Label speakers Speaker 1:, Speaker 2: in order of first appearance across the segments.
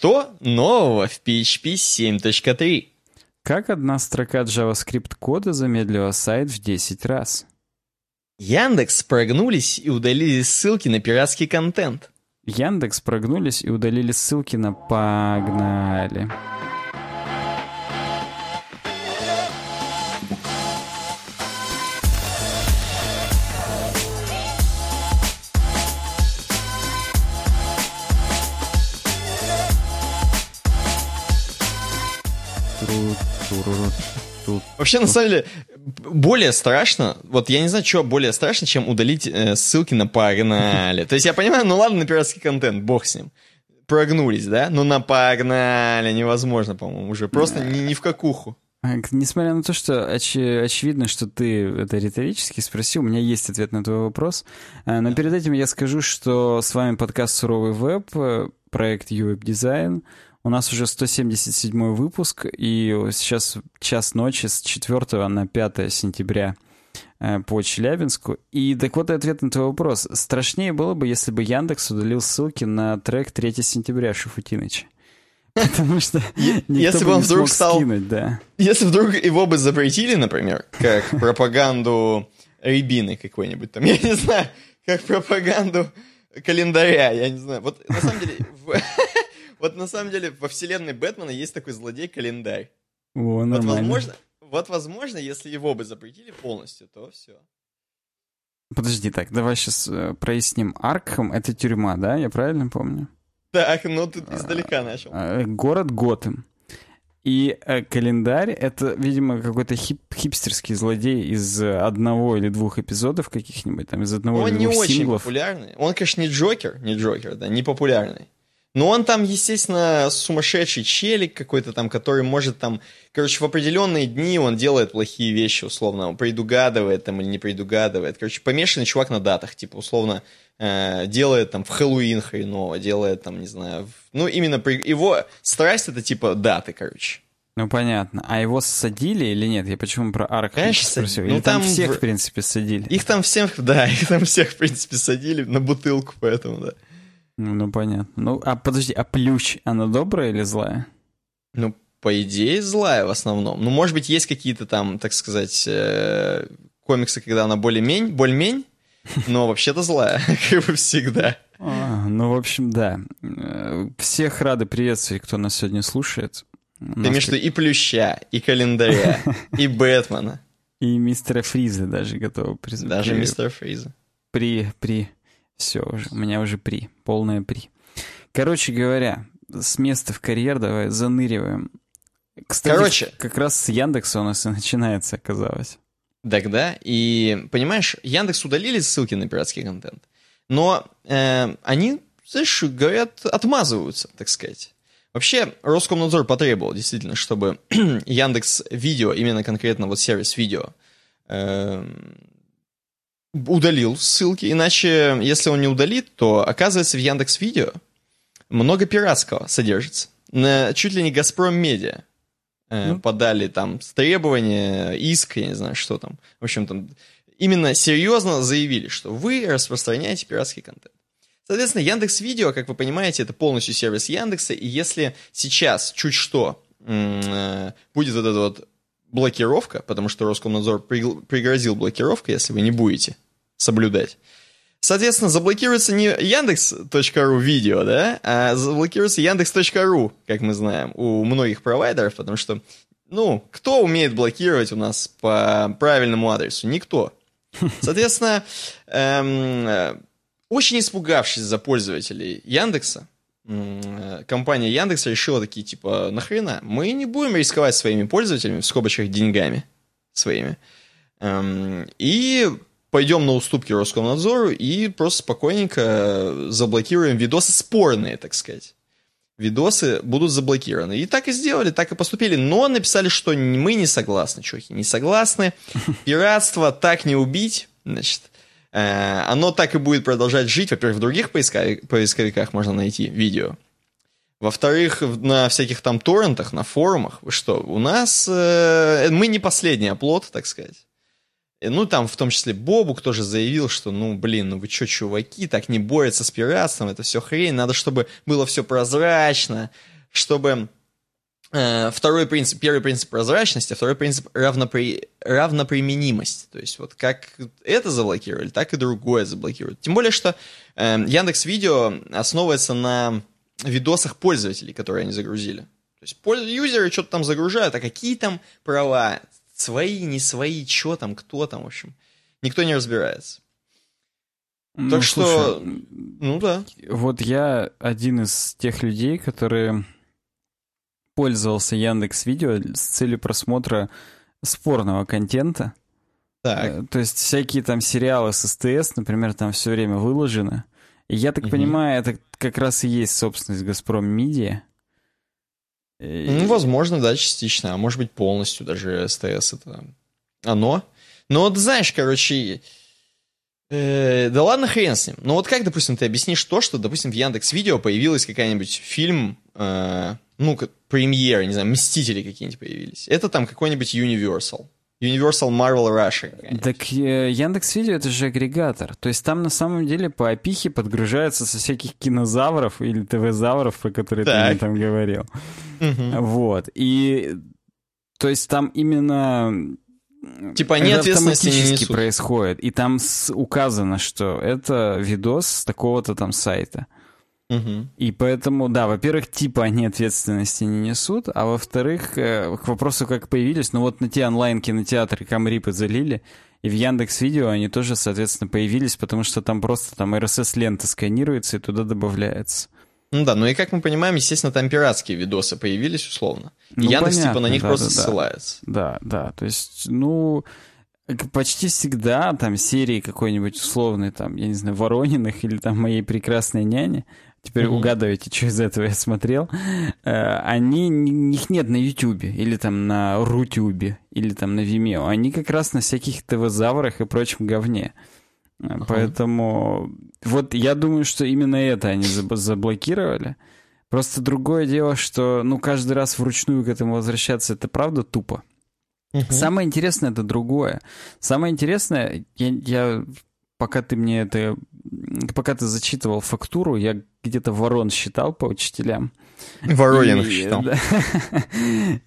Speaker 1: Что нового в PHP 7.3?
Speaker 2: Как одна строка JavaScript кода замедлила сайт в 10 раз?
Speaker 1: Яндекс прогнулись и удалили ссылки на пиратский контент.
Speaker 2: Яндекс прогнулись и удалили ссылки на «Погнали».
Speaker 1: Вообще, на самом деле, более страшно, вот я не знаю, что более страшно, чем удалить э, ссылки на погнали. То есть я понимаю, ну ладно, на пиратский контент, бог с ним. Прогнулись, да? Но на погнали невозможно, по-моему, уже. Просто ни, ни в какуху.
Speaker 2: Несмотря на то, что оч- очевидно, что ты это риторически спросил, у меня есть ответ на твой вопрос. А, Но перед этим я скажу, что с вами подкаст «Суровый веб», э, проект «Ювеб Дизайн». У нас уже 177 выпуск, и сейчас час ночи с 4 на 5 сентября э, по Челябинску. И так вот и ответ на твой вопрос. Страшнее было бы, если бы Яндекс удалил ссылки на трек 3 сентября Шуфутиныча. Потому что
Speaker 1: Если бы он вдруг стал-
Speaker 2: скинуть, да.
Speaker 1: Если вдруг его бы запретили, например, как пропаганду Рябины какой-нибудь там, я не знаю, как пропаганду календаря, я не знаю. Вот на самом деле, вот на самом деле во вселенной Бэтмена есть такой злодей календарь.
Speaker 2: О,
Speaker 1: Вот возможно, вот возможно, если его бы запретили полностью, то все.
Speaker 2: Подожди, так, давай сейчас проясним. Аркхам — это тюрьма, да? Я правильно помню?
Speaker 1: Так, ну ты издалека начал.
Speaker 2: Э, Город Готэм. И э, календарь — это, видимо, какой-то хип хипстерский злодей из э, одного или двух эпизодов каких-нибудь, там, из одного
Speaker 1: Он
Speaker 2: или
Speaker 1: не
Speaker 2: двух
Speaker 1: очень
Speaker 2: синглов.
Speaker 1: популярный. Он, конечно, не Джокер, не Джокер, да, не популярный. Но он там, естественно, сумасшедший челик какой-то там, который может там... Короче, в определенные дни он делает плохие вещи, условно. Он предугадывает там или не предугадывает. Короче, помешанный чувак на датах. Типа, условно, э, делает там в Хэллоуин хреново, делает там, не знаю... в- Ну, именно при- его страсть это типа даты, короче.
Speaker 2: Ну, понятно. А его ссадили или нет? Я почему про Аркхам
Speaker 1: Конечно,
Speaker 2: спросил?
Speaker 1: ну,
Speaker 2: Или там,
Speaker 1: там
Speaker 2: всех,
Speaker 1: в-
Speaker 2: в принципе, садили?
Speaker 1: Их там всех, да, их там всех, в принципе, садили на бутылку, поэтому, да.
Speaker 2: Ну, понятно. Ну, а подожди, а плющ, она добрая или злая?
Speaker 1: Ну, по идее, злая в основном. Ну, может быть, есть какие-то там, так сказать, э, комиксы, когда она более-мень, более-мень, но вообще-то злая, как бы всегда.
Speaker 2: А, ну, в общем, да. Э, Всех рады приветствовать, кто нас сегодня слушает.
Speaker 1: Ты имеешь в виду и Плюща, и Календаря, и Бэтмена,
Speaker 2: И мистера Фриза даже готовы приз-
Speaker 1: даже Мистера Фриза.
Speaker 2: При, при. Все уже, у меня уже при. Полное при. Короче говоря, с места в карьер давай заныриваем. Кстати,
Speaker 1: Короче.
Speaker 2: как раз с Яндекса у нас и начинается, оказалось.
Speaker 1: Тогда, и, понимаешь, Яндекс удалили ссылки на пиратский контент, но э, они, знаешь, говорят, отмазываются, так сказать. Вообще, Роскомнадзор потребовал действительно, чтобы Яндекс Видео, именно конкретно вот сервис видео, э, удалил ссылки, иначе, если он не удалит, то, оказывается, в Яндекс Видео много пиратского содержится. На, чуть ли не Газпром Медиа э,
Speaker 2: Ну.
Speaker 1: подали там требования, иск, я не знаю, что там. В общем, там именно серьезно заявили, что вы распространяете пиратский контент. Соответственно, Яндекс Видео, как вы понимаете, это полностью сервис Яндекса, и если сейчас чуть что э, будет вот эта вот блокировка, потому что Роскомнадзор пригрозил блокировкой, если вы не будете соблюдать, Соответственно, заблокируется не Яндекс.ру видео, да, а заблокируется Яндекс.ру, как мы знаем, у многих провайдеров, потому что, ну, кто умеет блокировать у нас по правильному адресу? Никто. Соответственно, эм, э, очень испугавшись за пользователей Яндекса, компания Яндекс решила такие, типа, нахрена, мы не будем рисковать своими пользователями, в скобочках деньгами своими, Эм, и пойдем на уступки Роскомнадзору и просто спокойненько заблокируем видосы спорные, так сказать. Видосы будут заблокированы. И так и сделали, так и поступили. Но написали, что мы не согласны, чуваки, не согласны. Пиратство так не убить, значит. Э, Оно так и будет продолжать жить. Во-первых, в других поисковик- поисковиках можно найти видео. Во-вторых, на всяких там торрентах, на форумах. Что, у нас... э, мы не последний оплот, так сказать. Ну, там в том числе Бобук тоже заявил, что, ну, блин, ну вы что, чуваки, так не борются с пиратством, это все хрень, надо, чтобы было все прозрачно, чтобы Э, второй принцип, первый принцип прозрачности, второй принцип равнопри, равноприменимость. То есть вот как это заблокировали, так и другое заблокируют. Тем более, что э, Яндекс Видео основывается на видосах пользователей, которые они загрузили. То есть юзеры что-то там загружают, а какие там права, свои, не свои, что там, кто там, в общем, никто не разбирается. Ну, так что, слушай, ну да.
Speaker 2: Вот я один из тех людей, которые пользовался Яндекс Видео с целью просмотра спорного контента. Так. Э, то есть всякие там сериалы с СТС, например, там все время выложены. И я так угу. понимаю, это как раз и есть собственность Газпром Медиа.
Speaker 1: Ну, возможно, да, частично, а может быть полностью даже СТС это оно. Но вот знаешь, короче, э, да ладно хрен с ним. Но вот как, допустим, ты объяснишь то, что, допустим, в Яндекс Видео появилась какая-нибудь фильм, э, ну, как премьеры, не знаю, Мстители какие-нибудь появились. Это там какой-нибудь Universal. Universal Marvel Russia.
Speaker 2: Так э, Яндекс Видео это же агрегатор. То есть там на самом деле по опихе подгружаются со всяких кинозавров или ТВ-завров, про которые так. ты мне там говорил. Угу. Вот. И то есть там именно
Speaker 1: Типа они это автоматически
Speaker 2: не происходит. И там указано, что это видос с такого-то там сайта. Угу. И поэтому, да, во-первых, типа они ответственности не несут, а во-вторых, э, к вопросу, как появились, ну вот на те онлайн-кинотеатры Камрипы залили, и в Яндекс Видео они тоже, соответственно, появились, потому что там просто там RSS-лента сканируется и туда добавляется.
Speaker 1: Ну да, ну и как мы понимаем, естественно, там пиратские видосы появились условно. И ну, Яндекс понятно, типа на них да, просто да, ссылается.
Speaker 2: Да, да, то есть, ну, почти всегда там серии какой-нибудь условной, там, я не знаю, Ворониных или там моей прекрасной няни, теперь mm-hmm. угадывайте, что из этого я смотрел, э, они, их нет на Ютубе, или там на Рутюбе, или там на Vimeo. Они как раз на всяких ТВ-заврах и прочем говне. Uh-huh. Поэтому вот я думаю, что именно это они заблокировали. Просто другое дело, что ну каждый раз вручную к этому возвращаться, это правда тупо. Uh-huh. Самое интересное это другое. Самое интересное, я, я пока ты мне это, пока ты зачитывал фактуру, я где-то ворон считал по учителям.
Speaker 1: Воронин считал. Да,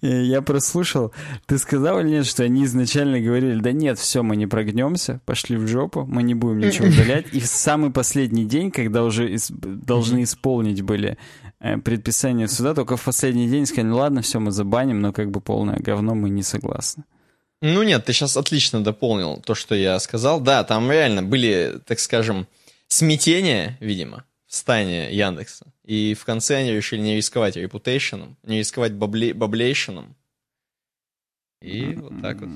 Speaker 2: я прослушал. Ты сказал или нет, что они изначально говорили, да нет, все, мы не прогнемся, пошли в жопу, мы не будем ничего удалять. И в самый последний день, когда уже из, должны исполнить были э, предписания суда, только в последний день сказали, ладно, все, мы забаним, но как бы полное говно, мы не согласны.
Speaker 1: Ну нет, ты сейчас отлично дополнил то, что я сказал. Да, там реально были, так скажем, смятения, видимо, в стане Яндекса. И в конце они решили не рисковать репутейшеном, не рисковать бабле, баблейшеном. И вот так вот.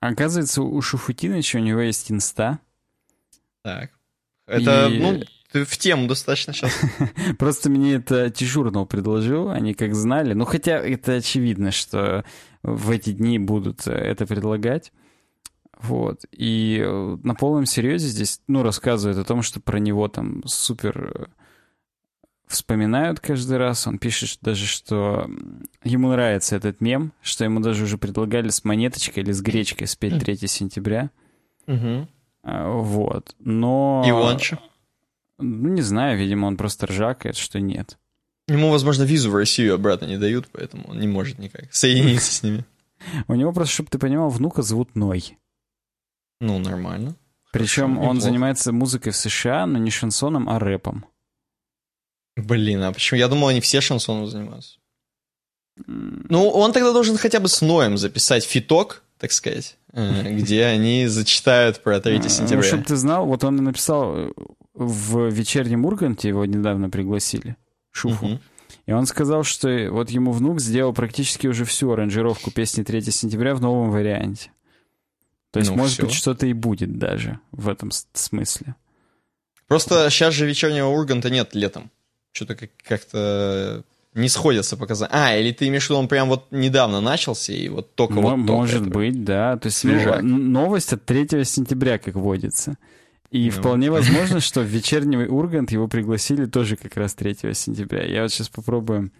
Speaker 2: Оказывается, у Шуфутиныча у него есть инста.
Speaker 1: Так. Это, и... ну, ты в тему достаточно сейчас.
Speaker 2: Просто мне это T-журнал предложил, они как знали. Ну, хотя это очевидно, что в эти дни будут это предлагать. Вот. И э, на полном серьезе здесь, ну, рассказывают о том, что про него там супер э, вспоминают каждый раз. Он пишет даже, что ему нравится этот мем, что ему даже уже предлагали с монеточкой или с гречкой спеть 3 сентября. Угу. Вот. Но...
Speaker 1: И он что?
Speaker 2: Ну, не знаю, видимо, он просто ржакает, что нет.
Speaker 1: Ему, возможно, визу в Россию обратно не дают, поэтому он не может никак соединиться с ними.
Speaker 2: У него просто, чтобы ты понимал, внука зовут Ной.
Speaker 1: Ну, нормально.
Speaker 2: Причем он занимается музыкой в США, но не шансоном, а рэпом.
Speaker 1: Блин, а почему? Я думал, они все шансоном занимаются. Ну, он тогда должен хотя бы с Ноем записать фиток, так сказать, э, где они зачитают про 3 а, сентября. Ну,
Speaker 2: чтобы ты знал, вот он написал в вечернем Урганте, его недавно пригласили, Шуфу. И он сказал, что вот ему внук сделал практически уже всю аранжировку песни 3 сентября в новом варианте. То есть, ну, может все. быть, что-то и будет даже в этом смысле.
Speaker 1: Просто сейчас же вечернего Урганта нет летом. Что-то как-то не сходятся показания. А, или ты имеешь в виду, он прям вот недавно начался, и вот только М- вот
Speaker 2: Может только быть, да. То есть ну, новость от 3 сентября, как водится. И ну. вполне возможно, что в вечерний Ургант его пригласили тоже как раз 3 сентября. Я вот сейчас попробую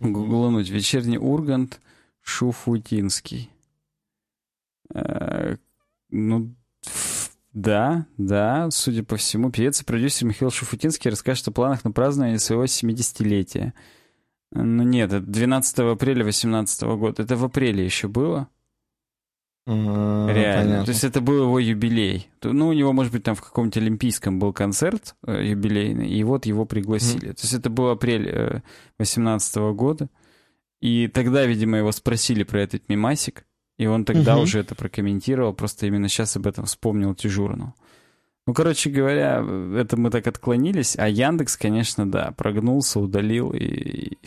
Speaker 2: гуглануть. Вечерний Ургант Шуфутинский. Э, Ну, да, да, судя по всему, певец и продюсер Михаил Шуфутинский расскажет о планах на празднование своего 70-летия. Ну нет, это 12 апреля 2018 года. Это в апреле еще было.
Speaker 1: А,
Speaker 2: Реально.
Speaker 1: понятно.
Speaker 2: То есть это был его юбилей. Ну, у него, может быть, там в каком-то олимпийском был концерт э, юбилейный, и вот его пригласили. То есть это был апрель 2018 года. И тогда, видимо, его спросили про этот мимасик, и он тогда
Speaker 1: Мгм.
Speaker 2: уже это прокомментировал, просто именно сейчас об этом вспомнил Тижурнул. Ну, короче говоря, это мы так отклонились, а Яндекс, конечно, да, прогнулся, удалил, и,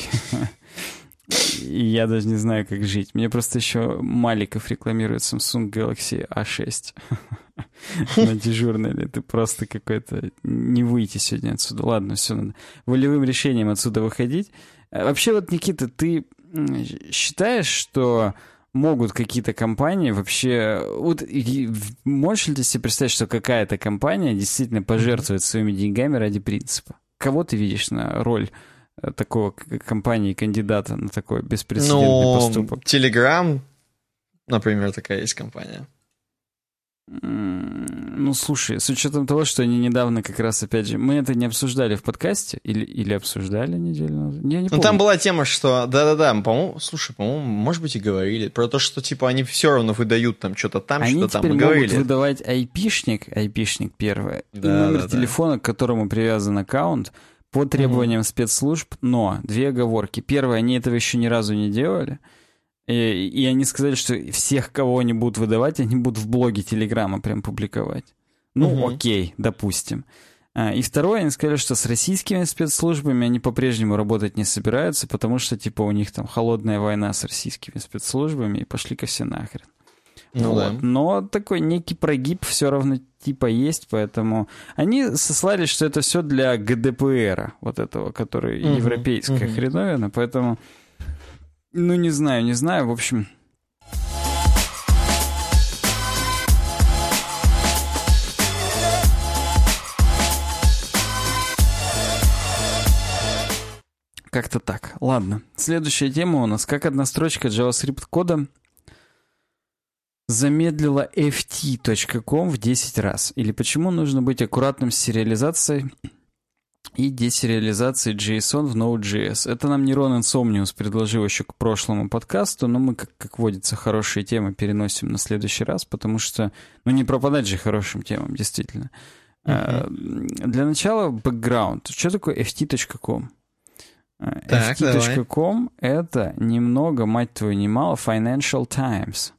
Speaker 2: и я даже не знаю, как жить. Мне просто еще Маликов рекламирует Samsung Galaxy A6 на дежурной. Это просто какой-то... Не выйти сегодня отсюда. Ладно, все, надо волевым решением отсюда выходить. А Вообще вот, Никита, ты считаешь, что могут какие-то компании вообще... Вот, можешь ли ты себе представить, что какая-то компания действительно пожертвует своими деньгами ради принципа? Кого ты видишь на роль э, такого компании, кандидата на такой беспрецедентный
Speaker 1: Ну,
Speaker 2: поступок?
Speaker 1: Telegram, например, такая есть компания.
Speaker 2: Ну, слушай, с учетом того, что они недавно как раз, опять же, мы это не обсуждали в подкасте или, или обсуждали неделю назад? Я не
Speaker 1: Ну,
Speaker 2: помню.
Speaker 1: там была тема, что... Да-да-да, по-моему, слушай, по-моему, может быть, и говорили. Про то, что, типа, они все равно выдают там что-то там,
Speaker 2: Они
Speaker 1: что-то там.
Speaker 2: теперь
Speaker 1: Мы
Speaker 2: могут
Speaker 1: говорили.
Speaker 2: выдавать айпишник, айпишник первое, и
Speaker 1: Да,
Speaker 2: номер
Speaker 1: да, да.
Speaker 2: телефона, к которому привязан аккаунт, по требованиям спецслужб, но две оговорки. Первое, они этого еще ни разу не делали, и, и они сказали, что всех, кого они будут выдавать, они будут в блоге Телеграма прям публиковать. Ну,
Speaker 1: Мгм.
Speaker 2: окей, допустим. А, И второе, они сказали, что с российскими спецслужбами они по-прежнему работать не собираются, потому что, типа, у них там холодная война с российскими спецслужбами, и пошли-ка все нахрен.
Speaker 1: Ну да.
Speaker 2: Вот. Но такой некий прогиб все равно типа есть, поэтому они сослались, что это все для ГДПР, вот этого, который
Speaker 1: Мгм,
Speaker 2: европейская
Speaker 1: мгм.
Speaker 2: хреновина, поэтому, ну не знаю, не знаю, в общем... Как-то так. Ладно. Следующая тема у нас. Как одна строчка JavaScript кода замедлила ft.com в 10 раз. Или почему нужно быть аккуратным с сериализацией и десериализацией JSON в Node.js. Это нам Нерон Insomnius предложил еще к прошлому подкасту, но мы, как, как водится, хорошие темы переносим на следующий раз, потому что, ну, не пропадать же хорошим темам, действительно. А, Для начала, бэкграунд. Что такое ft.com? А,
Speaker 1: Так,
Speaker 2: ft.com — это немного, мать твою, немало, Financial Times.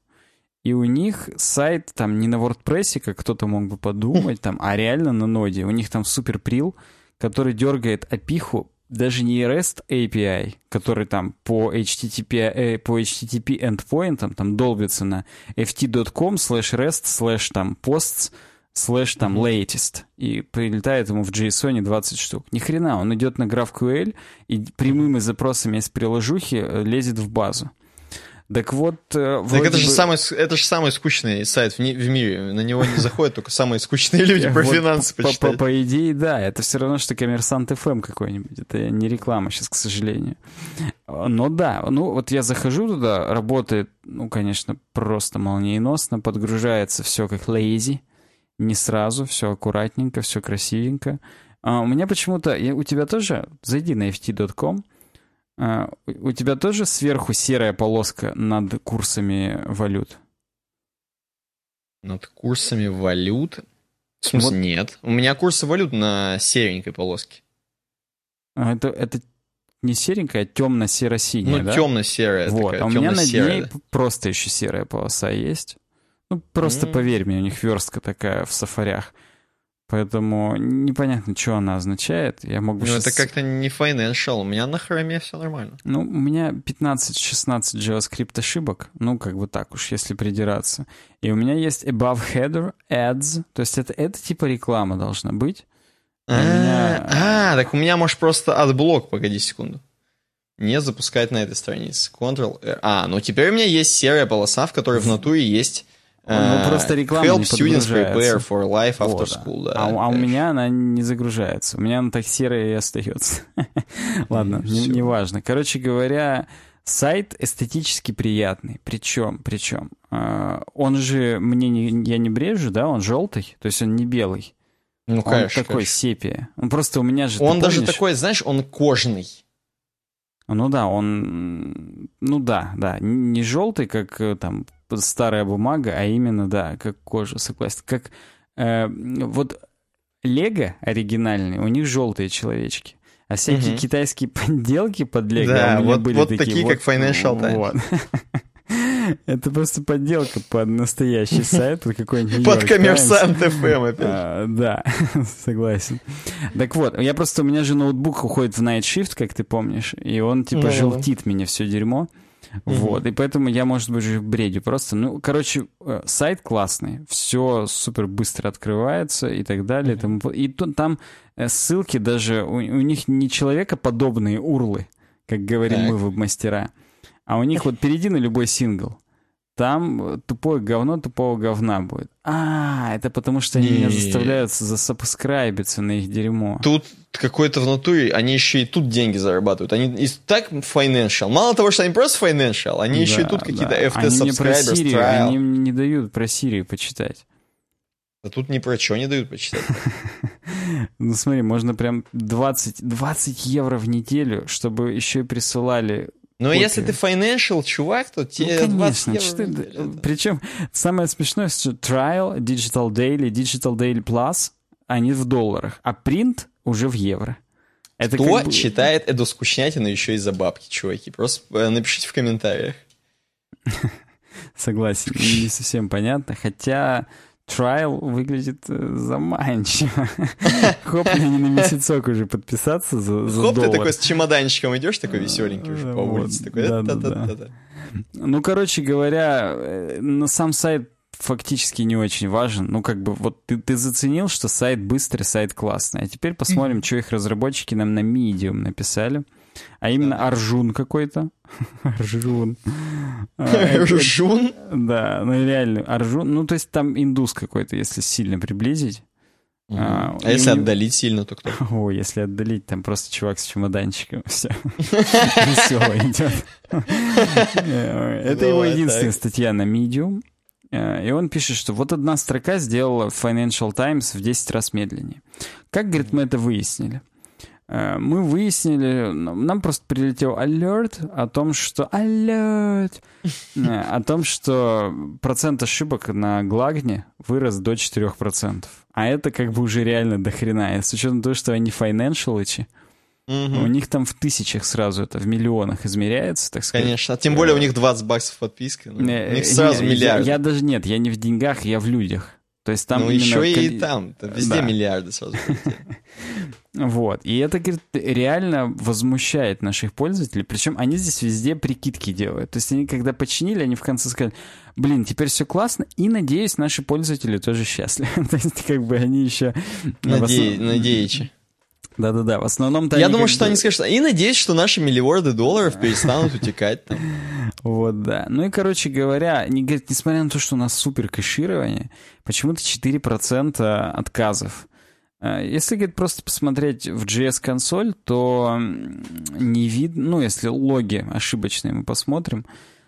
Speaker 2: И у них сайт там не на WordPress, как кто-то мог бы подумать, там, а реально на ноде. У них там суперприл, который дергает опиху даже не REST API, который там по HTTP, э, по HTTP endpoint там долбится на ft.com slash rest slash там posts slash там latest и прилетает ему в JSON 20 штук. Ни хрена, он идет на GraphQL и прямыми запросами из приложухи э, лезет в базу. Так вот, э,
Speaker 1: Так
Speaker 2: вроде
Speaker 1: это же,
Speaker 2: бы-
Speaker 1: самый, это же самый скучный сайт в, ни- в мире. На него не заходят только самые скучные люди про финансы
Speaker 2: по, по,
Speaker 1: почитать.
Speaker 2: по идее, да, это все равно, что коммерсант FM какой-нибудь. Это не реклама сейчас, к сожалению. Но да, ну вот я захожу туда, работает, ну, конечно, просто молниеносно, подгружается все как lazy, не сразу, все аккуратненько, все красивенько. А у меня почему-то, у тебя тоже, зайди на ft.com, а, у у тебя тоже сверху серая полоска над курсами валют?
Speaker 1: Над курсами валют? В смысле,
Speaker 2: Вот.
Speaker 1: нет. У меня курсы валют на серенькой полоске.
Speaker 2: А Это, это не серенькая, а темно-серо-синяя,
Speaker 1: ну,
Speaker 2: да?
Speaker 1: темно-серая
Speaker 2: Вот,
Speaker 1: такая,
Speaker 2: а у меня над ней просто еще серая полоса есть. Ну, просто
Speaker 1: М.
Speaker 2: поверь мне, у них верстка такая в сафарях. Поэтому непонятно, что она означает. Я мог бы
Speaker 1: Ну,
Speaker 2: щас-
Speaker 1: это как-то не financial. У меня на Chrome е все нормально.
Speaker 2: Ну, у меня 15-16 JavaScript ошибок. Ну, как бы так уж, если придираться. И у меня есть above header ads. То есть это, это типа реклама должна быть. У меня-
Speaker 1: А, так у меня, может, просто AdBlock, погоди секунду. Не запускать на этой странице. Ctrl-R. А, ну теперь у меня есть серая полоса, в которой в натуре есть
Speaker 2: Ну,
Speaker 1: э,
Speaker 2: просто реклама
Speaker 1: Help
Speaker 2: не
Speaker 1: students prepare for life after
Speaker 2: Вот,
Speaker 1: school. Да,
Speaker 2: а, у- а у меня она не загружается. У меня она так серая и остается. Ладно,
Speaker 1: Ну,
Speaker 2: не- неважно. Короче говоря, Сайт эстетически приятный. Причем, причем, э, он же мне не, я не брежу, да, он желтый, то есть он не белый.
Speaker 1: Ну,
Speaker 2: он
Speaker 1: конечно.
Speaker 2: такой
Speaker 1: конечно.
Speaker 2: сепия. Он просто у меня же.
Speaker 1: Он даже
Speaker 2: помнишь?
Speaker 1: такой, знаешь, он кожный.
Speaker 2: Ну да, он, ну да, да, не желтый, как э, там старая бумага, а именно, да, как кожа, согласен. Как э, вот Лего оригинальный, у них желтые человечки. А всякие
Speaker 1: Мгм.
Speaker 2: китайские подделки под Лего
Speaker 1: Да,
Speaker 2: у меня
Speaker 1: вот-
Speaker 2: были
Speaker 1: вот
Speaker 2: такие.
Speaker 1: такие, как Financial Times.
Speaker 2: вот. Это просто подделка под настоящий сайт, под какой-нибудь
Speaker 1: Под коммерсант ФМ опять.
Speaker 2: А, да, согласен. Так вот, я просто, у меня же ноутбук уходит в Night Shift, как ты помнишь, и он типа желтит мне все дерьмо. Вот, и поэтому я, может быть, бредю просто. Ну, короче, э, сайт классный, все супер быстро открывается и так далее. тому по- И тут там э, ссылки даже, у, у них не человекоподобные урлы, как говорим
Speaker 1: Так.
Speaker 2: мы веб-мастера, а у них вот перейди на любой сингл. Там э, тупое говно тупого говна будет. А, это потому что они меня
Speaker 1: Не.
Speaker 2: заставляют засабскрайбиться на их дерьмо.
Speaker 1: Тут какой-то в натуре, они еще и тут деньги зарабатывают. Они и так financial. Мало того, что они просто financial, они еще и
Speaker 2: Да,
Speaker 1: тут какие-то
Speaker 2: да.
Speaker 1: FT
Speaker 2: Они мне про
Speaker 1: subscribers,
Speaker 2: Сирию,
Speaker 1: trial.
Speaker 2: они мне не дают про Сирию почитать.
Speaker 1: А тут ни про что не дают почитать.
Speaker 2: Ну смотри, можно прям 20, 20 евро в неделю, чтобы еще и присылали
Speaker 1: Но
Speaker 2: Копии.
Speaker 1: если ты financial чувак, то тебе
Speaker 2: ну,
Speaker 1: 20
Speaker 2: конечно,
Speaker 1: евро
Speaker 2: что ты- Причем самое смешное, что Trial, Digital Daily, Digital Daily Plus, они в долларах, а принт уже в евро. Это
Speaker 1: Кто
Speaker 2: как бы-
Speaker 1: читает эту скучнятину еще и за бабки, чуваки? Просто э, напишите в комментариях.
Speaker 2: Согласен, не совсем понятно, хотя Trial выглядит э, заманчиво. Хоп, мне на месяцок уже подписаться за, за
Speaker 1: Хоть и
Speaker 2: доллар.
Speaker 1: такой с чемоданчиком идешь, такой веселенький уже по улице. Такой,
Speaker 2: да-да-да.
Speaker 1: «та-та-та-та».
Speaker 2: Ну, короче говоря, э, на сам сайт фактически не очень важен. Ну, как бы, вот ты, ты заценил, что сайт быстрый, сайт классный. А теперь посмотрим, что их разработчики нам на Medium написали. А именно Аржун какой-то. Аржун. А, это-
Speaker 1: Жун?
Speaker 2: Да, ну реально, Аржун. Ну, то есть там индус какой-то, если сильно приблизить. А,
Speaker 1: А если
Speaker 2: него-
Speaker 1: отдалить сильно, то кто?
Speaker 2: О, если отдалить, там просто чувак с чемоданчиком. Все. Весело идет. Это его единственная статья на Medium. Э, И он пишет, что вот одна строка сделала Financial Times в 10 раз медленнее. Как, говорит, мы это выяснили? Э, Мы выяснили, нам нам просто прилетел алерт о том, что... Алерт! Э, О том, что процент ошибок на Глагне вырос до 4%. А это как бы уже реально до хрена. И с учетом того, что они финаншалычи, у них там в тысячах сразу это, в миллионах измеряется, так сказать.
Speaker 1: Конечно. А Тем более у них 20 баксов подписка. ну, У них сразу
Speaker 2: не,
Speaker 1: миллиард.
Speaker 2: Я, я даже нет, я не в деньгах, я в людях. То есть там
Speaker 1: Ну еще и там. там Везде
Speaker 2: Да.
Speaker 1: миллиарды сразу.
Speaker 2: Вот. И это, говорит, реально возмущает наших пользователей. Причем они здесь везде прикидки делают. То есть они, когда починили, они в конце сказали, блин, теперь все классно, и, надеюсь, наши пользователи тоже счастливы. То есть как бы они еще...
Speaker 1: Наде- Надеючи.
Speaker 2: Да-да-да, в основном-то
Speaker 1: Я думаю, что они скажут, и надеюсь, что наши миллиарды долларов перестанут утекать там.
Speaker 2: Вот, да. Ну и, короче говоря, они говорят, несмотря на то, что у нас супер кэширование, почему-то 4% отказов. Э, Если, говорит, просто посмотреть в JS-консоль, то не видно, ну, если логи ошибочные мы посмотрим,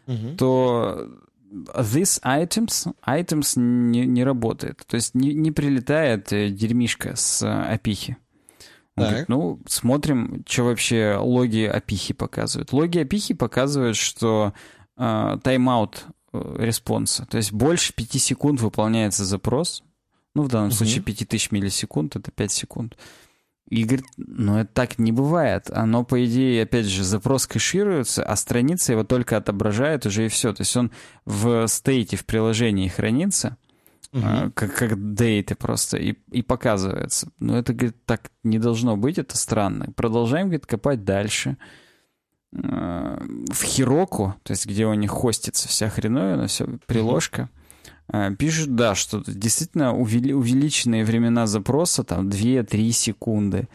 Speaker 1: Мгм.
Speaker 2: то this items, items не, не работает. То есть не, не прилетает э, дерьмишка с э, опихи. Он
Speaker 1: Так.
Speaker 2: говорит, ну, смотрим, что вообще логи опихи показывают. Логи опихи показывают, что тайм-аут э, response а, то есть больше 5 секунд выполняется запрос, ну, в данном
Speaker 1: Мгм.
Speaker 2: случае 5000 миллисекунд, это 5 секунд. И говорит, ну это так не бывает. Оно, по идее, опять же, запрос кэшируется, а страница его только отображает уже и все. То есть он в state е, в приложении хранится, а, как, как data просто, и, и показывается. Но это, говорит, так не должно быть, это странно. Продолжаем, говорит, копать дальше. А, В Хироку, то есть где у них хостится вся хреновина, все, приложка, а, пишут, да, что действительно увели- увеличенные времена запроса, там 2-3 секунды.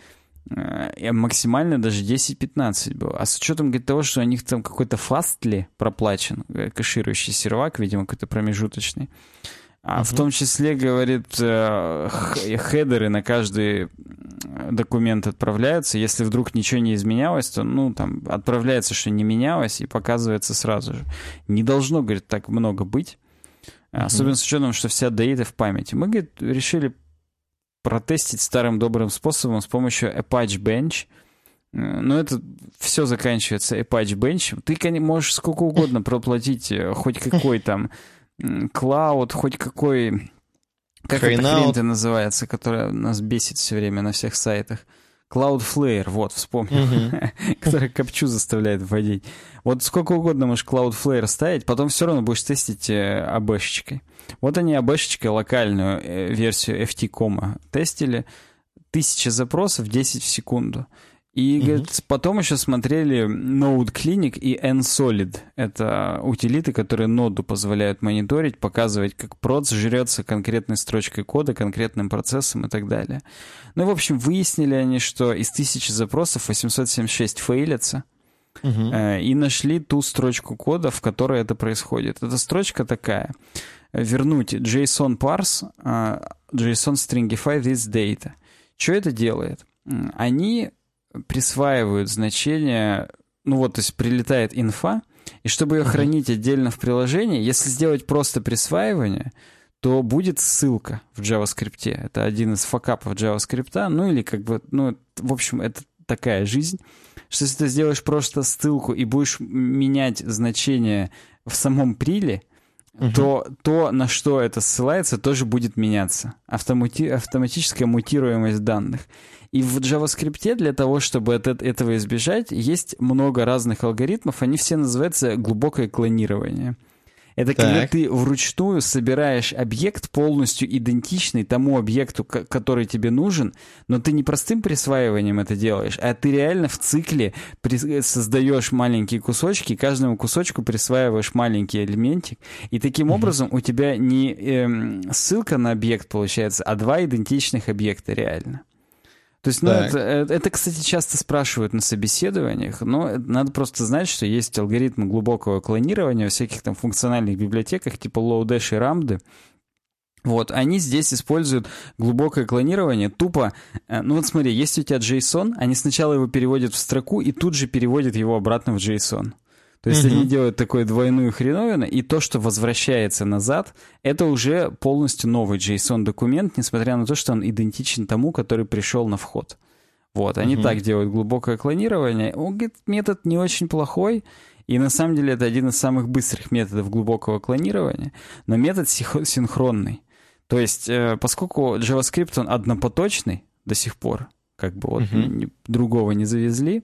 Speaker 2: И максимально даже 10-15 было. А с учетом говорит, того, что у них там какой-то фастли проплачен, э, кэширующий сервак, видимо, какой-то промежуточный, А в том числе, говорит, э, хедеры на каждый документ отправляются. Если вдруг ничего не изменялось, то, ну, там, отправляется, что не менялось, и показывается сразу же. Не должно, говорит, так много быть. Особенно с учетом, что вся дейта в памяти. Мы, говорит, решили протестить старым добрым способом с помощью Apache Bench. Но это все заканчивается Apache Bench. Ты можешь сколько угодно проплатить э, хоть какой там клауд, хоть какой... Как Crying эта хрень называется, которая нас бесит все время на всех сайтах? Cloudflare, вот, вспомнил, uh-huh. который капчу заставляет вводить. Вот сколько угодно можешь Cloudflare ставить, потом все равно будешь тестить э, АБшечкой. Вот они АБшечкой локальную э, версию FT.com тестили. Тысяча запросов, 10 в секунду. И, угу. говорит, потом еще смотрели Node Clinic и NSolid. Это утилиты, которые ноду позволяют мониторить, показывать, как проц жрется конкретной строчкой кода, конкретным процессом и так далее. Ну, в общем, выяснили они, что из тысячи запросов 876 фейлятся. Угу. Э, и нашли ту строчку кода, в которой это происходит. Эта строчка такая. Вернуть JSON parse, uh, JSON stringify this data. Что это делает? Они присваивают значение, ну вот, то есть прилетает инфа, и чтобы ее хранить отдельно в приложении, если сделать просто присваивание, то будет ссылка в JavaScript. Это один из факапов JavaScript, ну или как бы, ну, в общем, это такая жизнь, что если ты сделаешь просто ссылку и будешь менять значение в самом приле, угу. то то, на что это ссылается, тоже будет меняться. Автомати автоматическая мутируемость данных. И в JavaScript для того, чтобы от этого избежать, есть много разных алгоритмов. Они все называются глубокое клонирование. Это так. когда ты вручную собираешь объект полностью идентичный тому объекту, который тебе нужен, но ты не простым присваиванием это делаешь, а ты реально в цикле создаешь маленькие кусочки, каждому кусочку присваиваешь маленький элементик, и таким угу. образом у тебя не эм, ссылка на объект получается, а два идентичных объекта реально. То есть, ну, это, это, это, кстати, часто спрашивают на собеседованиях, но надо просто знать, что есть алгоритмы глубокого клонирования в всяких там функциональных библиотеках, типа Lodash и Ramda. Вот, они здесь используют глубокое клонирование тупо, э, ну вот смотри, есть у тебя JSON, они сначала его переводят в строку и тут же переводят его обратно в JSON. То есть угу. они делают такую двойную хреновину, и то, что возвращается назад, это уже полностью новый JSON-документ, несмотря на то, что он идентичен тому, который пришел на вход. Вот, они угу. так делают глубокое клонирование. Он говорит, метод не очень плохой, и на самом деле это один из самых быстрых методов глубокого клонирования, но метод синхронный. То есть, э, поскольку JavaScript, он однопоточный до сих пор, как бы вот uh-huh. другого не завезли,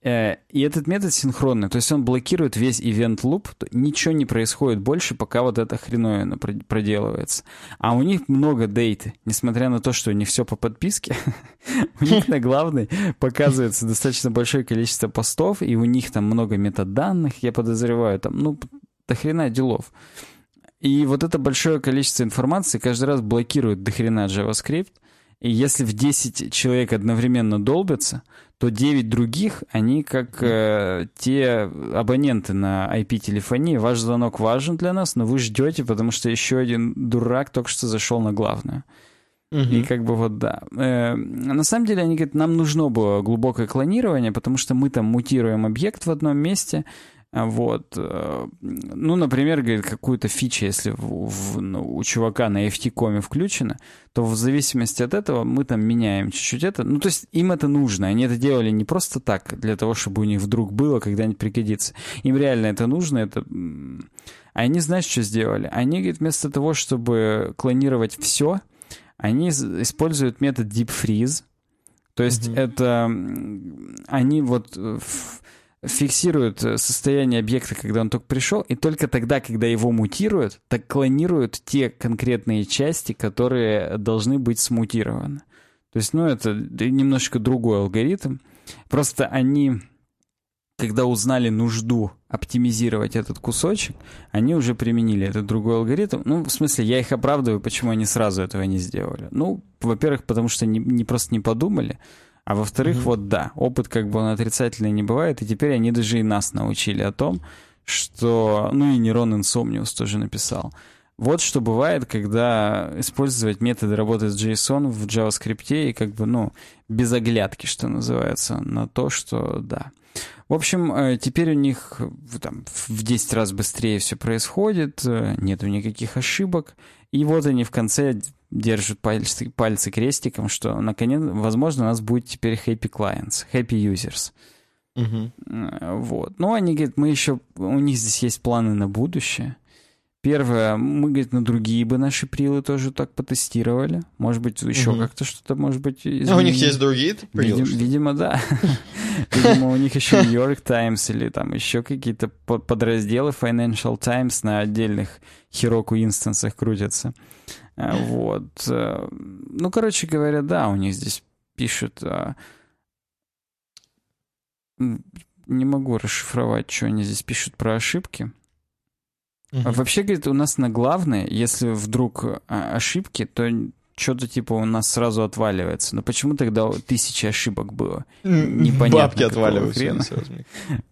Speaker 2: и этот метод синхронный, то есть он блокирует весь event loop, ничего не происходит больше, пока вот эта хреновина проделывается. А у них много дейты, несмотря на то, что не все по подписке, у них на главной показывается достаточно большое количество постов, и у них там много метаданных, я подозреваю, там, ну, до хрена делов. И вот это большое количество информации каждый раз блокирует до хрена JavaScript, и если в 10 человек одновременно долбятся, то 9 других, они как э, те абоненты на IP-телефонии. Ваш звонок важен для нас, но вы ждете, потому что еще один дурак только что зашел на главную. Угу. И как бы вот да. Э, на самом деле они говорят, нам нужно было глубокое клонирование, потому что мы там мутируем объект в одном месте, вот. Э, ну, например, говорит, какую-то фичу, если в, в, ну, у чувака на FT-коме включено, то в зависимости от этого мы там меняем чуть-чуть это. Ну, то есть им это нужно. Они это делали не просто так, для того, чтобы у них вдруг было, когда-нибудь пригодится. Им реально это нужно. Это... Они, знаешь, что сделали? Они, говорит, вместо того, чтобы клонировать все, они используют метод Deep Freeze. То есть mm-hmm. это они вот фиксируют э, состояние объекта, когда он только пришел, и только тогда, когда его мутируют, так клонируют те конкретные части, которые должны быть смутированы. То есть, ну, это немножечко другой алгоритм. Просто они, когда узнали нужду оптимизировать этот кусочек, они уже применили этот другой алгоритм. Ну, в смысле, я их оправдываю, почему они сразу этого не сделали. Ну, во-первых, потому что не, не просто не подумали, а во-вторых, mm-hmm. вот да, опыт как бы он отрицательный не бывает, и теперь они даже и нас научили о том, что, ну и Нерон Инсомниус тоже написал, Вот что бывает, когда использовать методы работы с JSON в JavaScript и как бы, ну, без оглядки, что называется, на то, что да. В общем, э, теперь у них там, в 10 раз быстрее все происходит, э, нету никаких ошибок. И вот они в конце держат пальцы, пальцы крестиком, что, наконец, возможно, у нас будет теперь happy clients, happy users.
Speaker 1: Угу.
Speaker 2: Вот. Но они говорят, мы еще, у них здесь есть планы на будущее. Первое, мы, говорит, на другие бы наши прилы тоже так потестировали. Может быть, еще угу. как-то что-то, может быть,
Speaker 1: изменили. А у них есть другие прилы?
Speaker 2: Видим, видимо, да. Видимо, у них еще New York Times или там еще какие-то подразделы Financial Times на отдельных Heroku инстансах крутятся. А, вот. Э, ну, короче говоря, да, у них здесь пишут... А, не могу расшифровать, что они здесь пишут про ошибки. Угу. Вообще, говорит, у нас на главное, если вдруг а, ошибки, то что-то типа у нас сразу отваливается. Но почему тогда тысячи ошибок было?
Speaker 1: Непонятно. Бабки отваливаются.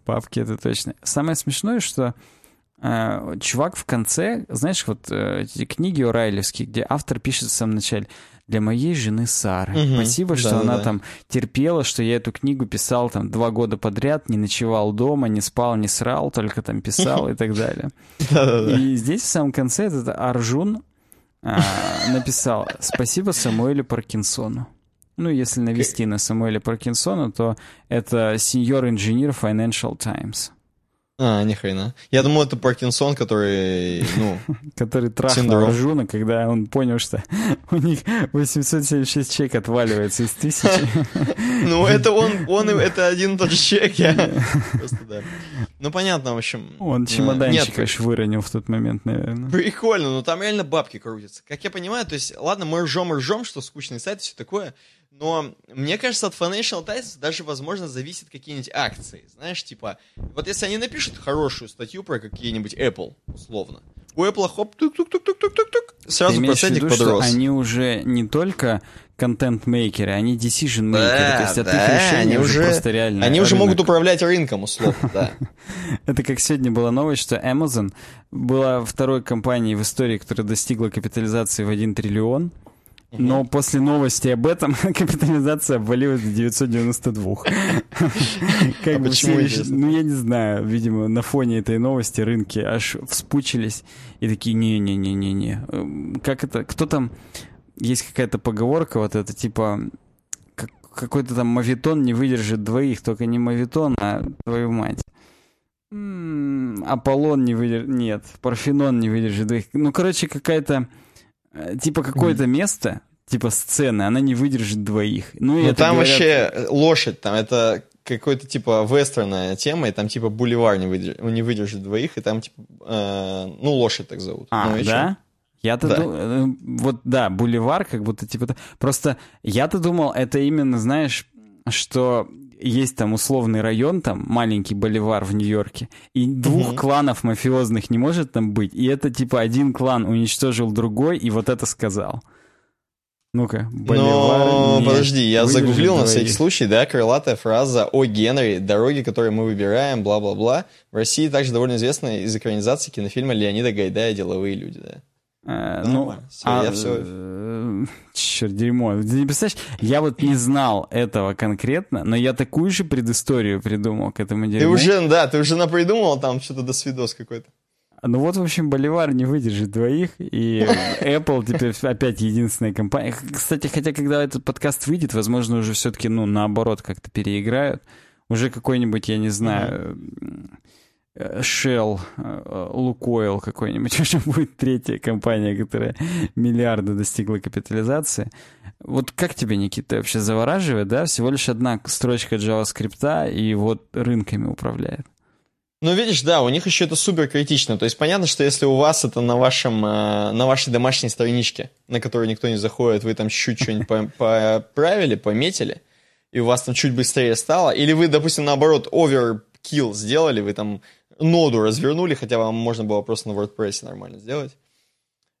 Speaker 2: Бабки, это точно. Самое смешное, что э, чувак в конце, знаешь, вот э, эти книги Орайлевские, где автор пишет в самом начале, для моей жены Сары. Угу, Спасибо, что да, она да. там терпела, что я эту книгу писал там два года подряд, не ночевал дома, не спал, не срал, только там писал и так далее. И здесь в самом конце этот Аржун а, написал «Спасибо Самуэлю Паркинсону». Ну, если навести на Самуэля Паркинсона, то это сеньор-инженер Financial Times.
Speaker 1: А, ни хрена. Я думал, это Паркинсон, который, ну...
Speaker 2: Который трахнул Аржуна, когда он понял, что у них 876 человек отваливается из тысячи.
Speaker 1: Ну, это он, он, это один и тот же человек, я... Просто, да. Ну, понятно, в общем.
Speaker 2: Он чемоданчик, конечно, выронил в тот момент, наверное.
Speaker 1: Прикольно, но там реально бабки крутятся. Как я понимаю, то есть, ладно, мы ржем ржем, что скучный сайт и все такое, но мне кажется, от Financial Times даже, возможно, зависит какие-нибудь акции. Знаешь, типа, вот если они напишут хорошую статью про какие-нибудь Apple, условно, у Apple хоп, тук-тук-тук-тук-тук-тук, сразу виду, подрос.
Speaker 2: Что они уже не только контент-мейкеры, они decision-мейкеры. Да, то есть от да, их решения они уже просто реально
Speaker 1: Они рынок. уже могут управлять рынком, условно, да.
Speaker 2: Это как сегодня была новость, что Amazon была второй компанией в истории, которая достигла капитализации в 1 триллион. Но после новости об этом капитализация обвалилась до 992.
Speaker 1: Как а бы почему,
Speaker 2: Ну, я не знаю. Видимо, на фоне этой новости рынки аж вспучились и такие, не-не-не-не-не. Эм, как это? Кто там... Есть какая-то поговорка вот это, типа... Какой-то там мавитон не выдержит двоих, только не мавитон, а твою мать. Аполлон не выдержит... Нет, Парфенон не выдержит двоих. Ну, короче, какая-то типа какое-то место, типа сцены, она не выдержит двоих. Ну,
Speaker 1: ну там говорят... вообще э, лошадь, там это какой-то типа вестерная тема, и там типа бульвар не выдержит, не выдержит двоих, и там типа, э, ну, лошадь так зовут.
Speaker 2: А,
Speaker 1: ну,
Speaker 2: да? Я-то да. думал, э, вот да, бульвар, как будто типа... Просто я-то думал, это именно, знаешь, что есть там условный район, там маленький боливар в Нью-Йорке, и двух угу. кланов мафиозных не может там быть, и это типа один клан уничтожил другой, и вот это сказал. Ну-ка,
Speaker 1: боливар. Но, подожди, я загуглил двоих. на всякий случай, да, крылатая фраза о Генри, дороги, которые мы выбираем, бла-бла-бла. В России также довольно известна из экранизации кинофильма Леонида Гайдая «Деловые люди», да.
Speaker 2: Э, ну, все, а, я все... Э, черт, дерьмо. Ты не представляешь, я вот не знал этого конкретно, но я такую же предысторию придумал к этому дерьму.
Speaker 1: Ты уже, да, ты уже напридумал там что-то до свидос какой-то.
Speaker 2: Ну вот, в общем, Боливар не выдержит двоих, и Apple теперь опять единственная компания. Кстати, хотя когда этот подкаст выйдет, возможно, уже все-таки, ну, наоборот, как-то переиграют. Уже какой-нибудь, я не знаю, Shell, э, Лукойл какой-нибудь, уже будет третья компания, которая миллиарды достигла капитализации. Вот как тебе, Никита, вообще завораживает, да? Всего лишь одна строчка JavaScript, и вот рынками управляет.
Speaker 1: Ну, видишь, да, у них еще это супер критично. То есть понятно, что если у вас это на, вашем, э, на вашей домашней страничке, на которую никто не заходит, вы там чуть-чуть что-нибудь поправили, пометили, и у вас там чуть быстрее стало, или вы, допустим, наоборот, overkill сделали, вы там ноду развернули, хотя вам можно было просто на WordPress нормально сделать.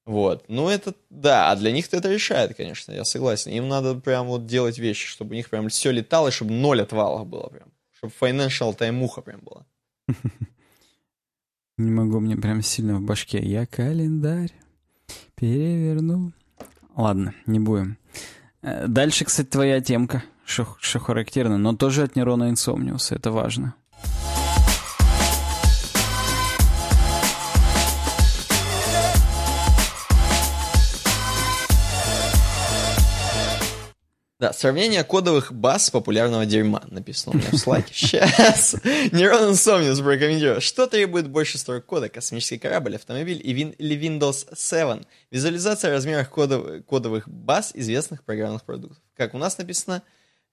Speaker 1: Вот. Ну, это, да, а для них-то это решает, конечно, я согласен. Им надо прям вот делать вещи, чтобы у них прям все летало, чтобы ноль отвалов было прям. Чтобы financial таймуха прям была.
Speaker 2: Не могу, мне прям сильно в башке. Я календарь. Переверну. Ладно, не будем. Э, дальше, кстати, твоя темка, что характерно, но тоже от нейрона инсомниуса, это важно.
Speaker 1: Да, сравнение кодовых баз популярного дерьма написано у меня в слайке. Сейчас. Нейрон Insomnius прокомментировал. Что требует больше строк кода? Космический корабль, автомобиль или Windows 7? Визуализация размеров кодов, кодовых баз известных программных продуктов. Как у нас написано,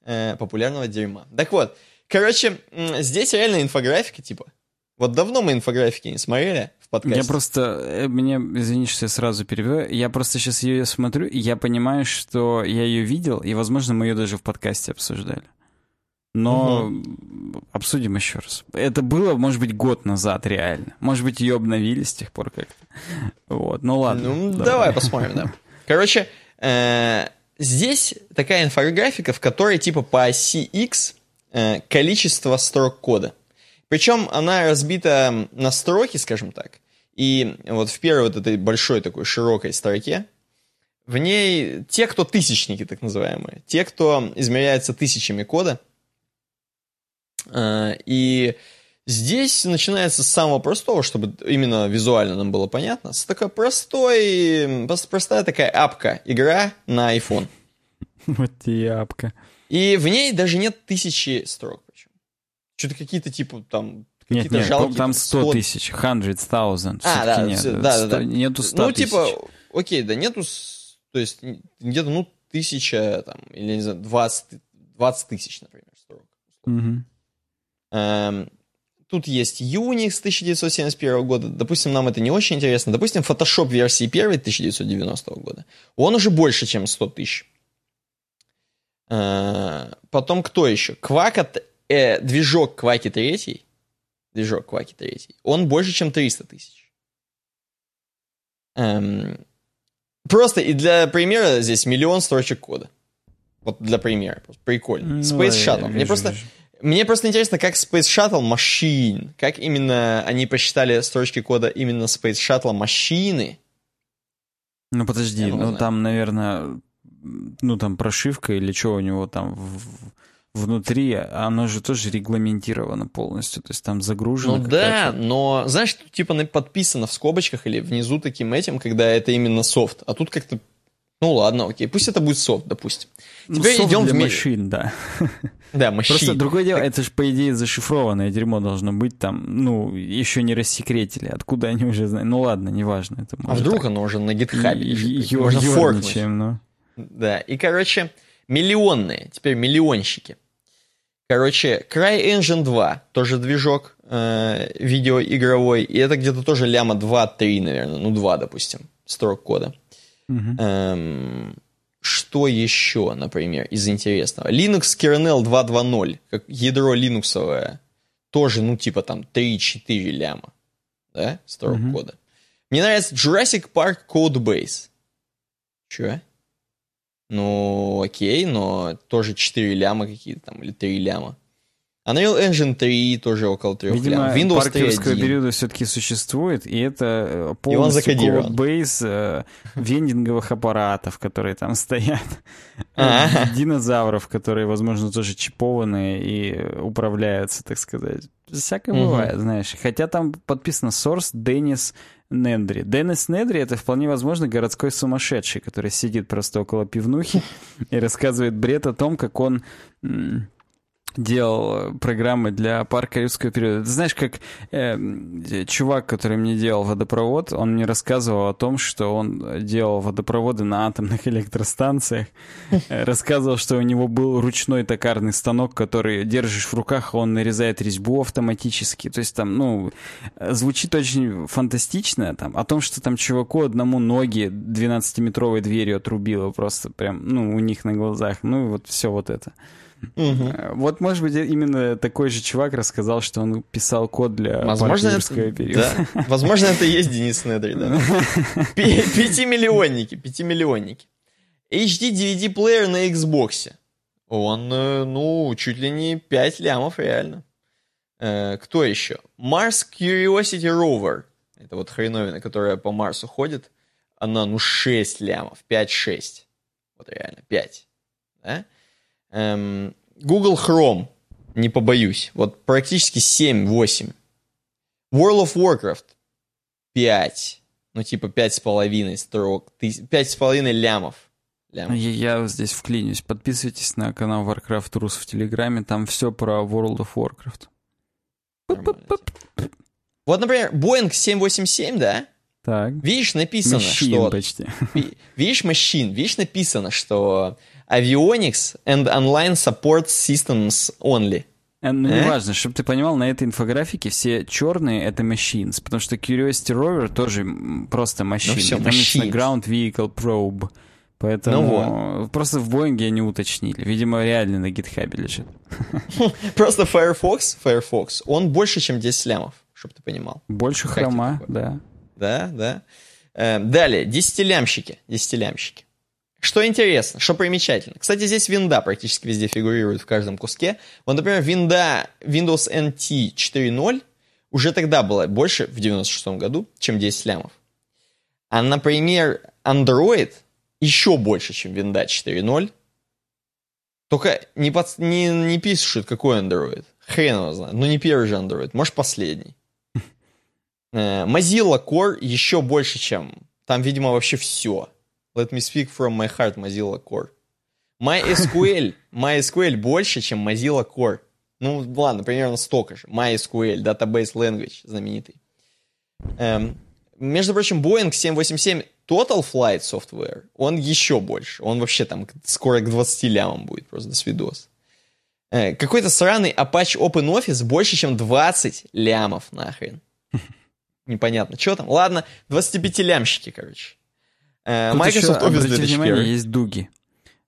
Speaker 1: э, популярного дерьма. Так вот, короче, здесь реально инфографика, типа. Вот давно мы инфографики не смотрели подкасте.
Speaker 2: Я просто, э, мне, извини, что я сразу перебиваю, я просто сейчас ее смотрю, и я понимаю, что я ее видел, и, возможно, мы ее даже в подкасте обсуждали. Но угу. обсудим еще раз. Это было, может быть, год назад реально. Может быть, ее обновили с тех пор как-то. Вот, ну ладно.
Speaker 1: Ну, давай, давай посмотрим, да. Короче, э, здесь такая инфографика, в которой типа по оси X э, количество строк кода. Причем она разбита на строки, скажем так. И вот в первой вот этой большой такой широкой строке, в ней те, кто тысячники, так называемые, те, кто измеряется тысячами кода. Э, и здесь начинается с самого простого, чтобы именно визуально нам было понятно, с такой простой, простая такая апка, игра на iPhone.
Speaker 2: Вот и апка.
Speaker 1: И в ней даже нет тысячи строк. Что-то какие-то типа там
Speaker 2: нет, нет, жалкие, там 100 тысяч, hundred thousand. А, да, нет, да, 100, да, да. Нету 100
Speaker 1: Ну, типа, тысяч. окей, да нету, то есть где-то, ну, тысяча, там, или, не знаю, 20, 20 тысяч, например, строк. Угу. Эм, тут есть Unix 1971 года. Допустим, нам это не очень интересно. Допустим, Photoshop версии 1 1990 года. Он уже больше, чем 100 тысяч. Э, потом кто еще? Quack э, движок Кваки 3, движок Кваки 3, он больше, чем 300 тысяч. Эм, просто и для примера здесь миллион строчек кода. Вот для примера. Прикольно. Ну, Space Shuttle. Вижу, мне просто... Вижу. Мне просто интересно, как Space Shuttle Machine, как именно они посчитали строчки кода именно Space Shuttle машины.
Speaker 2: Ну подожди, ну там, наверное, ну там прошивка или что у него там в, внутри, оно же тоже регламентировано полностью, то есть там загружено.
Speaker 1: Ну да, но знаешь, типа подписано в скобочках или внизу таким этим, когда это именно софт, а тут как-то ну ладно, окей, пусть это будет софт, допустим.
Speaker 2: Ну, Теперь софт идем для в мир... машин, да.
Speaker 1: Да, машин.
Speaker 2: Просто другое дело, это же, по идее, зашифрованное дерьмо должно быть там, ну, еще не рассекретили. Откуда они уже знают? Ну ладно, неважно. Это
Speaker 1: а вдруг так. оно уже на гитхабе Можно форкнуть.
Speaker 2: Ну.
Speaker 1: Да, и, короче, миллионные, теперь миллионщики. Короче, CryEngine 2, тоже движок э, видеоигровой, и это где-то тоже ляма 2-3, наверное, ну 2, допустим, строк кода. Mm-hmm. Эм, что еще, например, из интересного? Linux kernel 2.2.0, как ядро линуксовое, тоже, ну, типа там 3-4 ляма, да, строк mm-hmm. кода. Мне нравится Jurassic Park Codebase. Че? Ну, окей, но тоже 4 ляма какие-то там, или 3 ляма. Unreal Engine 3 тоже около 3
Speaker 2: Видимо, лям. Windows 3.1. периода все-таки существует, и это э, полностью кодбейс э, вендинговых аппаратов, которые там стоят. А-а-а. Динозавров, которые, возможно, тоже чипованные и управляются, так сказать. Всякое угу. бывает, знаешь. Хотя там подписано Source Денис Недри. Деннис Недри — это вполне возможно городской сумасшедший, который сидит просто около пивнухи и рассказывает бред о том, как он делал программы для парка юрского периода. Ты знаешь, как э, чувак, который мне делал водопровод, он мне рассказывал о том, что он делал водопроводы на атомных электростанциях. Рассказывал, что у него был ручной токарный станок, который держишь в руках, он нарезает резьбу автоматически. То есть там, ну, звучит очень фантастично. Там, о том, что там чуваку одному ноги 12-метровой дверью отрубило просто прям, ну, у них на глазах. Ну, и вот все вот это. Угу. Вот, может быть, именно такой же чувак рассказал, что он писал код для
Speaker 1: Возможно, это, периода. Да. Возможно, это и есть Денис Недри, да. Пятимиллионники, пятимиллионники. HD DVD-плеер на Xbox. Он, э, ну, чуть ли не 5 лямов, реально. Э, кто еще? Mars Curiosity Rover. Это вот хреновина, которая по Марсу ходит. она, ну, 6 лямов, 5-6. Вот реально, 5. Да? Эм, Google Chrome, не побоюсь, вот практически 7-8. World of Warcraft 5. Ну, типа 5,5 строк, 5,5 лямов.
Speaker 2: лямов. Я, здесь вклинюсь. Подписывайтесь на канал Warcraft Рус в Телеграме, там все про World of Warcraft.
Speaker 1: Вот, например, Boeing 787, да?
Speaker 2: Так.
Speaker 1: Видишь, написано,
Speaker 2: Machine
Speaker 1: что...
Speaker 2: почти.
Speaker 1: Видишь, machine, видишь, написано, что avionics and online support systems only.
Speaker 2: Э, ну, э? неважно, чтобы ты понимал, на этой инфографике все черные — это machines, потому что Curiosity Rover тоже просто machine. Ну,
Speaker 1: все,
Speaker 2: Там написано Ground Vehicle Probe. Поэтому ну вот. просто в Боинге они уточнили. Видимо, реально на гитхабе лежит.
Speaker 1: Просто Firefox, Firefox, он больше, чем 10 лямов, чтобы ты понимал.
Speaker 2: Больше хрома, да.
Speaker 1: Да, да. Э, далее, десятилямщики, десятилямщики. Что интересно, что примечательно. Кстати, здесь винда практически везде фигурирует в каждом куске. Вот, например, винда Windows NT 4.0 уже тогда была больше, в 96 году, чем 10 лямов. А, например, Android еще больше, чем винда 4.0. Только не, под, не, не пишут, какой Android. Хрен его знает. Ну, не первый же Android, может, последний. Э, Mozilla Core еще больше, чем... Там, видимо, вообще все. Let me speak from my heart, Mozilla Core. MySQL, MySQL больше, чем Mozilla Core. Ну, ладно, примерно столько же. MySQL, Database Language знаменитый. Эм, между прочим, Boeing 787 Total Flight Software, он еще больше. Он вообще там скоро к 20 лямам будет, просто до свидос. Э, какой-то сраный Apache OpenOffice больше, чем 20 лямов нахрен. Непонятно, что там. Ладно, 25-лямщики, короче.
Speaker 2: Э, Microsoft еще, Office 2001. внимание, есть дуги.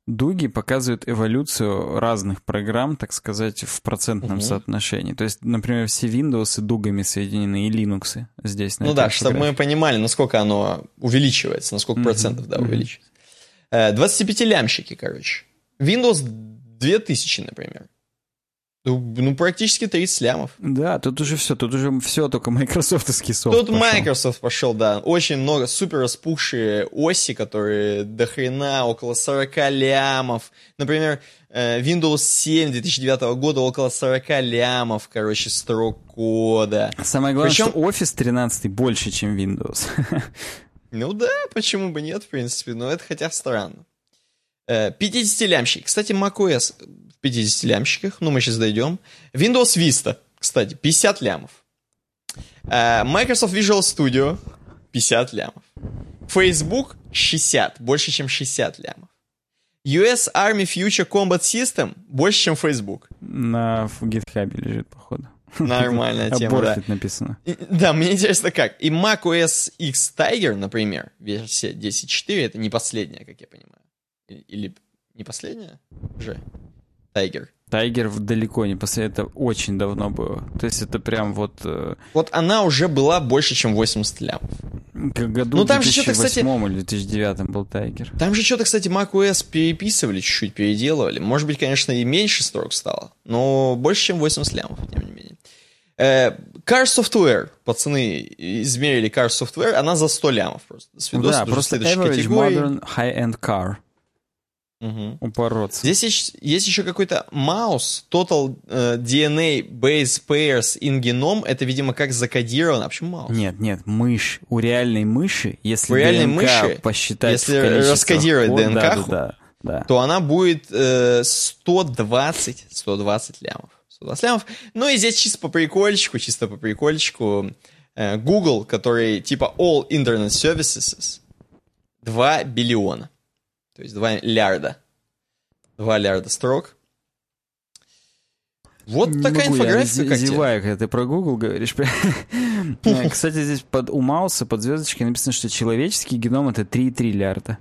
Speaker 2: Дуги показывают эволюцию разных программ, так сказать, в процентном угу. соотношении. То есть, например, все Windows дугами соединены, и Linux здесь.
Speaker 1: ну да, чтобы мы понимали, насколько оно увеличивается, насколько угу. процентов, да, увеличивается. 25-лямщики, э, короче. Windows 2000, например. Ну, ну, практически 30 лямов.
Speaker 2: Да, тут уже все, тут уже все, только майкрософтовский софт
Speaker 1: Тут пошел. Microsoft пошел, да. Очень много супер распухшие оси, которые до хрена около 40 лямов. Например, э, Windows 7 2009 года около 40 лямов, короче, строк кода.
Speaker 2: Самое главное, Причем... что Office 13 больше, чем Windows.
Speaker 1: Ну да, почему бы нет, в принципе, но это хотя странно. 50-лямщик. Э, Кстати, macOS 50 лямщиках, ну мы сейчас дойдем. Windows Vista, кстати, 50 лямов. Uh, Microsoft Visual Studio 50 лямов. Facebook 60, больше, чем 60 лямов. US Army Future Combat System больше, чем Facebook.
Speaker 2: На GitHub лежит, походу.
Speaker 1: Нормальная тема, да.
Speaker 2: написано.
Speaker 1: да, мне интересно как. И macOS X Tiger, например, версия 10.4, это не последняя, как я понимаю. Или не последняя? Уже. Тайгер.
Speaker 2: Тайгер далеко не после это очень давно было. То есть это прям вот... Э...
Speaker 1: Вот она уже была больше, чем 80 лямов.
Speaker 2: Как году
Speaker 1: ну,
Speaker 2: там 2008 же кстати, или 2009 был Тайгер.
Speaker 1: Там же что-то, кстати, macOS переписывали, чуть-чуть переделывали. Может быть, конечно, и меньше строк стало, но больше, чем 80 лямов, тем не менее. Э, Car Software, пацаны измерили Car Software, она за 100 лямов просто.
Speaker 2: Свидос, да, просто average modern high-end car.
Speaker 1: Угу.
Speaker 2: Упороться.
Speaker 1: Здесь есть, есть еще какой-то mouse, Total uh, DNA Base Pairs in Genome. Это, видимо, как закодировано. А почему маус?
Speaker 2: Нет, нет, мышь. У реальной мыши, если
Speaker 1: У реальной
Speaker 2: ДНК
Speaker 1: мыши,
Speaker 2: посчитать
Speaker 1: если раскодировать код, ДНК, да,
Speaker 2: да, да,
Speaker 1: то она будет э, 120, 120 лямов. 120 лямов. Ну и здесь чисто по прикольчику, чисто по прикольчику. Э, Google, который типа All Internet Services, 2 биллиона. То есть 2 лярда. 2 лярда строк. Вот не такая могу, инфографика. Я
Speaker 2: как зеваю, когда ты про Google говоришь. Кстати, здесь под, у Мауса под звездочкой написано, что человеческий геном это 3 триллиарда.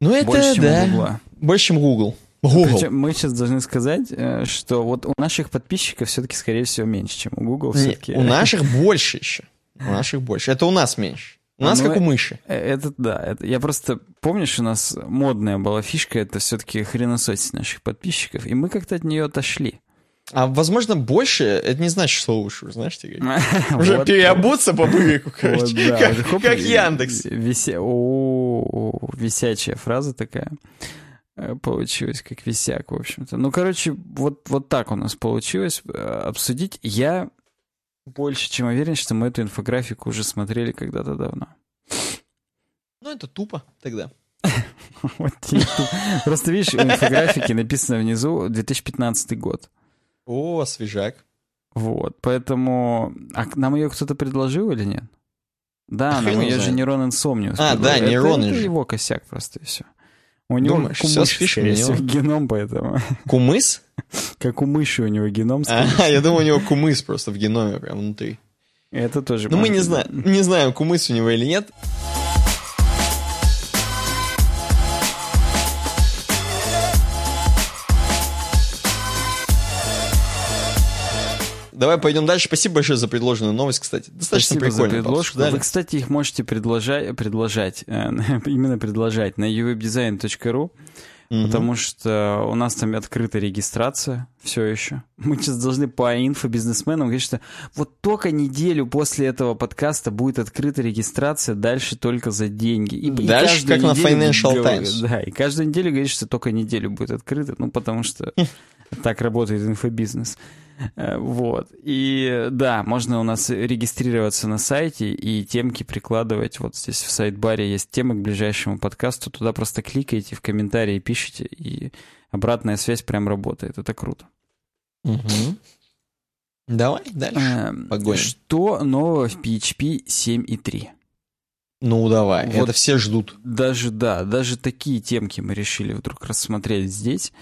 Speaker 1: Ну это
Speaker 2: Больше, чем
Speaker 1: да.
Speaker 2: Google.
Speaker 1: Больше, чем Google. Google.
Speaker 2: Причем мы сейчас должны сказать, э, что вот у наших подписчиков все-таки, скорее всего, меньше, чем у Google.
Speaker 1: Не, у наших больше еще. У наших больше. Это у нас меньше. У нас ну, как у мыши.
Speaker 2: Э, это да. Это, я просто... Помнишь, у нас модная была фишка, это все-таки хреносотить наших подписчиков, и мы как-то от нее отошли.
Speaker 1: А возможно больше, это не значит, что лучше, знаешь, тебе Уже переобуться по быку, короче. Как Яндекс.
Speaker 2: Висячая фраза такая э, получилась, как висяк, в общем-то. Ну, короче, вот, вот так у нас получилось э, обсудить. Я больше чем уверен, что мы эту инфографику уже смотрели когда-то давно.
Speaker 1: Ну, это тупо тогда.
Speaker 2: Просто видишь, у инфографики написано внизу 2015 год.
Speaker 1: О, свежак.
Speaker 2: Вот, поэтому... А нам ее кто-то предложил или нет? Да, нам ее же Нейрон Инсомниус.
Speaker 1: А, да, Нейрон
Speaker 2: Это его косяк просто и все. У него
Speaker 1: Думаешь, все спишем
Speaker 2: геном, поэтому...
Speaker 1: Кумыс?
Speaker 2: Как у мыши у него геном.
Speaker 1: А, я думаю, у него кумыс просто в геноме прям внутри.
Speaker 2: Это тоже...
Speaker 1: Ну, мы не знаем, не знаем, кумыс у него или нет. Давай пойдем дальше. Спасибо большое за предложенную новость, кстати. Достаточно
Speaker 2: Спасибо
Speaker 1: прикольно.
Speaker 2: За предложку. Вы, кстати, их можете предложать, предложать э, именно предложать на uwebdesign.ru, угу. потому что у нас там открыта регистрация все еще. Мы сейчас должны по инфобизнесменам говорить, что вот только неделю после этого подкаста будет открыта регистрация, дальше только за деньги.
Speaker 1: И, дальше и как на Financial Times.
Speaker 2: Да, и каждую неделю говорит, что только неделю будет открыто, ну потому что так работает инфобизнес. Э, вот. И да, можно у нас регистрироваться на сайте и темки прикладывать. Вот здесь в сайт-баре есть темы к ближайшему подкасту. Туда просто кликаете, в комментарии пишите, и обратная связь прям работает. Это круто.
Speaker 1: Угу. Давай дальше. Эм,
Speaker 2: Погоним. Что нового в PHP 7.3?
Speaker 1: Ну, давай, вот это все ждут.
Speaker 2: Даже, да, даже такие темки мы решили вдруг рассмотреть здесь.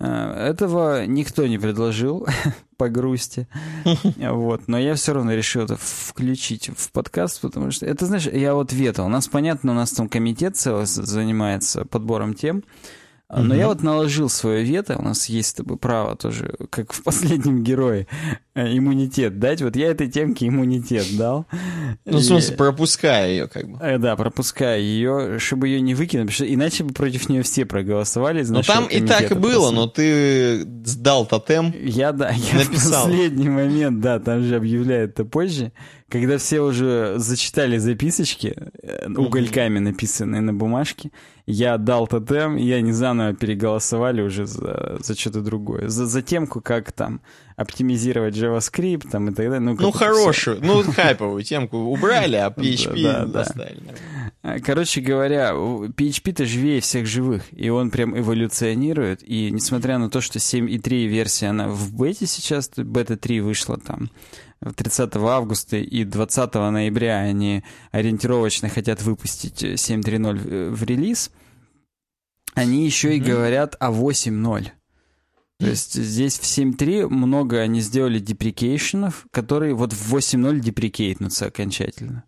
Speaker 2: Э, этого никто не предложил по грусти. Вот. Но я все равно решил это включить в подкаст, потому что это, знаешь, я вот вето. У нас, понятно, у нас там комитет целый занимается подбором тем. Но я вот наложил свое вето, у нас есть с тобой право тоже, как в последнем герое, э, иммунитет дать. Вот я этой темке иммунитет дал.
Speaker 1: Ну, в смысле, пропуская ее как бы.
Speaker 2: Э, да, пропуская ее, чтобы ее не выкинуть, потому что иначе бы против нее все проголосовали.
Speaker 1: Ну, там и так и было, но ты сдал тотем.
Speaker 2: Я, да, я написал. в последний момент, да, там же объявляют это позже, когда все уже зачитали записочки, э, угольками написанные на бумажке, я дал тотем, и они заново переголосовали уже за, за что-то другое. За, за темку, как там оптимизировать JavaScript там, и так далее.
Speaker 1: Ну, ну хорошую, все. ну хайповую темку убрали, а PHP да, да, оставили.
Speaker 2: Да. Короче говоря, PHP-то живее всех живых, и он прям эволюционирует, и несмотря на то, что 7.3 версия, она в бете сейчас, бета 3 вышла там, 30 августа и 20 ноября они ориентировочно хотят выпустить 7.3.0 в релиз, они еще mm-hmm. и говорят о 8.0. То есть здесь в 7.3 много они сделали деприкейшенов, которые вот в 8.0 деприкейтнутся окончательно.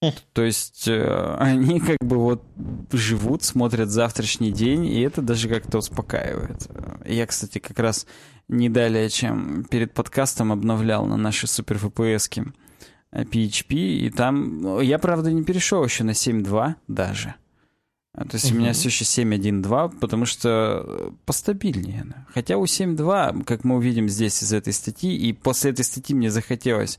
Speaker 2: Хм. То есть э, они как бы вот живут, смотрят завтрашний день, и это даже как-то успокаивает. Я, кстати, как раз не далее, чем перед подкастом обновлял на наши супер FPS PHP, и там... Ну, я, правда, не перешел еще на 7.2 даже. А, то есть uh-huh. у меня все еще 7.1.2, потому что постабильнее. Хотя у 7.2, как мы увидим здесь из этой статьи, и после этой статьи мне захотелось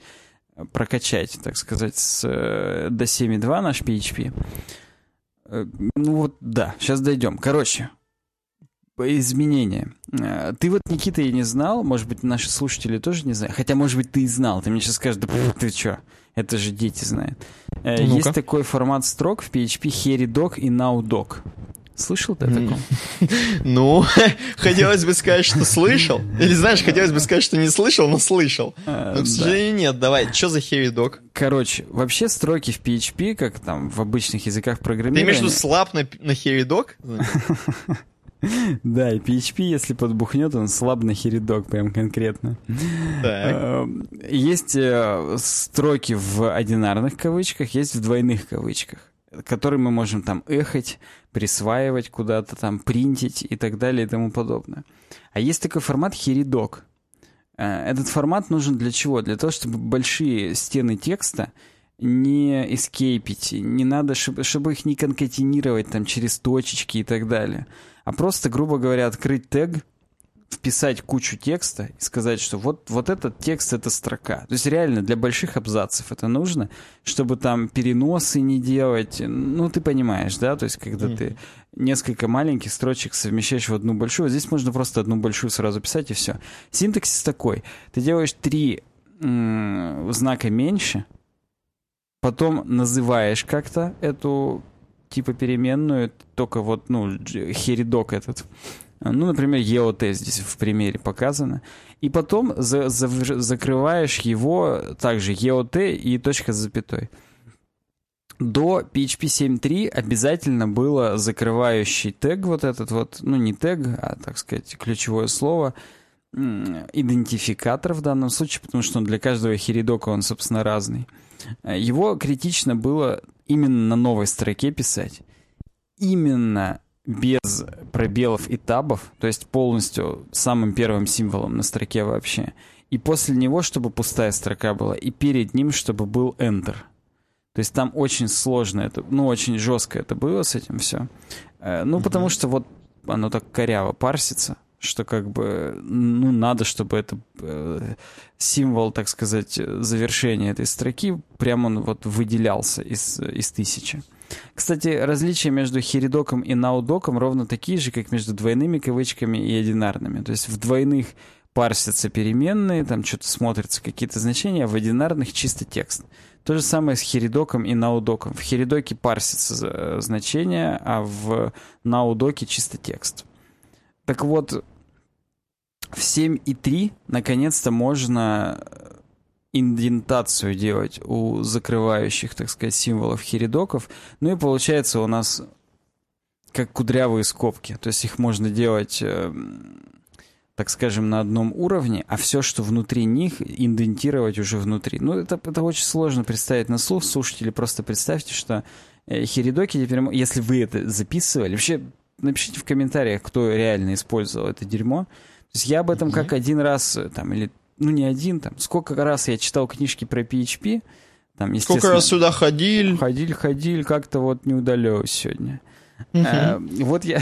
Speaker 2: прокачать, так сказать, с, э, до 7.2 наш PHP. Э, ну вот, да, сейчас дойдем. Короче, изменения. Э, ты вот, Никита, я не знал, может быть, наши слушатели тоже не знают. Хотя, может быть, ты и знал. Ты мне сейчас скажешь, да ты что, это же дети знают. Э, ну Есть такой формат строк в PHP HairyDoc и NowDoc. Слышал ты о таком?
Speaker 1: Ну, хотелось бы сказать, что слышал. Или знаешь, хотелось бы сказать, что не слышал, но слышал. Э, но, к сожалению, нет. Давай, что за HairyDoc?
Speaker 2: Короче, вообще строки в PHP, как там в обычных языках программирования...
Speaker 1: Ты имеешь в виду слаб на, на HairyDoc?
Speaker 2: Да, и PHP, если подбухнет, он слаб на херидок прям конкретно. Эм, есть э, строки в одинарных кавычках, есть в двойных кавычках, которые мы можем там эхать, присваивать куда-то, там принтить и так далее и тому подобное. А есть такой формат херидок. Э, этот формат нужен для чего? Для того, чтобы большие стены текста не эскейпить, не надо, чтобы, чтобы их не конкатинировать там через точечки и так далее а просто, грубо говоря, открыть тег, вписать кучу текста и сказать, что вот, вот этот текст — это строка. То есть реально для больших абзацев это нужно, чтобы там переносы не делать. Ну, ты понимаешь, да? То есть когда mm-hmm. ты несколько маленьких строчек совмещаешь в одну большую, здесь можно просто одну большую сразу писать и все. Синтаксис такой. Ты делаешь три знака меньше, потом называешь как-то эту типа переменную, только вот, ну, херидок этот, ну, например, EOT здесь в примере показано. И потом за, за, закрываешь его также EOT и точка с запятой. До PHP 7.3 обязательно было закрывающий тег вот этот вот, ну не тег, а, так сказать, ключевое слово, идентификатор в данном случае, потому что для каждого херидока он, собственно, разный. Его критично было именно на новой строке писать. Именно без пробелов и табов, то есть полностью самым первым символом на строке вообще. И после него, чтобы пустая строка была, и перед ним, чтобы был Enter. То есть там очень сложно это, ну, очень жестко это было с этим все. Э, ну, mm-hmm. потому что вот оно так коряво парсится, что как бы, ну, надо, чтобы это э, символ, так сказать, завершения этой строки, прямо он вот выделялся из, из тысячи. Кстати, различия между херидоком и наудоком ровно такие же, как между двойными кавычками и одинарными. То есть в двойных парсятся переменные, там что-то смотрятся какие-то значения, а в одинарных чисто текст. То же самое с херидоком и наудоком. В херидоке парсятся э, значения, а в наудоке чисто текст. Так вот, в 7.3 наконец-то можно индентацию делать у закрывающих, так сказать, символов херидоков. Ну и получается у нас как кудрявые скобки. То есть их можно делать, э, так скажем, на одном уровне, а все, что внутри них, индентировать уже внутри. Ну, это, это очень сложно представить на слух. Слушатели, просто представьте, что э, херидоки теперь, если вы это записывали, вообще напишите в комментариях, кто реально использовал это дерьмо. Есть я об этом mm-hmm. как один раз э, там или ну не один, там, сколько раз я читал книжки про PHP, там,
Speaker 1: Сколько раз сюда ходил?
Speaker 2: Ходил, ходил, как-то вот не удалось сегодня. Uh, вот я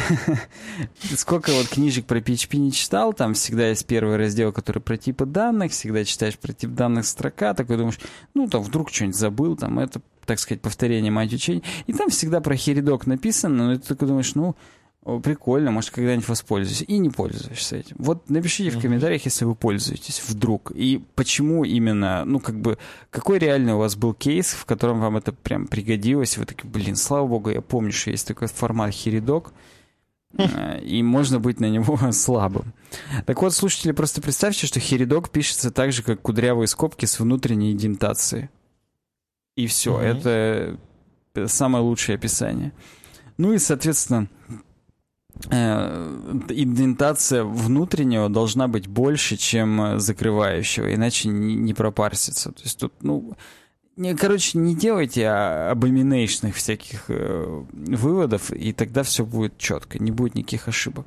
Speaker 2: сколько вот книжек про PHP не читал, там всегда есть первый раздел, который про типы данных, всегда читаешь про тип данных строка, такой думаешь, ну там вдруг что-нибудь забыл, там это, так сказать, повторение мать учения. И там всегда про херидок написано, но ты такой думаешь, ну, прикольно, может, когда-нибудь воспользуюсь. И не пользуешься этим. Вот напишите в комментариях, если вы пользуетесь вдруг. И почему именно, ну, как бы, какой реально у вас был кейс, в котором вам это прям пригодилось, вы такие, блин, слава богу, я помню, что есть такой формат херидок, э, и можно быть на него слабым. Так вот, слушатели, просто представьте, что херидок пишется так же, как кудрявые скобки с внутренней идентацией. И все, mm-hmm. это самое лучшее описание. Ну и, соответственно, Э, индентация внутреннего должна быть больше, чем закрывающего, иначе не, пропарсится. То есть тут, ну, не, короче, не делайте абоминейшных всяких э, выводов, и тогда все будет четко, не будет никаких ошибок.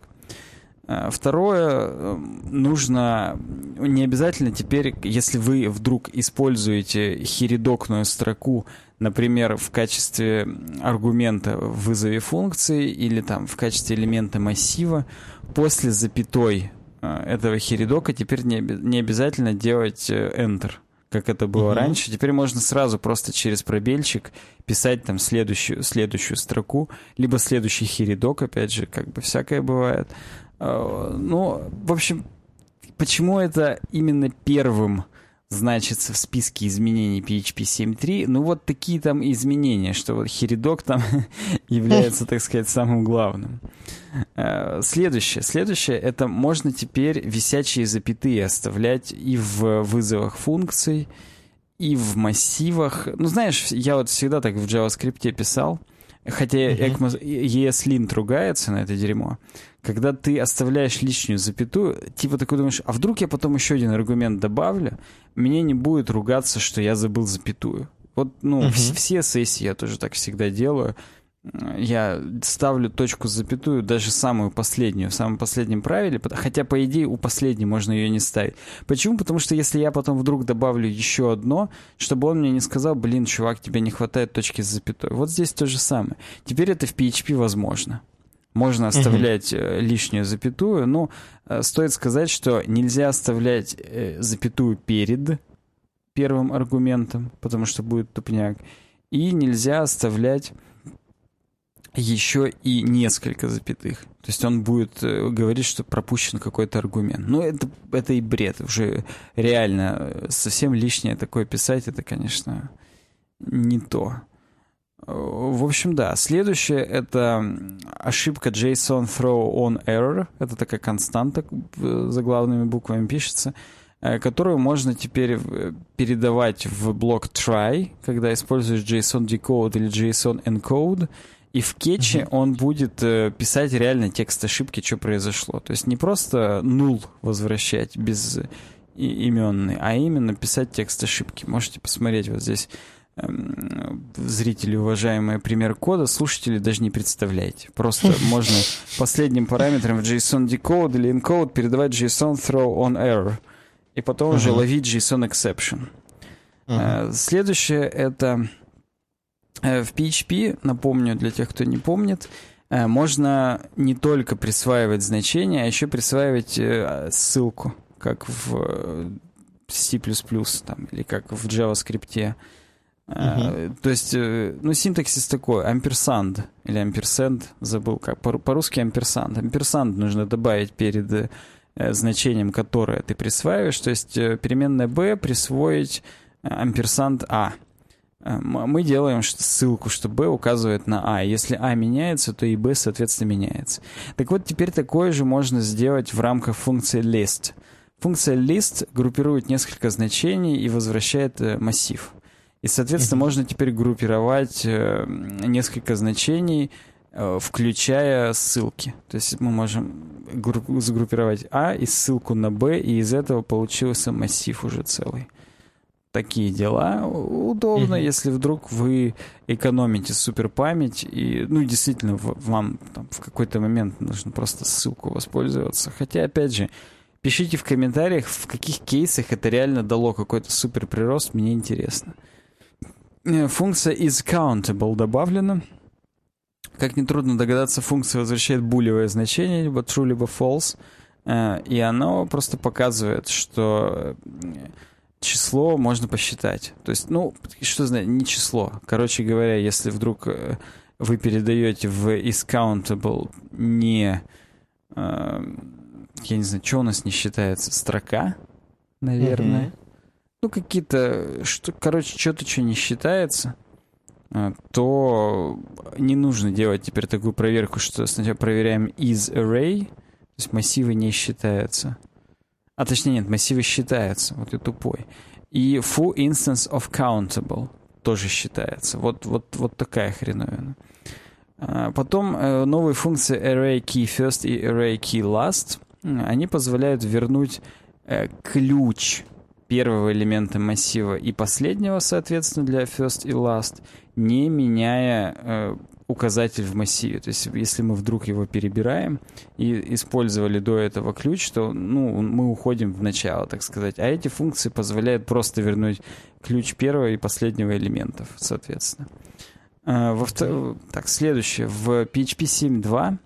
Speaker 2: Э, второе, э, нужно не обязательно теперь, если вы вдруг используете херидокную строку например, в качестве аргумента в вызове функции или там в качестве элемента массива после запятой э, этого херидока теперь не, не обязательно делать э, enter, как это было uh-huh. раньше. Теперь можно сразу просто через пробельчик писать там следующую, следующую строку, либо следующий херидок, опять же, как бы всякое бывает. Э, ну, в общем, почему это именно первым значится в списке изменений PHP 7.3. Ну вот такие там изменения, что вот херидок там является, так сказать, самым главным. Э, следующее. Следующее, это можно теперь висячие запятые оставлять и в вызовах функций, и в массивах. Ну, знаешь, я вот всегда так в JavaScript писал, хотя ESLint ругается на это дерьмо когда ты оставляешь лишнюю запятую, типа такой думаешь, а вдруг я потом еще один аргумент добавлю, мне не будет ругаться, что я забыл запятую. Вот, ну, uh-huh. все, все сессии я тоже так всегда делаю. Я ставлю точку запятую, даже самую последнюю, в самом последнем правиле, хотя, по идее, у последней можно ее не ставить. Почему? Потому что если я потом вдруг добавлю еще одно, чтобы он мне не сказал, блин, чувак, тебе не хватает точки с запятой. Вот здесь то же самое. Теперь это в PHP возможно. Можно оставлять угу. лишнюю запятую, но э, стоит сказать, что нельзя оставлять запятую перед первым аргументом, потому что будет тупняк. И нельзя оставлять еще и несколько запятых. То есть он будет говорить, что пропущен какой-то аргумент. Ну, это, это и бред. Уже реально совсем лишнее такое писать, это, конечно, не то. В общем, да. Следующее — это ошибка JSON throw on error. Это такая константа, за главными буквами пишется, э, которую можно теперь передавать в блок try, когда используешь JSON decode или JSON encode, и в кетче mm-hmm. он будет э, писать реально текст ошибки, что произошло. То есть не просто null возвращать без именный, а именно писать текст ошибки. Можете посмотреть вот здесь зрители, уважаемые, пример кода, слушатели даже не представляете. Просто можно последним параметром в JSON decode или encode передавать JSON throw on error. И потом uh-huh. уже ловить JSON exception. Uh-huh. Следующее это э, в PHP, напомню для тех, кто не помнит, э, можно не только присваивать значение, а еще присваивать ссылку, как в C++ там, или как в JavaScript. Uh-huh. То есть, э, ну, синтаксис такой, амперсанд или амперсенд, забыл как, по-русски амперсанд. Амперсанд нужно добавить перед э, значением, которое ты присваиваешь, то есть переменная b присвоить амперсанд а. Мы делаем ссылку, что b указывает на а. Если а меняется, то и b, соответственно, меняется. Так вот, теперь такое же можно сделать в рамках функции list. Функция list группирует несколько значений и возвращает массив. И, соответственно, можно теперь группировать э, несколько значений, э, включая ссылки. То есть мы можем загруппировать А и ссылку на Б, и из этого получился массив уже целый. Такие дела. Удобно, mm-hmm. если вдруг вы экономите супер память, и, ну, действительно, вам там, в какой-то момент нужно просто ссылку воспользоваться. Хотя, опять же, пишите в комментариях, в каких кейсах это реально дало какой-то супер прирост, мне интересно. Э, функция isCountable добавлена. Как нетрудно догадаться, функция возвращает булевое значение, либо true, либо false. Э, и оно просто показывает, что э, число можно посчитать. То есть, ну, что знает, не число. Короче говоря, если вдруг вы передаете в isCountable не... Я не знаю, что у нас не считается? Строка, наверное. Mm-hmm ну, какие-то, что, короче, что-то, что не считается, а, то не нужно делать теперь такую проверку, что сначала проверяем is array, то есть массивы не считаются. А точнее нет, массивы считаются, вот я тупой. И full instance of countable тоже считается. Вот, вот, вот такая хреновина. А, потом э, новые функции array key first и array key last, они позволяют вернуть э, ключ первого элемента массива и последнего, соответственно, для first и last, не меняя э, указатель в массиве. То есть, если мы вдруг его перебираем и использовали до этого ключ, то ну, мы уходим в начало, так сказать. А эти функции позволяют просто вернуть ключ первого и последнего элементов, соответственно. Э, во втор... Так, следующее. В PHP 7.2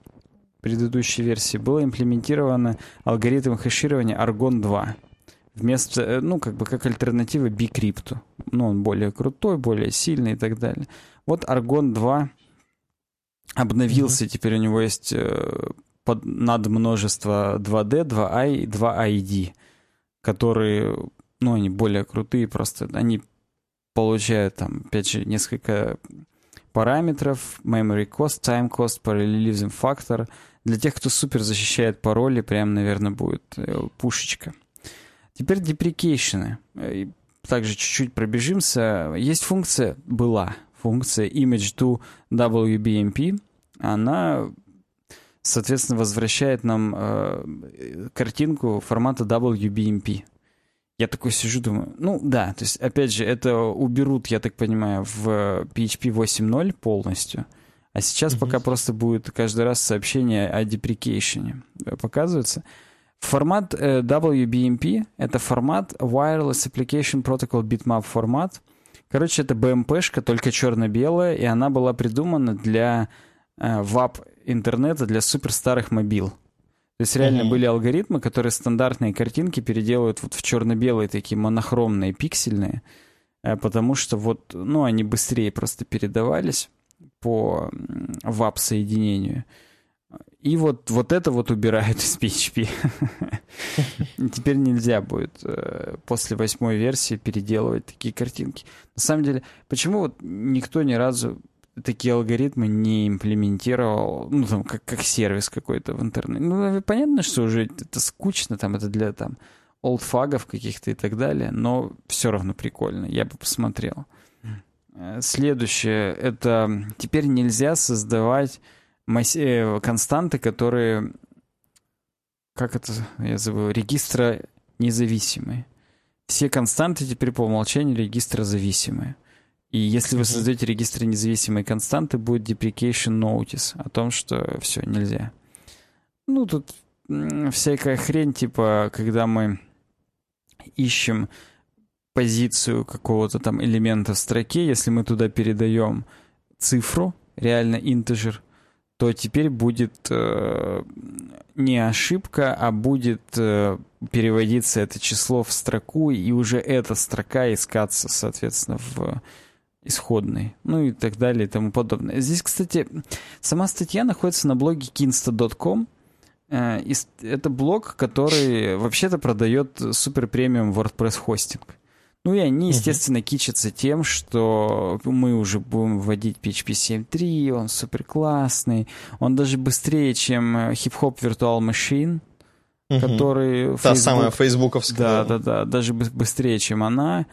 Speaker 2: предыдущей версии было имплементировано алгоритм хэширования Argon 2 вместо, э, ну, как бы как альтернатива Bcrypt. Ну, он более крутой, более сильный и так далее. Вот Argon 2 обновился, mm-hmm. теперь у него есть э, под, над множество 2D, 2i и 2ID, которые, ну, они более крутые просто. Они получают там, опять же, несколько параметров, memory cost, time cost, parallelism factor. Для тех, кто супер защищает пароли, прям, наверное, будет э, пушечка. Теперь деприкейшены. Также чуть-чуть пробежимся. Есть функция, была функция image to WBMP. Она, соответственно, возвращает нам э, картинку формата WBMP. Я такой сижу, думаю, ну да, то есть, опять же, это уберут, я так понимаю, в PHP 8.0 полностью. А сейчас mm-hmm. пока просто будет каждый раз сообщение о деприкейшене показывается. Формат э, WBMP — это формат Wireless Application Protocol Bitmap формат. Короче, это BMP-шка, только черно-белая, и она была придумана для э, WAP интернета для суперстарых мобил. То есть реально
Speaker 1: Мгм.
Speaker 2: были алгоритмы, которые стандартные картинки переделывают вот в черно-белые такие монохромные, пиксельные, э, потому что вот, ну, они быстрее просто передавались по м, вап-соединению. И вот, вот это вот убирают из PHP. Теперь нельзя будет э, после восьмой версии переделывать такие картинки. На самом деле, почему вот никто ни разу такие алгоритмы не имплементировал, ну, там, как, как сервис какой-то в интернете. Ну, понятно, что уже это скучно, там, это для, там, олдфагов каких-то и так далее, но все равно прикольно, я бы посмотрел. Э, Следующее, это теперь нельзя создавать константы, которые, как это, я забыл, регистра независимые. Все константы теперь по умолчанию регистра зависимые. И если вы создаете регистр независимой константы, будет deprecation notice о том, что все, нельзя. Ну, тут всякая хрень, типа, когда мы ищем позицию какого-то там элемента в строке, если мы туда передаем цифру, реально интежер, то теперь будет э, не ошибка, а будет э, переводиться это число в строку, и уже эта строка искаться, соответственно, в исходной, ну и так далее и тому подобное. Здесь, кстати, сама статья находится на блоге kinsta.com. Э, Это блог, который вообще-то продает супер премиум WordPress хостинг. Ну и они, естественно, кичатся тем, что мы уже будем вводить PHP 7.3, он супер классный, он даже быстрее, чем э, Hop Virtual Machine,
Speaker 1: Мгм.
Speaker 2: который
Speaker 1: Та
Speaker 2: Facebook-
Speaker 1: самая фейсбуковская.
Speaker 2: да, да, да, даже бы- быстрее, чем она.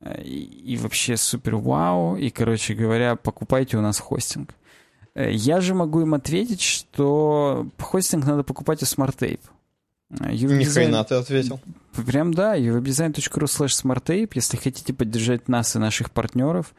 Speaker 2: Э, И, и вообще супер вау. И, короче говоря, покупайте у нас хостинг. Э, Я же могу им ответить, что хостинг надо покупать у SmartTape. Э,
Speaker 1: Ни хрена ты ответил.
Speaker 2: Прям да, uwebdesign.ru slash smarttape. Если хотите поддержать нас и наших партнеров,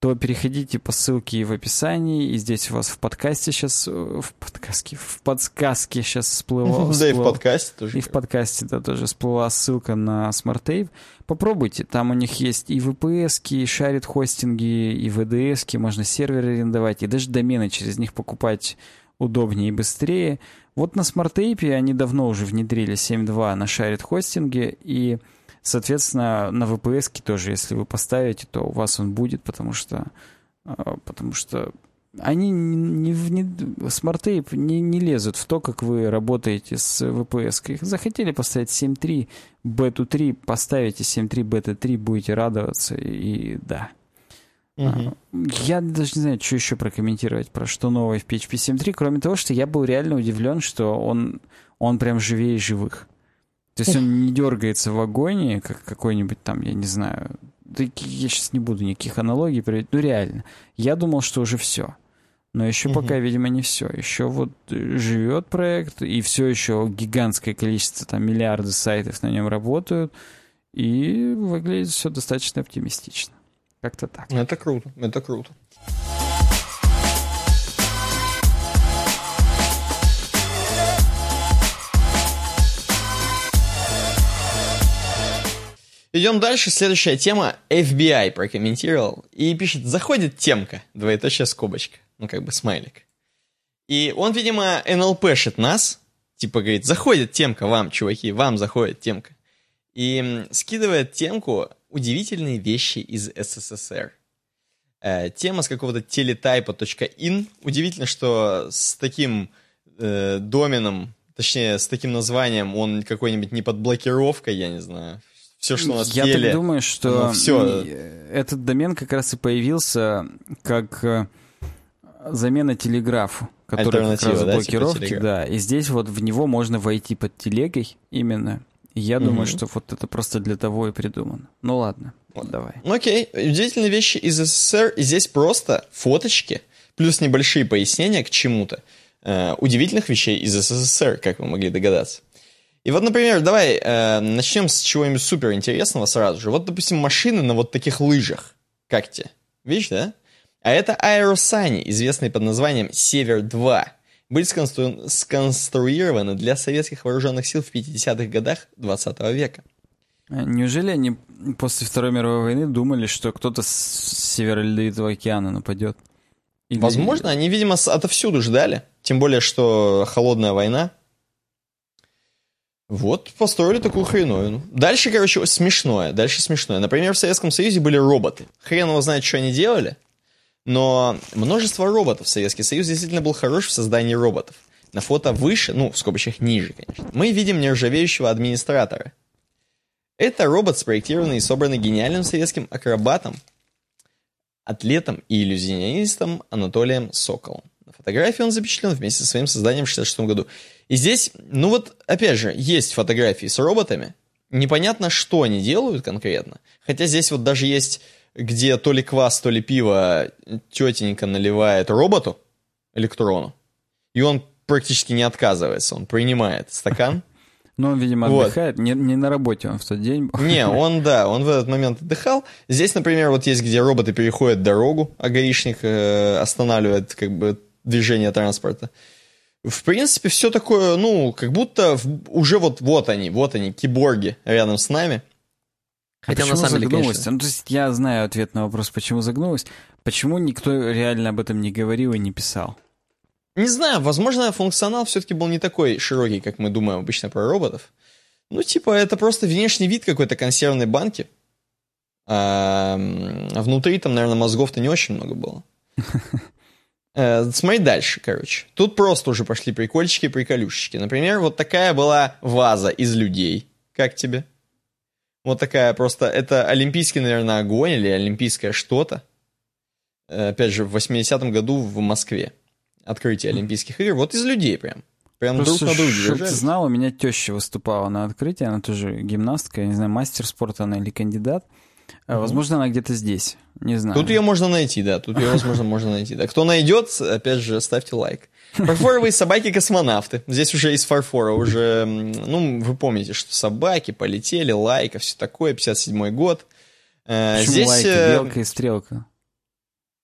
Speaker 2: то переходите по ссылке в описании, и здесь у вас в подкасте сейчас, в подкасте, в подсказке сейчас всплыло.
Speaker 1: Да и в подкасте тоже.
Speaker 2: и в подкасте, да, тоже всплыла ссылка на SmartTape. Попробуйте, там у них есть и VPS, и шарит хостинги, и VDS, можно серверы арендовать, и даже домены через них покупать удобнее и быстрее. Вот на SmartTape они давно уже внедрили 7.2 на шарит хостинге, и, соответственно, на VPS тоже, если вы поставите, то у вас он будет, потому что, э, потому что они не, не, SmartTape не, не лезут в то, как вы работаете с VPS. -кой. Захотели поставить 7.3, бету 3, поставите 7.3, бета 3, будете радоваться, и да.
Speaker 1: Мгм.
Speaker 2: Я даже не знаю, что еще прокомментировать, про что новое в PHP 7.3, кроме того, что я был реально удивлен, что он, он прям живее живых. То есть он не дергается в агонии, как какой-нибудь там, я не знаю, да я сейчас не буду никаких аналогий приводить, ну реально. Я думал, что уже все. Но еще
Speaker 1: Мгм.
Speaker 2: пока, видимо, не все. Еще вот э, живет проект, и все еще гигантское количество, там миллиарды сайтов на нем работают, и выглядит все достаточно оптимистично. Как-то так.
Speaker 1: Это круто, это круто. Идем дальше. Следующая тема. FBI прокомментировал и пишет, заходит темка, двоеточие скобочка. Ну, как бы смайлик. И он, видимо, НЛПшит нас. Типа говорит, заходит темка вам, чуваки, вам заходит темка. И скидывает темку «Удивительные вещи из СССР». Э, тема с какого-то teletype.in. Удивительно, что с таким э, доменом, точнее, с таким названием он какой-нибудь не под блокировкой, я не знаю. Все, что у нас
Speaker 2: Я
Speaker 1: теле.
Speaker 2: так думаю, что э, этот домен как раз и появился как э, замена телеграфу, который как раз в
Speaker 1: да, типа
Speaker 2: блокировке,
Speaker 1: телеграф.
Speaker 2: да. И здесь вот в него можно войти под телегой именно. Я думаю, что вот это просто для того и придумано. Ну ладно,
Speaker 1: Вот.
Speaker 2: давай.
Speaker 1: Ну окей, удивительные вещи из СССР. Здесь просто фоточки, плюс небольшие пояснения к чему-то. э, удивительных вещей из СССР, как вы могли догадаться. И вот, например, давай э, начнем с чего-нибудь супер интересного сразу же. Вот, допустим, машины на вот таких лыжах. Как тебе? Видишь, да? А это аэросани, известные под названием «Север-2». Были сконстру- сконструированы для советских вооруженных сил в 50-х годах 20 века.
Speaker 2: Э, Неужели они после Второй мировой войны думали, что кто-то с Северо-Ледовитого океана нападет? Или-
Speaker 1: Возможно, они, видимо, отовсюду ждали. Тем более, что холодная война. Вот, построили такую хреновину. Дальше, короче, смешное. Дальше смешное. Например, в Советском Союзе были роботы. Хрен его знает, что они делали. Но множество роботов. Советский Союз действительно был хорош в создании роботов. На фото выше, ну, в скобочках ниже, конечно, мы видим нержавеющего администратора. Это робот, спроектированный и собранный гениальным советским акробатом, атлетом и иллюзионистом Анатолием Соколом. На фотографии он запечатлен вместе со своим созданием в 1966 году. И здесь, ну вот, опять же, есть фотографии с роботами. Непонятно, что они делают конкретно. Хотя здесь вот даже есть, где то ли квас, то ли пиво тетенька наливает роботу, электрону, и он практически не отказывается, он принимает стакан.
Speaker 2: Ну, он, видимо, вот. отдыхает. Не, не на работе он в тот день был.
Speaker 1: Не, он, да, он в этот момент отдыхал. Здесь, например, вот есть, где роботы переходят дорогу, а гаишник э, останавливает как бы движение транспорта. В принципе, все такое, ну, как будто уже вот, вот они, вот они, киборги рядом с нами.
Speaker 2: А Хотя почему на самом деле, конечно... Ну, то есть я знаю ответ на вопрос, почему загнулась. Почему никто реально об этом не говорил и не писал?
Speaker 1: Не знаю, возможно, функционал все-таки был не такой широкий, как мы думаем обычно про роботов. Ну, типа, это просто внешний вид какой-то консервной банки. А, внутри там, наверное, мозгов-то не очень много было. Э, смотри дальше, короче. Тут просто уже пошли прикольчики, приколюшечки. Например, вот такая была ваза из людей. Как тебе? Вот такая просто... Это олимпийский, наверное, огонь или олимпийское что-то. Э, опять же, в 80-м году в Москве открытие Олимпийских игр, вот из людей прям. Прям Просто друг на друге
Speaker 2: лежали. ты знал, у меня теща выступала на открытии, она тоже гимнастка, я не знаю, мастер спорта она или кандидат. Mm-hmm. Возможно, она где-то здесь, не знаю.
Speaker 1: Тут ее можно найти, да, тут ее, возможно, можно найти. Да. Кто найдет, опять же, ставьте лайк. Фарфоровые собаки-космонавты. Здесь уже из фарфора уже, ну, вы помните, что собаки полетели, лайка, все такое, 57-й год.
Speaker 2: Э, Почему Здесь... лайка, э, белка и стрелка?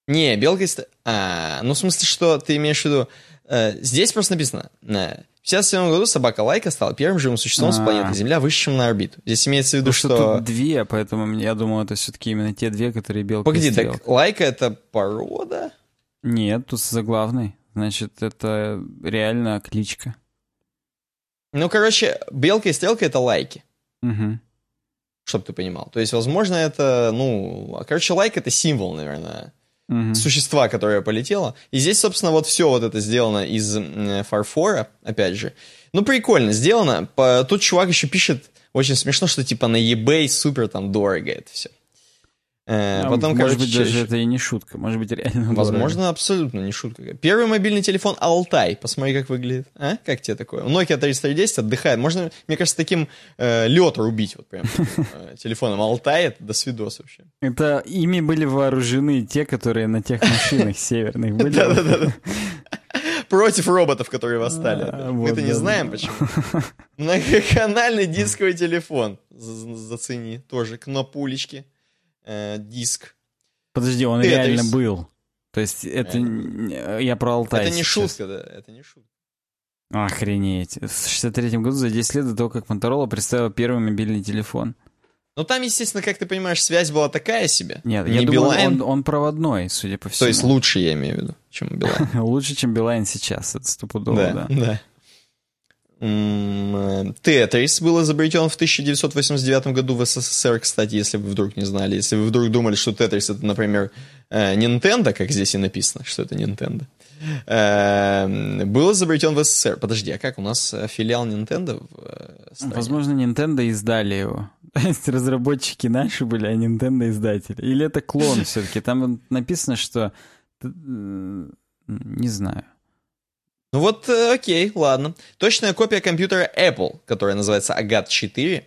Speaker 1: Не, белка... А, ну, в смысле, что ты имеешь в виду... Здесь просто написано... В 57 году собака Лайка стала первым живым существом с а. планеты Земля, вышедшим на орбиту. Здесь имеется в виду, что... что...
Speaker 2: тут две, поэтому я думал, это все-таки именно те две, которые белка
Speaker 1: Погоди, так Лайка — это порода?
Speaker 2: Нет, тут заглавный. Значит, это реально кличка.
Speaker 1: Ну, короче, белка и стрелка — это лайки.
Speaker 2: Угу.
Speaker 1: Чтоб ты понимал. То есть, возможно, это, ну... Короче, лайк — это символ, наверное, угу. существа, которое полетело. И здесь, собственно, вот все вот это сделано из фарфора, опять же. Ну, прикольно сделано. Тут чувак еще пишет, очень смешно, что типа на eBay супер там дорого это все.
Speaker 2: Э, а, потом, может короче, быть, даже это и не шутка, может быть, реально
Speaker 1: Возможно, дорого. абсолютно не шутка. Первый мобильный телефон Алтай, посмотри, как выглядит. А? Как тебе такое? Nokia 3310 отдыхает. Можно, мне кажется, таким э, лед рубить, вот прям э, телефоном Алтай, это до свидос вообще.
Speaker 2: Это ими были вооружены те, которые на тех машинах северных были.
Speaker 1: Да-да-да. Против роботов, которые восстали. А, Мы-то не знаем, почему. Многоканальный дисковый телефон. Зацени. Тоже кнопулечки э, диск.
Speaker 2: Подожди, он Tetris. реально был. То есть это реально. я про Алтай
Speaker 1: Это не сейчас. шутка, да, это не шутка.
Speaker 2: Охренеть. В 63 году, за 10 лет до того, как Motorola представил первый мобильный телефон.
Speaker 1: Ну там, естественно, как ты понимаешь, связь была такая себе.
Speaker 2: Нет, не я Билайн. думаю, он, он проводной, судя по всему.
Speaker 1: То есть лучше, я имею в виду, чем Билайн.
Speaker 2: лучше, чем Билайн сейчас, это стопудово,
Speaker 1: да. Да, Тетрис был изобретен в 1989 году в СССР, кстати, если вы вдруг не знали. Если вы вдруг думали, что Тетрис это, например, э, Nintendo, как здесь и написано, что это Nintendo, э, был изобретен в СССР. Подожди, а как у нас э, филиал Nintendo в?
Speaker 2: Возможно, Nintendo издали его. Разработчики наши были, а Nintendo издатели. Или это клон все-таки? Там написано, что... Не знаю.
Speaker 1: Ну вот, э, окей, ладно. Точная копия компьютера Apple, которая называется Agat 4,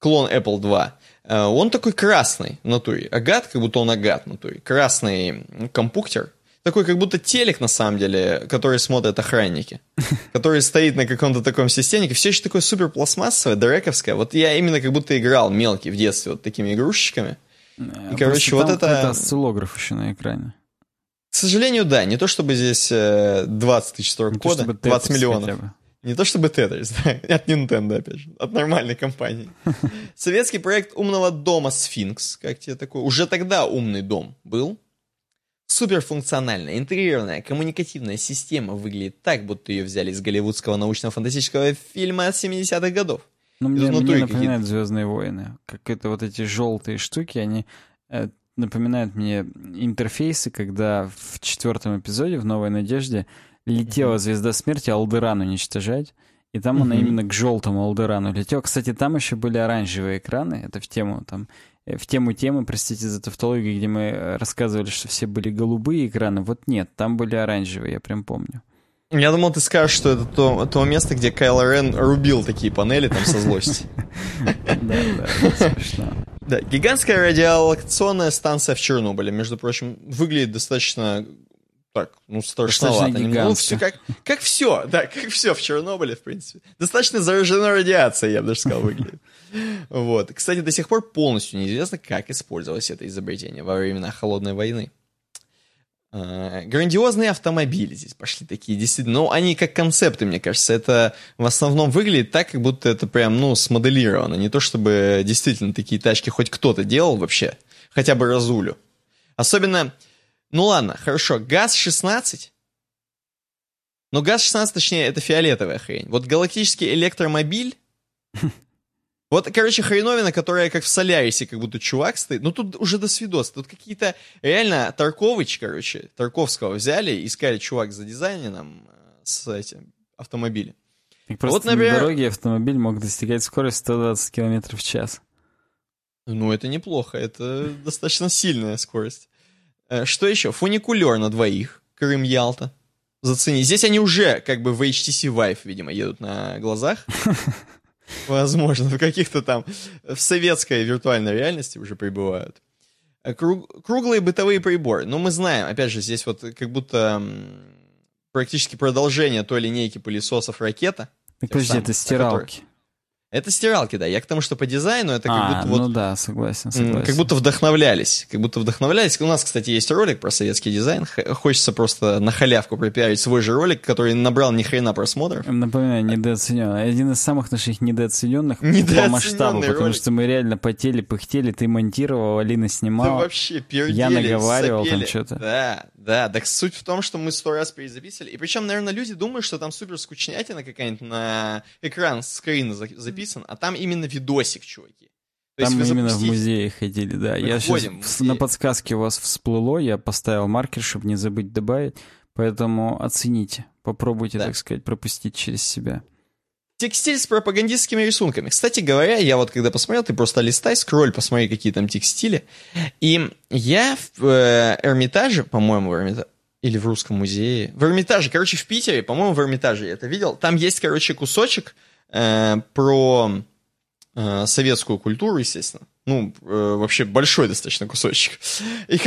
Speaker 1: клон Apple 2. Э, он такой красный в натуре. Агат, как будто он агат в натуре. Красный компьютер. Такой, как будто телек, на самом деле, который смотрят охранники. Который стоит на каком-то таком системнике. Все еще такое супер пластмассовое, дрековское. Вот я именно как будто играл мелкий в детстве вот такими игрушечками.
Speaker 2: И, короче, вот это... Это осциллограф еще на экране.
Speaker 1: К сожалению, да. Не то чтобы здесь 20 э, тысяч строк кода, 20 миллионов. Не то чтобы Tetris, да, от Nintendo, опять же, от нормальной компании. Советский проект умного дома Сфинкс, как тебе такой? Уже тогда умный дом был. суперфункциональная, интегрированная, коммуникативная система выглядит так, будто ее взяли из голливудского научно-фантастического фильма 70-х годов.
Speaker 2: Ну, мне, мне напоминает «Звездные войны». Как это вот эти желтые штуки, они напоминают мне интерфейсы, когда в четвертом эпизоде, в «Новой надежде», летела звезда смерти Алдеран уничтожать, и там mm-hmm. она именно к желтому Алдерану летела. Кстати, там еще были оранжевые экраны, это в тему там Э, в тему темы, простите за тавтологию, где мы э, рассказывали, что все были голубые экраны. Вот нет, там были оранжевые, я прям помню.
Speaker 1: Я думал, ты скажешь, что это то, то место, где Кайло Рен рубил такие панели там со злости.
Speaker 2: Да, да, смешно.
Speaker 1: Да, гигантская радиолокационная станция в Чернобыле, между прочим, выглядит достаточно так, ну, страшновато. Ну, все, как, как все, да, как все в Чернобыле, в принципе. Достаточно заражено радиацией, я бы даже сказал, выглядит. Вот. Кстати, до сих пор полностью неизвестно, как использовалось это изобретение во времена Холодной войны. А, грандиозные автомобили здесь пошли такие, действительно. Ну, они как концепты, мне кажется. Это в основном выглядит так, как будто это прям, ну, смоделировано. Не то, чтобы действительно такие тачки хоть кто-то делал вообще. Хотя бы разулю. Особенно ну ладно, хорошо, ГАЗ-16. Но ГАЗ-16, точнее, это фиолетовая хрень. Вот галактический электромобиль... Вот, короче, хреновина, которая как в Солярисе, как будто чувак стоит. Ну, тут уже до свидос. Тут какие-то... Реально, Таркович, короче, Тарковского взяли, искали чувак за дизайном э, с этим автомобилем.
Speaker 2: Так просто вот, например... на дороге автомобиль мог достигать скорости 120 км в час.
Speaker 1: Ну, это неплохо. Это достаточно сильная скорость. Э, что еще? Фуникулер на двоих. Крым-Ялта. Зацени. Здесь они уже как бы в HTC Vive, видимо, едут на глазах. Возможно, в каких-то там... В советской виртуальной реальности уже прибывают. Круг, круглые бытовые приборы. Ну, мы знаем, опять же, здесь вот как будто практически продолжение той линейки пылесосов ракета.
Speaker 2: Так, подожди, это стиралки.
Speaker 1: Это стиралки, да. Я к тому, что по дизайну это как
Speaker 2: а,
Speaker 1: будто
Speaker 2: ну
Speaker 1: вот...
Speaker 2: ну да, согласен, согласен.
Speaker 1: Как будто вдохновлялись. Как будто вдохновлялись. У нас, кстати, есть ролик про советский дизайн. Хочется просто на халявку пропиарить свой же ролик, который набрал ни хрена просмотров.
Speaker 2: Напоминаю, недооцененный. Один из самых наших недооцененных по масштабу, потому ролик. что мы реально потели, пыхтели, ты монтировал, Алина снимала. Да
Speaker 1: вообще, пердели,
Speaker 2: Я наговаривал
Speaker 1: сопели.
Speaker 2: там что-то.
Speaker 1: Да, да. Так суть в том, что мы сто раз перезаписывали. И причем, наверное, люди думают, что там супер скучнятина какая-нибудь на экран скрина записан, а там именно видосик, чуваки.
Speaker 2: То Там именно в музее ходили, да. Мы я сейчас на подсказке у вас всплыло, я поставил маркер, чтобы не забыть добавить, поэтому оцените, попробуйте, да. так сказать, пропустить через себя.
Speaker 1: Текстиль с пропагандистскими рисунками. Кстати говоря, я вот когда посмотрел, ты просто листай, скроль, посмотри, какие там текстили. И я в э, Эрмитаже, по-моему, в Эрмитаже, или в Русском музее, в Эрмитаже, короче, в Питере, по-моему, в Эрмитаже я это видел. Там есть, короче, кусочек э, про э, советскую культуру, естественно. Ну, э, вообще большой достаточно кусочек. И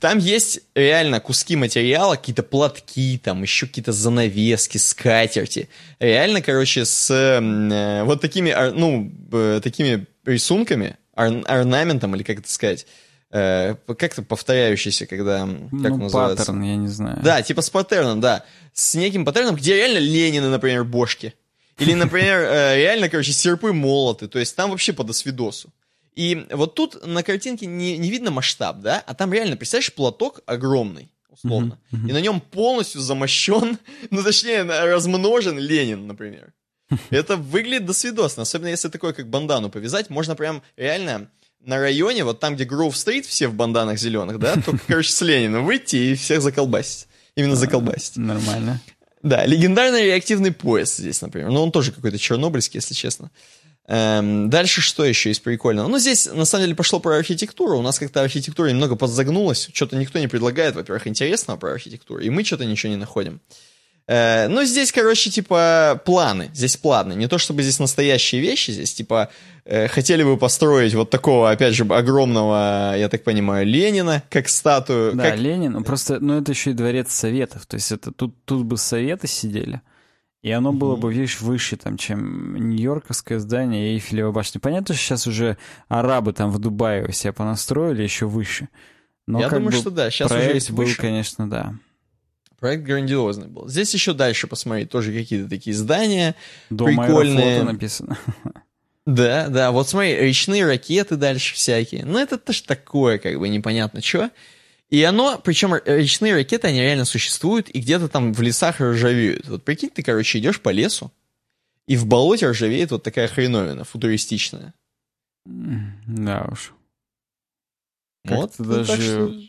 Speaker 1: там есть реально куски материала, какие-то платки, там еще какие-то занавески, скатерти. Реально, короче, с э, вот такими, ну, э, такими рисунками, ор- орнаментом, или как это сказать, э, как-то повторяющийся, когда... Как
Speaker 2: ну, называется? паттерн, я не знаю.
Speaker 1: Да, типа с паттерном, да. С неким паттерном, где реально Ленины, например, бошки. Или, например, э, реально, короче, серпы молоты. То есть там вообще по досвидосу. И вот тут на картинке не, не видно масштаб, да? А там реально, представляешь, платок огромный, условно. Uh-huh, uh-huh. И на нем полностью замощен, ну, точнее, размножен Ленин, например. Это выглядит досвидосно. Особенно если такое, как бандану повязать. Можно прям реально на районе, вот там, где Гроув-стрит, все в банданах зеленых, да, только, короче, с Лениным выйти и всех заколбасить. Именно заколбасить.
Speaker 2: Нормально.
Speaker 1: Да, легендарный реактивный пояс здесь, например. Но он тоже какой-то чернобыльский, если честно. Эм, дальше что еще есть прикольного? Ну, здесь, на самом деле, пошло про архитектуру. У нас как-то архитектура немного подзагнулась. Что-то никто не предлагает, во-первых, интересного про архитектуру. И мы что-то ничего не находим. Э, ну, здесь, короче, типа, планы. Здесь планы. Не то, чтобы здесь настоящие вещи. Здесь, типа, э, хотели бы построить вот такого, опять же, огромного, я так понимаю, Ленина, как статую.
Speaker 2: Да,
Speaker 1: как...
Speaker 2: Ленин. Ну, просто, ну, это еще и дворец Советов. То есть это тут, тут бы Советы сидели. И оно было бы, видишь, выше, там, чем Нью-Йорковское здание и Эйфелева башня. Понятно, что сейчас уже арабы там в Дубае себя понастроили еще выше. Но
Speaker 1: Я думаю, что да, сейчас
Speaker 2: проект
Speaker 1: уже есть
Speaker 2: был,
Speaker 1: выше.
Speaker 2: конечно, да.
Speaker 1: Проект грандиозный был. Здесь еще дальше посмотреть, тоже какие-то такие здания
Speaker 2: Дом
Speaker 1: прикольные.
Speaker 2: написано.
Speaker 1: Да, да, вот смотри, речные ракеты дальше всякие. Ну, это тоже такое, как бы, непонятно что. И оно, причем речные ракеты, они реально существуют, и где-то там в лесах ржавеют. Вот прикинь, ты, короче, идешь по лесу, и в болоте ржавеет вот такая хреновина, футуристичная.
Speaker 2: Да уж.
Speaker 1: Вот, ну, так
Speaker 2: даже...
Speaker 1: что-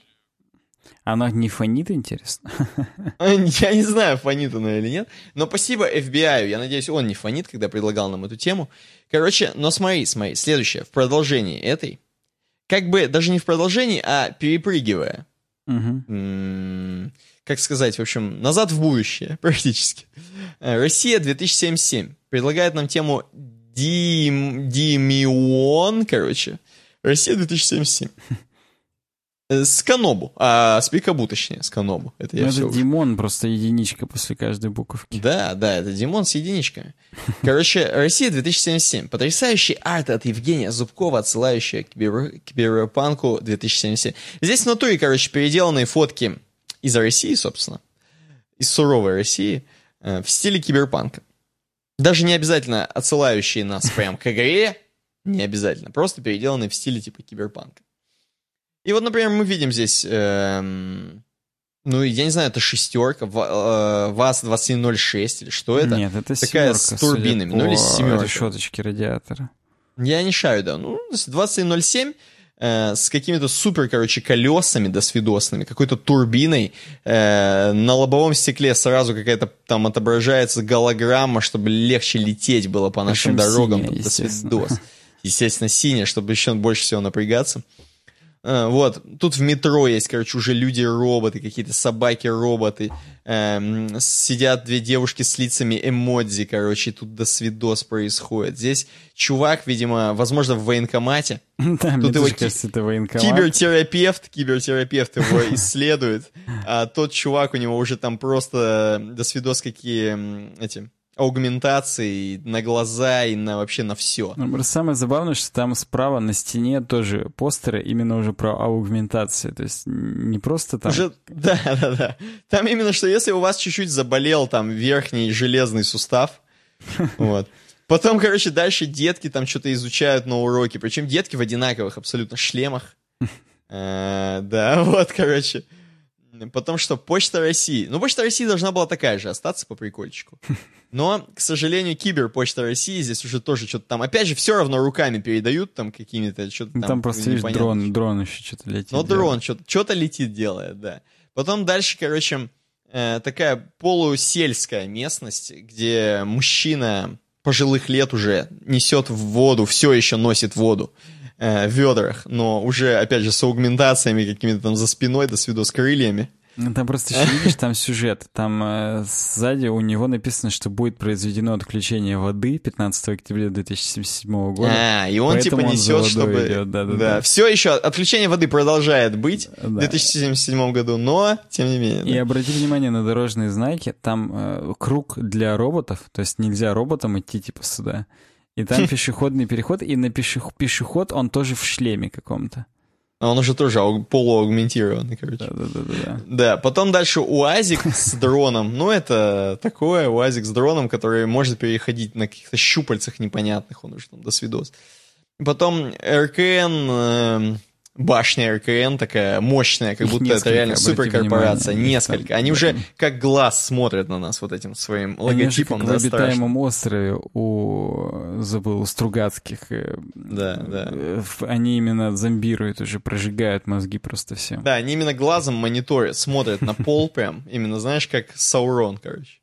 Speaker 2: Она не фонит, интересно?
Speaker 1: Я не знаю, фонит она или нет. Но спасибо FBI. Я надеюсь, он не фонит, когда предлагал нам эту тему. Короче, но смотри, смотри. Следующее. В продолжении этой. Как бы даже не в продолжении, а перепрыгивая. М, Как сказать, в общем, назад в будущее, практически. Э, Россия 2077 предлагает нам тему Дим... Димион, короче. Россия 2077. Э, С Канобу. А, с Пикабу, точнее, с Канобу. Это я
Speaker 2: Ну, это Димон, просто единичка после каждой буковки.
Speaker 1: да, да, это Димон с единичками. Короче, Россия 2077. Потрясающий арт от Евгения Зубкова, отсылающая к кибер- киберпанку 2077. Здесь в натуре, короче, переделанные фотки из России, собственно, из суровой России, э, в стиле киберпанка. Даже не обязательно отсылающие нас прям к игре, не обязательно, просто переделанные в стиле типа киберпанка. И вот, например, мы видим здесь, эм, ну, я не знаю, это шестерка, э, ВАЗ-2106 или что это?
Speaker 2: Нет, это
Speaker 1: Такая с турбинами, ну или семерка.
Speaker 2: решеточке радиатора.
Speaker 1: Я не шаю, да. Ну, то есть 2107 э, с какими-то супер, короче, колесами досвидосными, какой-то турбиной. э, на лобовом стекле сразу какая-то там отображается голограмма, чтобы легче лететь было по нашим
Speaker 2: Причем
Speaker 1: дорогам.
Speaker 2: синяя,
Speaker 1: там,
Speaker 2: естественно.
Speaker 1: досвидос. Естественно, синяя, чтобы еще больше всего напрягаться. Э, Вот, тут в метро есть, короче, уже люди-роботы, какие-то собаки-роботы. Эм, сидят две девушки с лицами эмодзи, короче, тут досвидос происходит. Здесь чувак, видимо, возможно, в военкомате.
Speaker 2: Да,
Speaker 1: Тут его
Speaker 2: кажется, это военкомат.
Speaker 1: Кибертерапевт, кибертерапевт его исследует, а тот чувак, у него уже там просто досвидос какие м, эти аугментации на глаза и на вообще на все.
Speaker 2: Ну, самое забавное, что там справа на стене тоже постеры именно уже про аугментацию. То есть не просто там...
Speaker 1: Уже, да, да, да. Там именно, что если у вас чуть-чуть заболел там верхний железный сустав, вот. Потом, короче, дальше детки там что-то изучают на уроке, причем детки в одинаковых абсолютно шлемах. Э, Да, вот, короче. Потом что, Почта России. Ну, Почта России должна была такая же остаться по прикольчику. Но, к сожалению, Кибер Почта России здесь уже тоже что-то там, опять же, все равно руками передают там какими-то, что-то
Speaker 2: Ну,
Speaker 1: там.
Speaker 2: там просто, видишь, дрон, дрон еще что-то летит.
Speaker 1: но
Speaker 2: делает.
Speaker 1: дрон что-то, что-то летит, делает, да. Потом дальше, короче, э, такая полусельская местность, где мужчина пожилых лет уже несет в воду, все еще носит воду э, в ведрах, но уже, опять же, с аугментациями какими-то там за спиной, до свидос с крыльями.
Speaker 2: Ну, Там просто еще видишь, там сюжет. Там э, сзади у него написано, что будет произведено отключение воды 15 октября 2077 года.
Speaker 1: А, и он типа
Speaker 2: он
Speaker 1: несет, чтобы...
Speaker 2: идет, да-да-да.
Speaker 1: все еще, отключение воды продолжает быть в
Speaker 2: Да.
Speaker 1: 2077 году, но, тем не менее.
Speaker 2: И
Speaker 1: да.
Speaker 2: обрати внимание на дорожные знаки, там э, круг для роботов, то есть нельзя роботам идти типа сюда. И там пешеходный переход, и на пешех- пешеход он тоже в шлеме каком-то.
Speaker 1: А он уже тоже ауг- полуаугментированный, короче.
Speaker 2: Да-да-да.
Speaker 1: Да, потом дальше УАЗик с дроном. Ну, это такое, УАЗик с дроном, который может переходить на каких-то щупальцах непонятных, он уже там до свидос. Потом РКН, э, башня РКН такая мощная, как
Speaker 2: Их
Speaker 1: будто это реально суперкорпорация.
Speaker 2: внимание,
Speaker 1: Несколько. Они
Speaker 2: да.
Speaker 1: уже как глаз смотрят на нас вот этим своим
Speaker 2: Они же
Speaker 1: логотипом.
Speaker 2: как в
Speaker 1: да, страшным.
Speaker 2: обитаемом острове у, забыл, у Стругацких. э,
Speaker 1: Да, да.
Speaker 2: э, в- Они именно зомбируют уже, прожигают мозги просто все.
Speaker 1: Да, они именно глазом мониторят, смотрят на пол прям. Именно, знаешь, как Саурон, короче.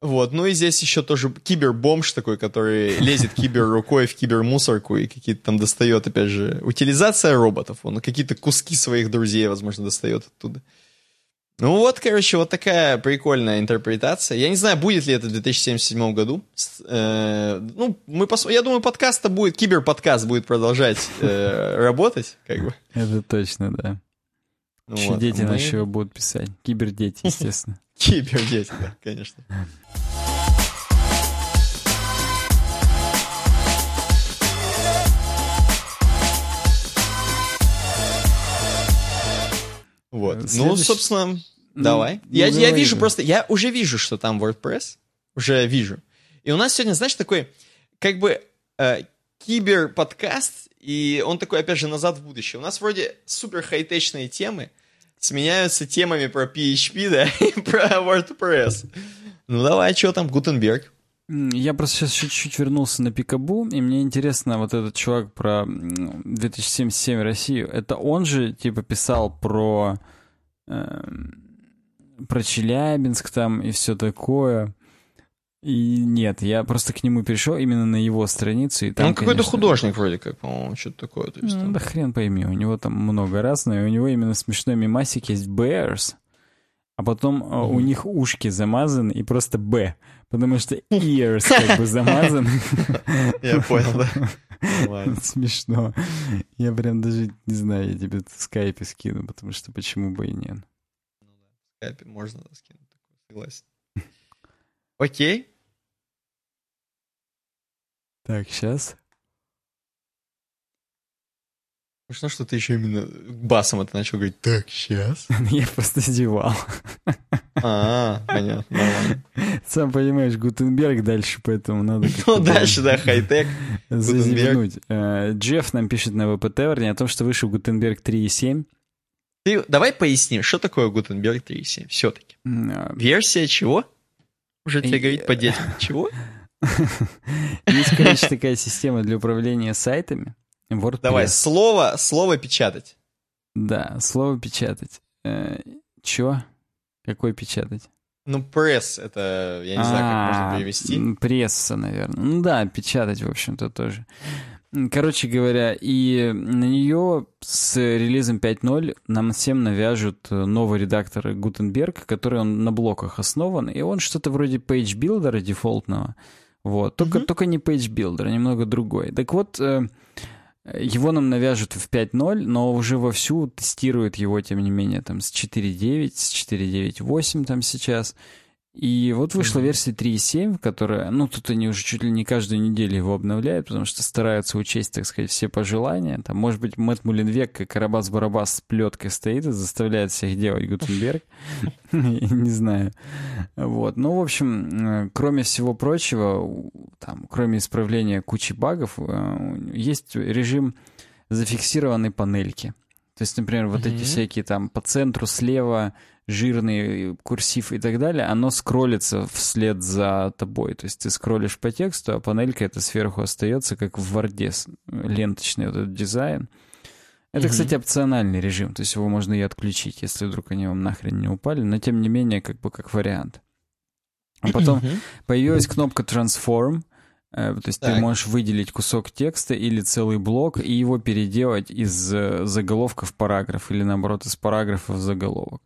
Speaker 1: Вот, ну и здесь еще тоже кибербомж такой, который лезет кибер рукой в кибермусорку и какие-то там достает, опять же, утилизация роботов. Он какие-то куски своих друзей, возможно, достает оттуда. Ну вот, короче, вот такая прикольная интерпретация. Я не знаю, будет ли это в 2077 году. Э, ну, мы пос... я думаю, подкаст-то будет, киберподкаст будет продолжать э, работать, как бы.
Speaker 2: Это точно, да.
Speaker 1: Ну
Speaker 2: Еще
Speaker 1: вот,
Speaker 2: дети
Speaker 1: мы-
Speaker 2: его будут писать. Кибердети, естественно.
Speaker 1: Кибердети, да, конечно. Вот. Ну, собственно,
Speaker 2: Ну,
Speaker 1: давай.
Speaker 2: ну,
Speaker 1: Я, я вижу просто, я уже вижу, что там WordPress. Уже вижу. И у нас сегодня, знаешь, такой, как бы, э, кибер-подкаст, и он такой, опять же, назад в будущее. У нас вроде супер хай-течные темы, сменяются темами про PHP, да, и про WordPress. Ну давай, что там, Гутенберг?
Speaker 2: Я просто сейчас чуть-чуть вернулся на Пикабу, и мне интересно, вот этот чувак про 2077 Россию, это он же, типа, писал про, э, про Челябинск там и все такое. И нет, я просто к нему перешел именно на его страницу. И там,
Speaker 1: Он какой-то художник вроде как, по-моему, что-то такое. То есть,
Speaker 2: ну,
Speaker 1: там...
Speaker 2: да хрен пойми, у него там много разного, и у него именно смешной мемасик есть Bears, а потом mm-hmm. у них ушки замазаны и просто Б, потому что ears как бы замазаны.
Speaker 1: Я понял, да.
Speaker 2: Смешно. Я прям даже не знаю, я тебе в скайпе скину, потому что почему бы и нет.
Speaker 1: Ну да, в скайпе можно скинуть, согласен. Окей.
Speaker 2: Так, сейчас.
Speaker 1: Смешно, что ты еще именно басом это начал говорить. Так, сейчас.
Speaker 2: Я просто зевал.
Speaker 1: А, понятно, нормально.
Speaker 2: Сам понимаешь, Гутенберг дальше, поэтому надо...
Speaker 1: Ну, дальше, да, хай-тек.
Speaker 2: Зазевнуть. Э, Джефф нам пишет на ВП-таверне о том, что вышел Гутенберг 3.7.
Speaker 1: Ты давай поясним, что такое Гутенберг 3.7 все-таки.
Speaker 2: А,
Speaker 1: Версия чего? Уже тебе говорить по детям. Чего?
Speaker 2: Есть, короче, такая система для управления сайтами. WordPress.
Speaker 1: Давай, слово, слово печатать.
Speaker 2: Да, слово печатать. Э, чё? Какой печатать?
Speaker 1: Ну, пресс, это, я не знаю, как можно перевести.
Speaker 2: Пресса, наверное. Ну да, печатать, в общем-то, тоже. Короче говоря, и на нее с релизом 5.0 нам всем навяжут новый редактор Gutenberg, который он на блоках основан, и он что-то вроде page builder а дефолтного. Вот. Только, mm-hmm. только не page builder, а немного другой. Так вот, э, его нам навяжут в 5.0, но уже вовсю тестируют его, тем не менее, там с 4.9, с 4.9.8 там сейчас. И вот вышла версия 3.7, которая, ну, тут они уже чуть ли не каждую неделю его обновляют, потому что стараются учесть, так сказать, все пожелания. Там, может быть, Мэтт Мулинвек, как Карабас-Барабас с плеткой стоит и заставляет всех делать Гутенберг. Не знаю. Вот. Ну, в общем, э, кроме всего прочего, там, кроме исправления кучи багов, э, есть режим зафиксированной панельки. То есть, например, вот эти всякие там по центру слева жирный курсив и так далее, оно скроллится вслед за тобой. То есть ты скроллишь по тексту, а панелька это сверху остается, как в Варде, ленточный вот этот дизайн. Это, mm кстати, опциональный режим, то есть его можно и отключить, если вдруг они вам нахрен не упали, но тем не менее, как бы как вариант. А потом mm появилась кнопка Transform, э, то есть так. ты можешь выделить кусок текста или целый блок и его переделать из э, заголовка в параграф или наоборот из параграфа в заголовок.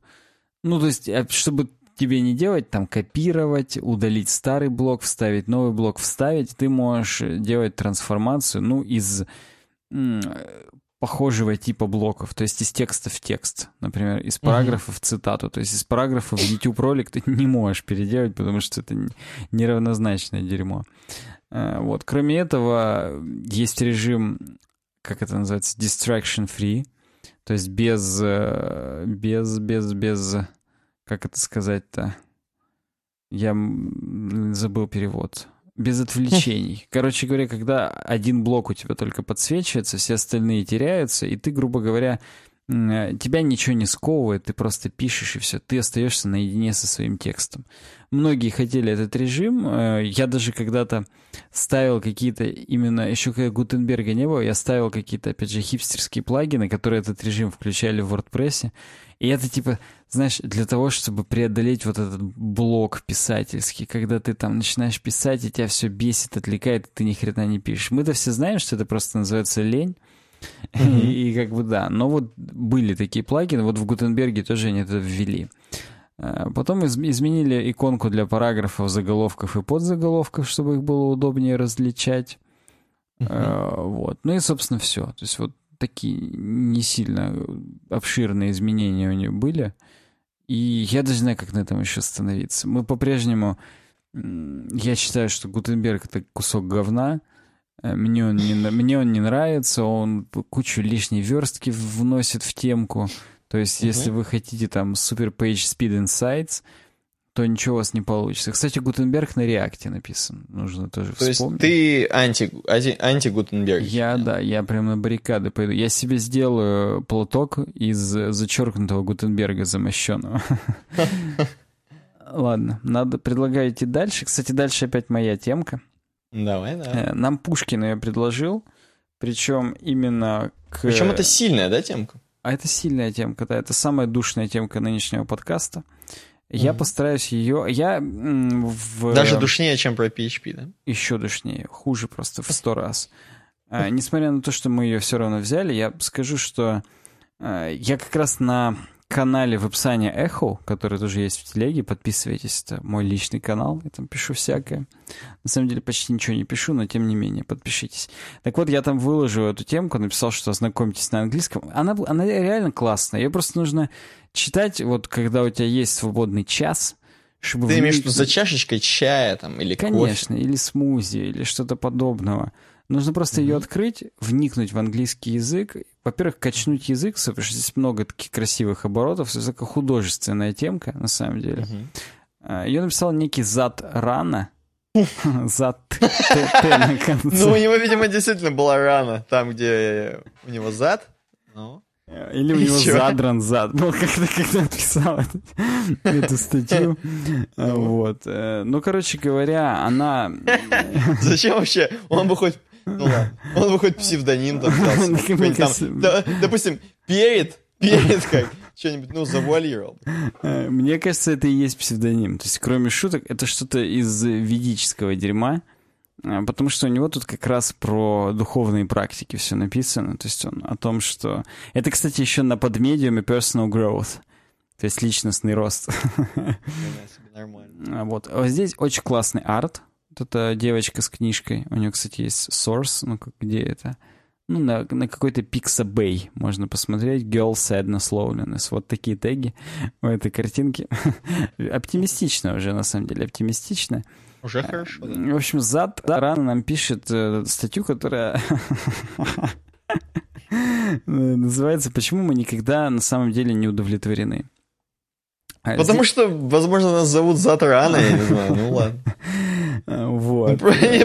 Speaker 2: Ну, то есть, а чтобы тебе не делать, там, копировать, удалить старый блок, вставить новый блок, вставить, ты можешь делать трансформацию, ну, из похожего типа блоков, то есть из текста в текст, например, из параграфа в цитату, то есть из параграфа в YouTube ролик ты не можешь переделать, потому что это неравнозначное дерьмо. Э, вот. Кроме этого, есть режим, как это называется, distraction free, то есть без, э, без, без, без, как это сказать-то? Я забыл перевод. Без отвлечений. Короче говоря, когда один блок у тебя только подсвечивается, все остальные теряются, и ты, грубо говоря, тебя ничего не сковывает, ты просто пишешь и все, ты остаешься наедине со своим текстом. Многие хотели этот режим, э, я даже когда-то ставил какие-то, именно еще когда Гутенберга не было, я ставил какие-то, опять же, хипстерские плагины, которые этот режим включали в WordPress, и это типа, знаешь, для того, чтобы преодолеть вот этот блок писательский, когда ты там начинаешь писать, и тебя все бесит, отвлекает, и ты ни хрена не пишешь. Мы-то все знаем, что это просто называется лень, Mm-hmm. И, и как бы да. Но вот были такие плагины, вот в Гутенберге тоже они это ввели. А, потом из, изменили иконку для параграфов, заголовков и подзаголовков, чтобы их было удобнее различать. Uh-huh. Вот. Ну и, собственно, все. То есть вот такие не сильно обширные изменения у нее были. И я даже не знаю, как на этом еще остановиться. Мы по-прежнему... Я считаю, что Гутенберг — это кусок говна. Э, мне он, не, мне он не нравится, он кучу лишней верстки вносит в темку. То есть, uh-huh. если вы хотите там Super Page Speed Insights, то ничего у вас не получится. Кстати, Гутенберг на реакте написан. Нужно тоже
Speaker 1: То
Speaker 2: вспомнить.
Speaker 1: есть ты анти, анти, анти-Гутенберг.
Speaker 2: Я, да, я прям на баррикады пойду. Я себе сделаю платок из зачеркнутого Гутенберга замощенного. Ладно, надо, предлагаю идти дальше. Кстати, дальше опять моя темка.
Speaker 1: Давай, да.
Speaker 2: Э, Нам Пушкин ее предложил, причем именно к...
Speaker 1: Причем это сильная, да, темка?
Speaker 2: А это сильная темка, да, это самая душная темка нынешнего подкаста. Я
Speaker 1: Мгм.
Speaker 2: постараюсь ее... Я в...
Speaker 1: Даже душнее, чем про PHP, да?
Speaker 2: Еще душнее, хуже просто в сто раз. А, несмотря на то, что мы ее все равно взяли, я скажу, что а, я как раз на канале в описании Echo, который тоже есть в телеге, подписывайтесь, это мой личный канал, я там пишу всякое. На самом деле почти ничего не пишу, но тем не менее, подпишитесь. Так вот, я там выложу эту темку, написал, что ознакомьтесь на английском. Она, она реально классная, ее просто нужно читать, вот когда у тебя есть свободный час, чтобы...
Speaker 1: Ты имеешь в виду за чашечкой чая там или кофе?
Speaker 2: Конечно, или смузи, или что-то подобного. Нужно просто ее открыть, вникнуть в английский язык. Во-первых, качнуть язык, потому что здесь много таких красивых оборотов. Это такая художественная темка, на самом деле.
Speaker 1: Мгм.
Speaker 2: Ее написал некий Зад Рана. Зад Т на конце.
Speaker 1: Ну, у него, видимо, действительно была рана, там, где у него зад. Ну.
Speaker 2: Или у него
Speaker 1: Чё?
Speaker 2: задран зад. Ну, когда, когда он писал эту, эту статью. А, Вот. Э, Ну, короче говоря, она...
Speaker 1: Зачем вообще? Он бы хоть... Ну ладно. Он хоть псевдоним там Допустим, перед, перед как, что-нибудь, ну, завуалировал.
Speaker 2: Э, Мне кажется, это и есть псевдоним. То есть, кроме шуток, это что-то из ведического дерьма, э, потому что у него тут как раз про духовные практики все написано. То есть он о том, что... Это, кстати, еще на подмедиуме personal growth, то есть личностный рост.
Speaker 1: Нормально.
Speaker 2: А Вот. Здесь очень классный арт. Вот эта девочка с книжкой. У нее, кстати, есть source. Ну, где это? Ну, на, на какой-то Pixabay можно посмотреть. Girl Sadness Loneliness. Вот такие теги у этой картинки. оптимистично уже, на самом деле, оптимистично.
Speaker 1: Уже хорошо, да.
Speaker 2: В общем, Зад рано нам пишет э, статью, которая называется «Почему мы никогда на самом деле не удовлетворены». А
Speaker 1: Потому что, возможно, нас зовут зад рано, я не знаю, ну ладно.
Speaker 2: Вот.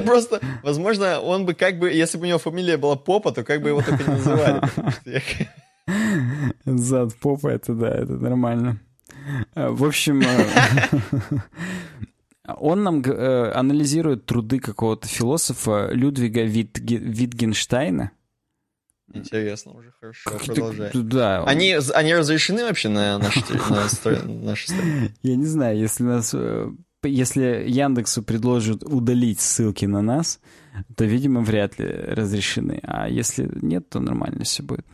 Speaker 1: Просто, возможно, он бы как бы, если бы у него фамилия была Попа, то как бы его так и называли.
Speaker 2: Зад попа, это да, это нормально. А, В общем, э, он нам э, анализирует труды какого-то философа Людвига Витге- Витгенштейна.
Speaker 1: Интересно, уже хорошо,
Speaker 2: Как-то-
Speaker 1: продолжай.
Speaker 2: Да, он-
Speaker 1: Они, они разрешены вообще на нашей стране?
Speaker 2: я не знаю, если нас... Если Яндексу предложат удалить ссылки на нас, то, видимо, вряд ли разрешены. А если нет, то нормально все будет.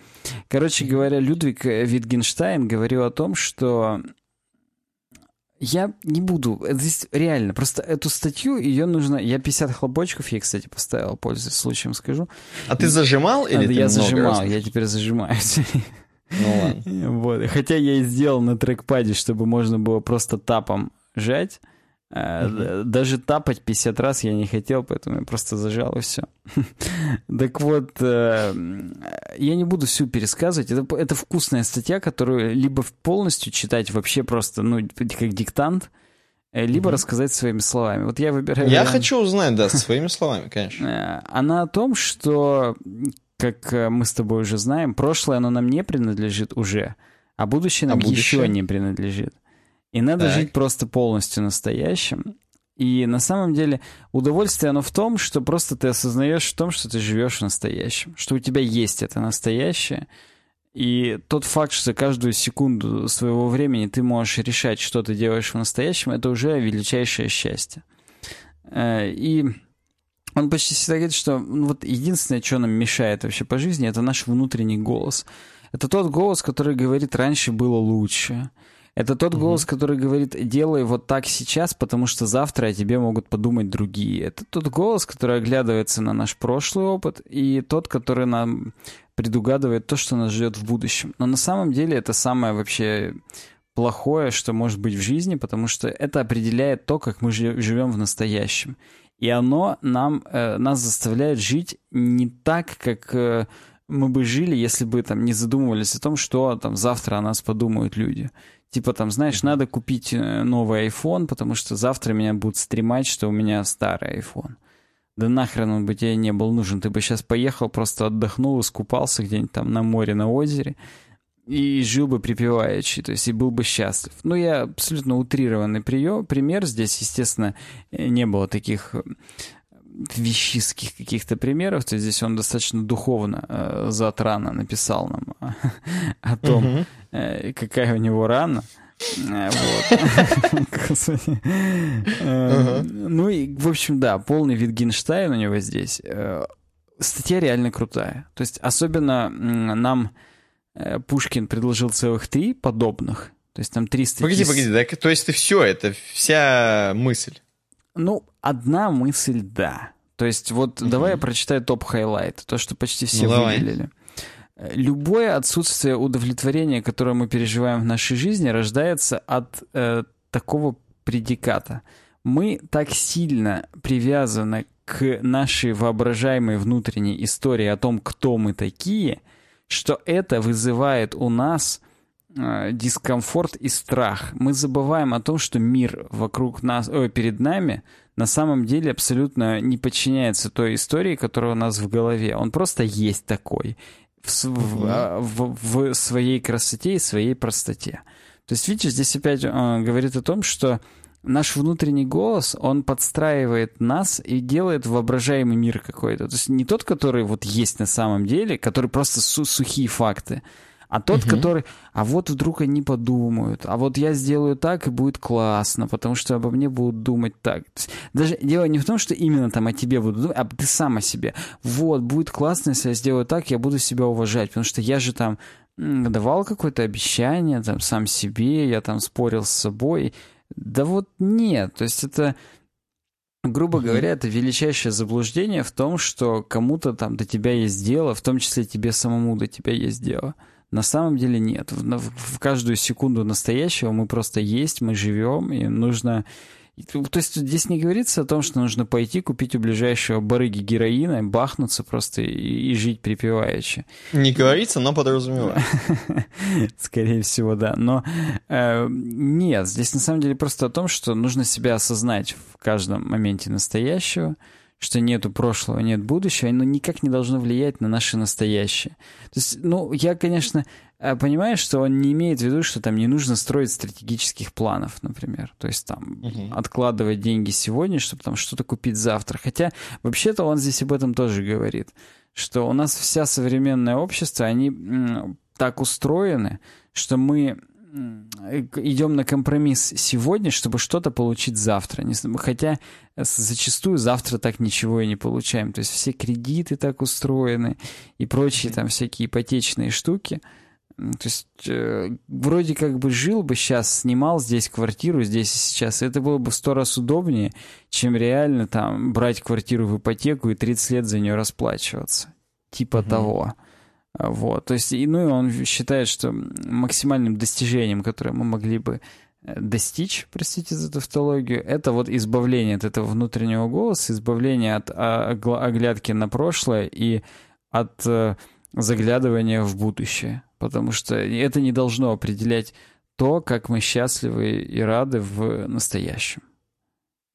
Speaker 2: Короче говоря, Людвиг Витгенштейн говорил о том, что я не буду, здесь реально, просто эту статью, ее нужно, я 50 хлопочков ей, кстати, поставил, пользуясь случаем скажу.
Speaker 1: А ты зажимал или ты
Speaker 2: я
Speaker 1: много
Speaker 2: зажимал,
Speaker 1: раз?
Speaker 2: я теперь зажимаюсь.
Speaker 1: Ну ладно.
Speaker 2: Вот. Хотя я и сделал на трекпаде, чтобы можно было просто тапом жать. Э, Даже тапать 50 раз я не хотел, поэтому я просто зажал и все. Так вот, э, я не буду всю пересказывать. Это, это вкусная статья, которую либо полностью читать вообще просто, ну, как диктант, э, либо рассказать своими словами. Вот я выбираю...
Speaker 1: Я
Speaker 2: вариант.
Speaker 1: хочу узнать, да, своими словами, конечно.
Speaker 2: Э, Она о том, что, как э, мы с тобой уже знаем, прошлое оно нам не принадлежит уже, а будущее
Speaker 1: А
Speaker 2: нам
Speaker 1: будущее?
Speaker 2: еще не принадлежит. И надо
Speaker 1: Так.
Speaker 2: жить просто полностью настоящим. И на самом деле удовольствие оно в том, что просто ты осознаешь в том, что ты живешь в настоящем, что у тебя есть это настоящее. И тот факт, что каждую секунду своего времени ты можешь решать, что ты делаешь в настоящем, это уже величайшее счастье. Э, И он почти всегда говорит, что ну, вот единственное, что нам мешает вообще по жизни, это наш внутренний голос. Это тот голос, который говорит, раньше было лучше. Это тот голос, который говорит, делай вот так сейчас, потому что завтра о тебе могут подумать другие. Это тот голос, который оглядывается на наш прошлый опыт, и тот, который нам предугадывает то, что нас ждет в будущем. Но на самом деле это самое вообще плохое, что может быть в жизни, потому что это определяет то, как мы жи- живем в настоящем. И оно нам, э, нас заставляет жить не так, как э, мы бы жили, если бы там не задумывались о том, что там завтра о нас подумают люди. Типа там, знаешь, надо купить э, новый iPhone, потому что завтра меня будут стремать, что у меня старый iPhone. Да нахрен он бы тебе не был нужен. Ты бы сейчас поехал, просто отдохнул, искупался где-нибудь там на море, на озере, и жил бы припеваючи, то есть и был бы счастлив. Ну, я абсолютно утрированный прием, пример. Здесь, естественно, э, не было таких вещистских каких-то примеров, то есть здесь он достаточно духовно э, зад рана написал нам о том, угу. э, какая у него рана. Э. Э, ну и, в общем, да, полный Витгенштайн у него здесь. Статья реально крутая. То есть особенно нам Э, Пушкин предложил целых три подобных. То есть там 300...
Speaker 1: Погоди, погоди, так, то есть ты все, это вся мысль?
Speaker 2: Ну, одна мысль, да. То есть вот угу. давай я прочитаю top highlight, то, что почти все ну, выделили. Э, Любое отсутствие удовлетворения, которое мы переживаем в нашей жизни, рождается от э, такого предиката. Мы так сильно привязаны к нашей воображаемой внутренней истории о том, кто мы такие – что это вызывает у нас дискомфорт и страх. Мы забываем о том, что мир вокруг нас, ой, перед нами на самом деле абсолютно не подчиняется той истории, которая у нас в голове. Он просто есть такой в, в, в, в своей красоте и своей простоте. То есть, видите, здесь опять э, говорит о том, что наш внутренний голос, он подстраивает нас и делает воображаемый мир какой-то. То есть не тот, который вот есть на самом деле, который просто су сухие факты, а тот, угу. который, а вот вдруг они подумают, а вот я сделаю так, и будет классно, потому что обо мне будут думать так. даже дело не в том, что именно там о тебе будут думать, а ты сам о себе. Вот, будет классно, если я сделаю так, я буду себя уважать, потому что я же там давал какое-то обещание там сам себе, я там спорил с собой, да вот нет, то есть это, грубо говоря, это величайшее заблуждение в том, что кому-то там до тебя есть дело, в том числе тебе самому до тебя есть дело. На самом деле нет. В, в каждую секунду настоящего мы просто есть, мы живем, и нужно то есть здесь не говорится о том, что нужно пойти купить у ближайшего барыги героина, бахнуться просто и, и жить припеваючи.
Speaker 1: Не говорится, но подразумевается.
Speaker 2: Скорее всего, да. Но э, нет, здесь на самом деле просто о том, что нужно себя осознать в каждом моменте настоящего, что нету прошлого, нет будущего, оно никак не должно влиять на наше настоящее. То есть, ну, я, конечно, э, понимаю, что он не имеет в виду, что там не нужно строить стратегических планов, например. То есть там угу. откладывать деньги сегодня, чтобы там что-то купить завтра. Хотя вообще-то он здесь об этом тоже говорит, что у нас вся современное общество, они так устроены, что мы идем на компромисс сегодня, чтобы что-то получить завтра. Хотя зачастую завтра так ничего и не получаем. То есть все кредиты так устроены и прочие там всякие ипотечные штуки. То есть э, вроде как бы жил бы сейчас, снимал здесь квартиру, здесь и сейчас. Это было бы в сто раз удобнее, чем реально там брать квартиру в ипотеку и 30 лет за нее расплачиваться. Типа угу. того. Вот, то есть, и, ну, и он считает, что максимальным достижением, которое мы могли бы э, достичь, простите за тавтологию, это вот избавление от этого внутреннего голоса, избавление от а, оглядки на прошлое и от э, заглядывания в будущее. Потому что это не должно определять то, как мы счастливы и рады в настоящем.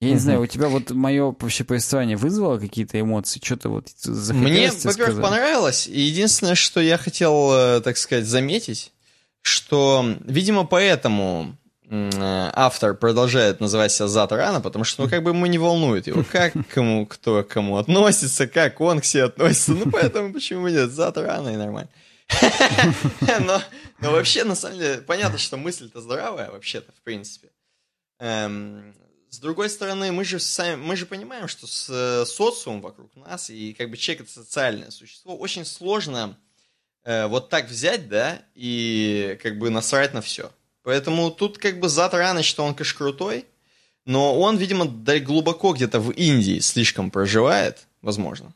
Speaker 2: Я не знаю, у тебя вот мое вообще повествование вызвало какие-то эмоции? Что-то вот
Speaker 1: Мне, во-первых, понравилось. И единственное, что я хотел, э, так сказать, заметить, что, видимо, поэтому автор продолжает называть себя Зат рано, потому что, ну, как бы ему не волнует его, как кому, кто к кому относится, как он к себе относится. Ну, поэтому почему нет? Зат рано и нормально. Но, но вообще, на самом деле, понятно, что мысль-то здравая, вообще-то, в принципе. Эм, с другой стороны, мы же сами, мы же понимаем, что с э, социумом вокруг нас и как бы человек это социальное существо, очень сложно э, вот так взять, да, и как бы насрать на все. Поэтому тут как бы зад рано, что он, конечно, крутой, но он, видимо, глубоко где-то в Индии слишком проживает, возможно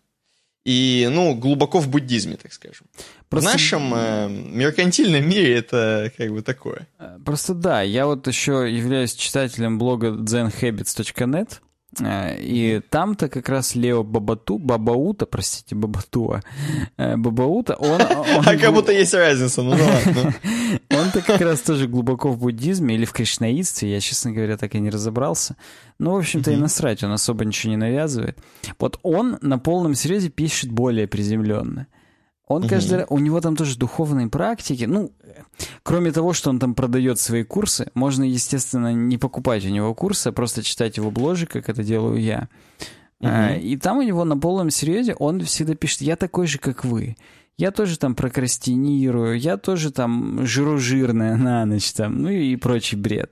Speaker 1: и, ну, глубоко в буддизме, так скажем. Просто... В нашем э, меркантильном мире это как бы такое.
Speaker 2: Просто да, я вот еще являюсь читателем блога zenhabits.net, Э, и там-то как раз Лео Бабату, Бабаута, простите, Бабатуа, э, Бабаута, он... он
Speaker 1: а как будто есть разница, ну ладно.
Speaker 2: Он-то как раз тоже глубоко в буддизме или в кришнаитстве, я, честно говоря, так и не разобрался. Ну, в общем-то, и насрать, он особо ничего не навязывает. Вот он на полном серьезе пишет более приземленно. Он каждый раз, у него там тоже духовные практики. Ну, кроме того, что он там продает свои курсы, можно, естественно, не покупать у него курсы, а просто читать его бложи, как это делаю я. Uh-huh. И там у него на полном серьезе он всегда пишет, я такой же, как вы. Я тоже там прокрастинирую, я тоже там жру жирное на ночь, там, ну и прочий бред.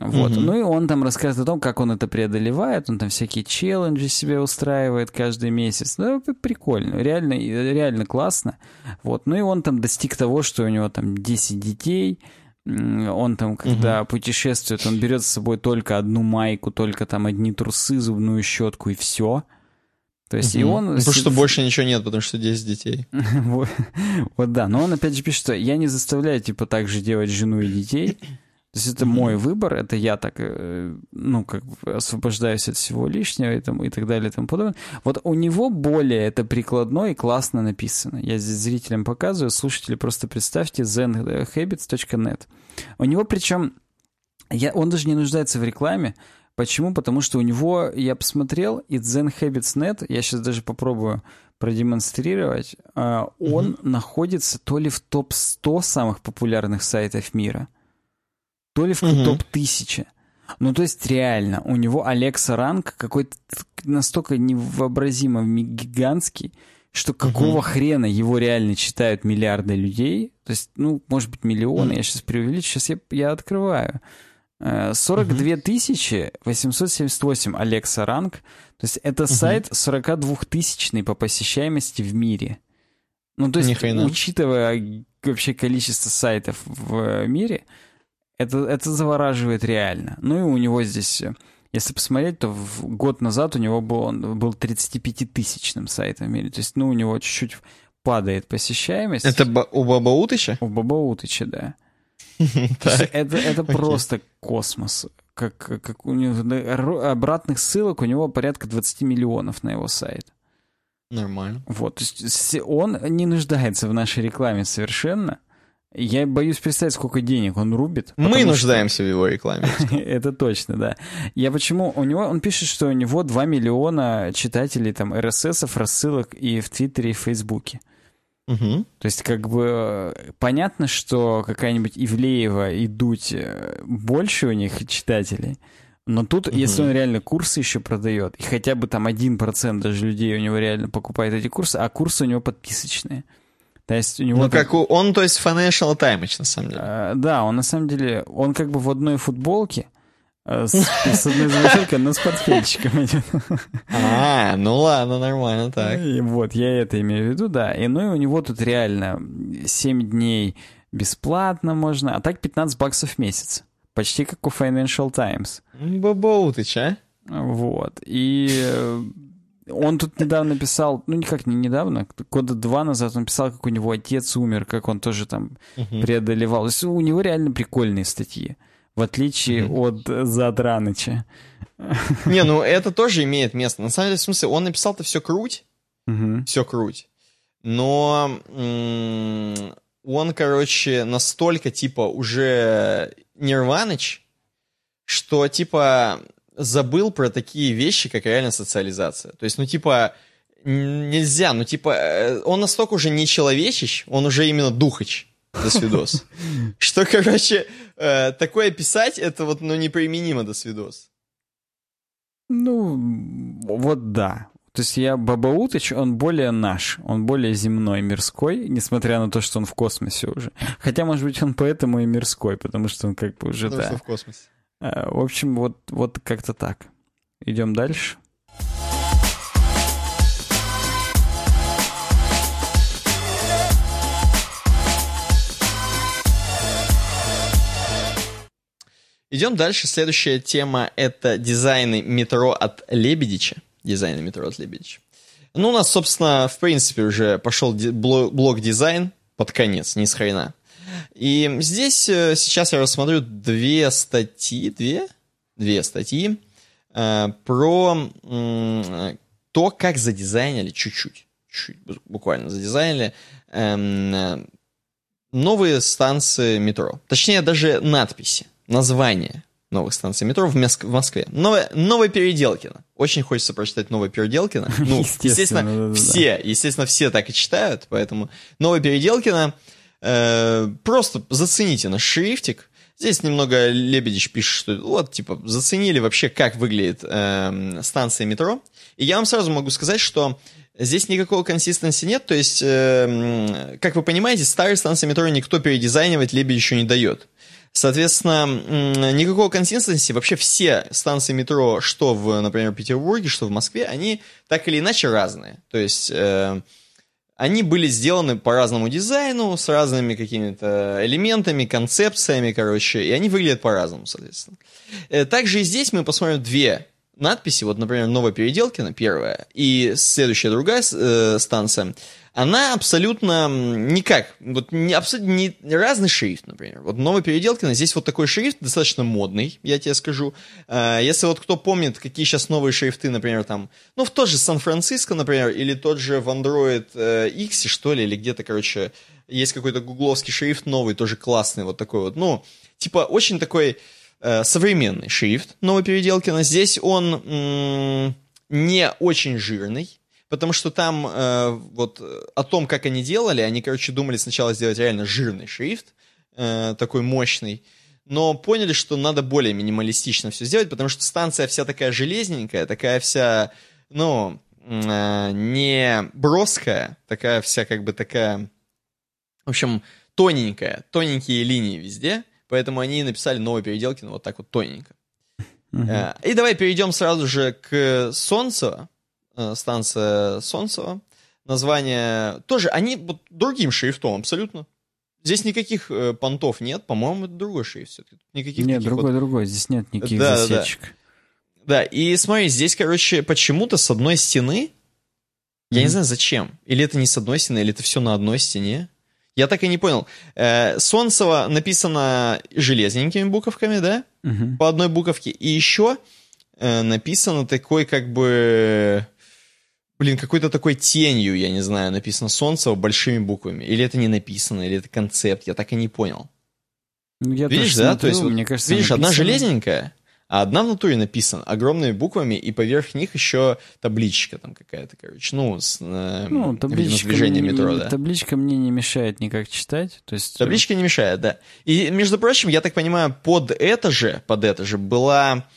Speaker 2: Вот. Угу. Ну и он там рассказывает о том, как он это преодолевает, он там всякие челленджи себе устраивает каждый месяц. Ну, прикольно, реально, реально классно. Вот. Ну и он там достиг того, что у него там 10 детей, он там, когда угу. путешествует, он берет с собой только одну майку, только там одни трусы, зубную щетку и все. То есть угу. и он...
Speaker 1: Ну, потому что больше ничего нет, потому что 10 детей.
Speaker 2: вот, вот да, но он опять же пишет, что я не заставляю, типа, так же делать жену и детей, то есть это мой выбор, это я так, э, ну, как бы освобождаюсь от всего лишнего и, там, и так далее и тому подобное. Вот у него более это прикладно и классно написано. Я здесь зрителям показываю, слушатели просто представьте zenhabits.net. У него причем, я, он даже не нуждается в рекламе, Почему? Потому что у него, я посмотрел, и Zen Habits.net, я сейчас даже попробую продемонстрировать, а, он mm-hmm. находится то ли в топ-100 самых популярных сайтов мира, то ли в угу. топ-1000. Ну, то есть, реально, у него Алекса ранг какой-то настолько невообразимо гигантский, что какого угу. хрена его реально читают миллиарды людей. То есть, ну, может быть, миллионы, угу. я сейчас преувеличу, сейчас я, я открываю. 42 угу. тысячи 878 Алекса ранг. То есть, это сайт 42-тысячный по посещаемости в мире. Ну, то есть, учитывая вообще количество сайтов в мире, это, это завораживает реально. Ну и у него здесь, если посмотреть, то в год назад у него был, он был 35-тысячным сайтом в мире. То есть, ну, у него чуть-чуть падает посещаемость.
Speaker 1: Это у Баба Утыча?
Speaker 2: У Баба Утыча, да. Это, это просто космос. Как, как у него обратных ссылок у него порядка 20 миллионов на его сайт.
Speaker 1: Нормально.
Speaker 2: Вот, то есть он не нуждается в нашей рекламе совершенно. Я боюсь представить, сколько денег он рубит.
Speaker 1: Мы нуждаемся что... в его рекламе.
Speaker 2: Это точно, да. Я почему... У него... Он пишет, что у него 2 миллиона читателей там RSS, рассылок и в Твиттере, и в Фейсбуке. Угу. То есть, как бы, понятно, что какая-нибудь Ивлеева и Дудь э, больше у них читателей, но тут, угу. если он реально курсы еще продает, и хотя бы там 1% даже людей у него реально покупает эти курсы, а курсы у него подписочные, то есть у него...
Speaker 1: Ну, как у... он, то есть Financial Times, на самом деле.
Speaker 2: А, да, он на самом деле, он как бы в одной футболке, э, с, с одной замечалкой, но с портфельчиком идет.
Speaker 1: А, ну ладно, нормально, так.
Speaker 2: И вот, я это имею в виду, да. И ну и у него тут реально 7 дней бесплатно можно, а так 15 баксов в месяц. Почти как у Financial Times.
Speaker 1: Бабоутыч, а?
Speaker 2: Вот. И э, он тут недавно писал, ну никак не недавно, года два назад он писал, как у него отец умер, как он тоже там uh-huh. преодолевал. То есть у него реально прикольные статьи, в отличие uh-huh. от Задраныча.
Speaker 1: Не, ну это тоже имеет место. На самом деле, в смысле, он написал-то все круть, uh-huh. все круть, но м- он, короче, настолько, типа, уже Нирваныч, что, типа, забыл про такие вещи, как реально социализация. То есть, ну, типа, нельзя, ну, типа, э, он настолько уже не человечищ, он уже именно духач. До свидос. Что, короче, э, такое писать, это вот, ну, неприменимо до свидос.
Speaker 2: Ну, вот да. То есть я Баба Утыч, он более наш, он более земной, мирской, несмотря на то, что он в космосе уже. Хотя, может быть, он поэтому и мирской, потому что он как бы уже, потому да.
Speaker 1: Что в космосе.
Speaker 2: Э, в общем, вот, вот как-то так. Идем дальше.
Speaker 1: Идем дальше. Следующая тема — это дизайны метро от Лебедича. Дизайны метро от Лебедича. Ну, у нас, собственно, в принципе, уже пошел блок дизайн под конец, не с хрена. И здесь э, сейчас я рассмотрю две статьи, две? Две статьи. э, про э, то, как задизайнили чуть-чуть, чуть буквально задизайнили э, новые станции метро. Точнее, даже надписи, названия новых станций метро в, Моск- в Москве. Новое, Новое Переделкино. Очень хочется прочитать Новое Переделкино. Ну, естественно, естественно все, естественно, все так и читают, поэтому Новое Переделкино. Э, просто зацените наш шрифтик. Здесь немного Лебедич пишет, что вот, типа, заценили вообще, как выглядит э, станция метро. И я вам сразу могу сказать, что Здесь никакого консистенции нет, то есть, э, как вы понимаете, старые станции метро никто передизайнивать Лебедь еще не дает. Соответственно, никакого консистенции. Вообще все станции метро, что в, например, Петербурге, что в Москве, они так или иначе разные. То есть э, они были сделаны по разному дизайну, с разными какими-то элементами, концепциями, короче, и они выглядят по-разному, соответственно. Э, также и здесь мы посмотрим две надписи, вот, например, Новопеределкина, первая, и следующая другая э, станция, она абсолютно никак, вот не, абсолютно не разный шрифт, например. Вот Новопеределкина, здесь вот такой шрифт достаточно модный, я тебе скажу. Э, если вот кто помнит, какие сейчас новые шрифты, например, там, ну, в тот же Сан-Франциско, например, или тот же в Android э, X, что ли, или где-то, короче, есть какой-то гугловский шрифт новый, тоже классный, вот такой вот, ну, типа очень такой Э, современный шрифт Новопеределкина. Здесь он м- не очень жирный, потому что там э, вот о том, как они делали, они, короче, думали сначала сделать реально жирный шрифт, э, такой мощный, но поняли, что надо более минималистично все сделать, потому что станция вся такая железненькая, такая вся, ну, э, не броская, такая вся как бы такая, в общем, тоненькая, тоненькие линии везде — Поэтому они написали новые переделки, ну, вот так вот тоненько. Uh-huh. И давай перейдем сразу же к Солнцево, э, станция Солнцево. Название тоже, они вот другим шрифтом абсолютно. Здесь никаких э, понтов нет, по-моему, это другой шрифт все-таки.
Speaker 2: Никаких нет, другой, вот... другой, здесь нет никаких да, засечек.
Speaker 1: Да, да. да, и смотри, здесь, короче, почему-то с одной стены, я mm-hmm. не знаю зачем, или это не с одной стены, или это все на одной стене, я так и не понял. Э, Солнцево написано железненькими буковками, да? Угу. По одной буковке. И еще э, написано такой как бы... Блин, какой-то такой тенью, я не знаю, написано Солнцево большими буквами. Или это не написано, или это концепт, я так и не понял.
Speaker 2: Ну, я видишь, да? Смотрю, То есть, мне кажется,
Speaker 1: видишь, написано... одна железненькая, а одна в натуре написана огромными буквами, и поверх них еще табличка там какая-то, короче, ну, с э,
Speaker 2: ну, табличка движение метро, да. Табличка мне не мешает никак читать, то есть...
Speaker 1: Э, табличка не мешает, да. И, между прочим, я так понимаю, под это же, под это же была...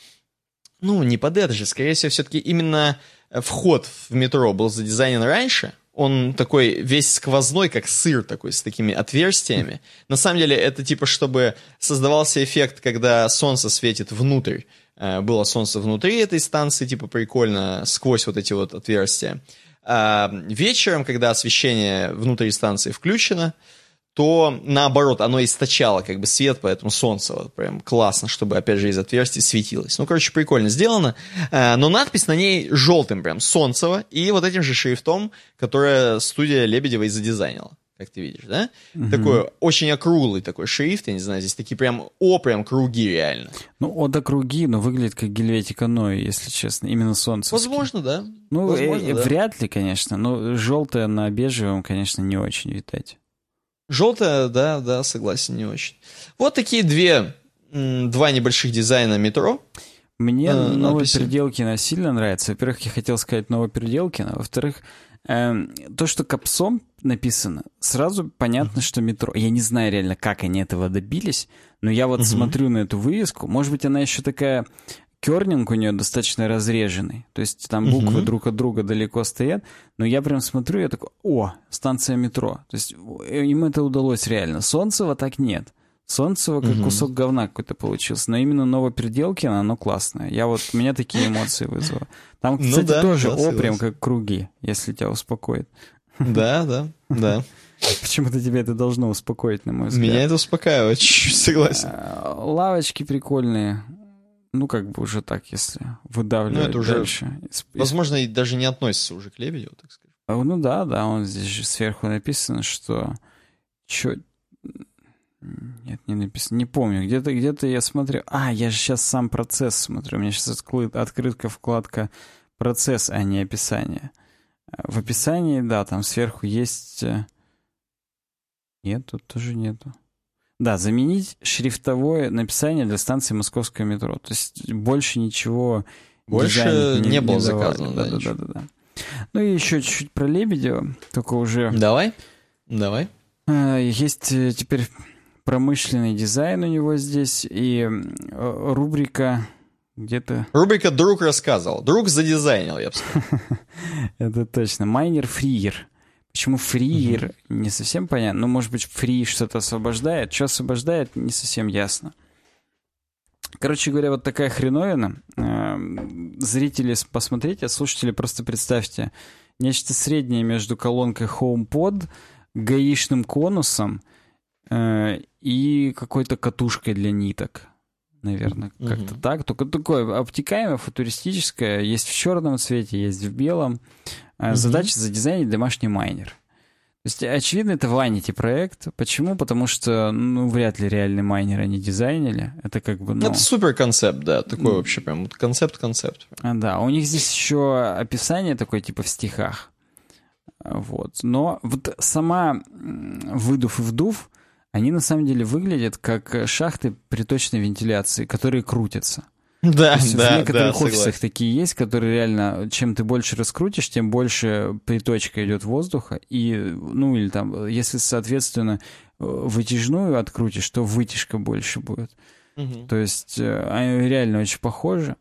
Speaker 1: Ну, не под это же, скорее всего, все-таки именно вход в метро был задизайнен раньше, он такой весь сквозной, как сыр такой, с такими отверстиями. На самом деле это типа, чтобы создавался эффект, когда солнце светит внутрь. Э, было солнце внутри этой станции, типа прикольно, сквозь вот эти вот отверстия. А вечером, когда освещение внутри станции включено, то наоборот, оно источало как бы свет, поэтому солнце вот прям классно, чтобы опять же из отверстий светилось. Ну, короче, прикольно сделано. Э, но надпись на ней желтым прям, солнцево, и вот этим же шрифтом, которое студия Лебедева и задизайнила как ты видишь, да? Угу. Такой очень округлый такой шрифт, я не знаю, здесь такие прям, о, прям круги реально.
Speaker 2: Ну, о, да круги, но выглядит как гельветика Ной, если честно, именно солнце.
Speaker 1: Возможно, да.
Speaker 2: Ну,
Speaker 1: Возможно,
Speaker 2: э, да. вряд ли, конечно, но желтое на бежевом, конечно, не очень видать.
Speaker 1: Желтая, да, да, согласен, не очень. Вот такие две, два небольших дизайна метро.
Speaker 2: Мне э, Новопеределкина сильно нравится. Во-первых, я хотел сказать Новопеределкина. Во-вторых, э, то, что капсом написано, сразу понятно, что метро. Я не знаю реально, как они этого добились, но я вот uh-huh. смотрю на эту вывеску. Может быть, она еще такая кернинг у нее достаточно разреженный. То есть там буквы угу. друг от друга далеко стоят. Но я прям смотрю, я такой, о, станция метро. То есть им это удалось реально. Солнцева так нет. Солнцево как угу. кусок говна какой-то получился. Но именно Новопеределкино, оно классное. Я вот, у меня такие эмоции вызвало. Там, ну кстати, ну, да, тоже о, прям как круги, если тебя успокоит.
Speaker 1: Да, да, да.
Speaker 2: Почему-то тебя это должно успокоить, на мой взгляд.
Speaker 1: Меня это успокаивает, согласен. А,
Speaker 2: лавочки прикольные. Ну, как бы уже так, если выдавливать ну, это уже, дальше.
Speaker 1: Возможно, и даже не относится уже к Лебедеву, так сказать. А,
Speaker 2: ну да, да, он здесь же сверху написано, что чё... Нет, не написано. Не помню. Где-то где я смотрю. А, я же сейчас сам процесс смотрю. У меня сейчас открыт, открытка вкладка процесс, а не описание. В описании, да, там сверху есть... Э, нет, тут тоже нету. Да, заменить шрифтовое написание для станции московского метро. То есть больше ничего...
Speaker 1: Больше не, не было не заказано,
Speaker 2: да, да, да, да, да. Ну и еще чуть-чуть про Лебедева, только уже...
Speaker 1: Давай, давай.
Speaker 2: А, есть э, теперь промышленный дизайн у него здесь и рубрика где-то...
Speaker 1: Рубрика «Друг рассказывал». Друг задизайнил, я бы сказал.
Speaker 2: Это точно. Майнер фриер. Почему фриер, не совсем понятно. Ну, может быть, фри что-то освобождает. Что освобождает, не совсем ясно. Короче говоря, вот такая хреновина. Эм, зрители посмотрите, а слушатели просто представьте. Нечто среднее между колонкой HomePod, гаишным конусом э, и какой-то катушкой для ниток. Наверное, mm-hmm. как-то так. Только такое обтекаемое, футуристическое. Есть в черном цвете, есть в белом. Mm-hmm. Задача задизайнить домашний майнер. То есть, очевидно, это ванити проект. Почему? Потому что, ну, вряд ли реальный майнер они дизайнили. Это как бы, ну...
Speaker 1: Это супер концепт, да. Такой mm. вообще прям концепт-концепт.
Speaker 2: А, да, у них здесь еще описание такое, типа, в стихах. Вот. Но вот сама выдув и вдув, они на самом деле выглядят как шахты приточной вентиляции, которые крутятся.
Speaker 1: Да, есть да,
Speaker 2: В некоторых да, офисах согласен. такие есть, которые реально, чем ты больше раскрутишь, тем больше приточка идет воздуха. И, ну, или там, если, соответственно, вытяжную открутишь, то вытяжка больше будет. Угу. То есть э, они реально очень похожи.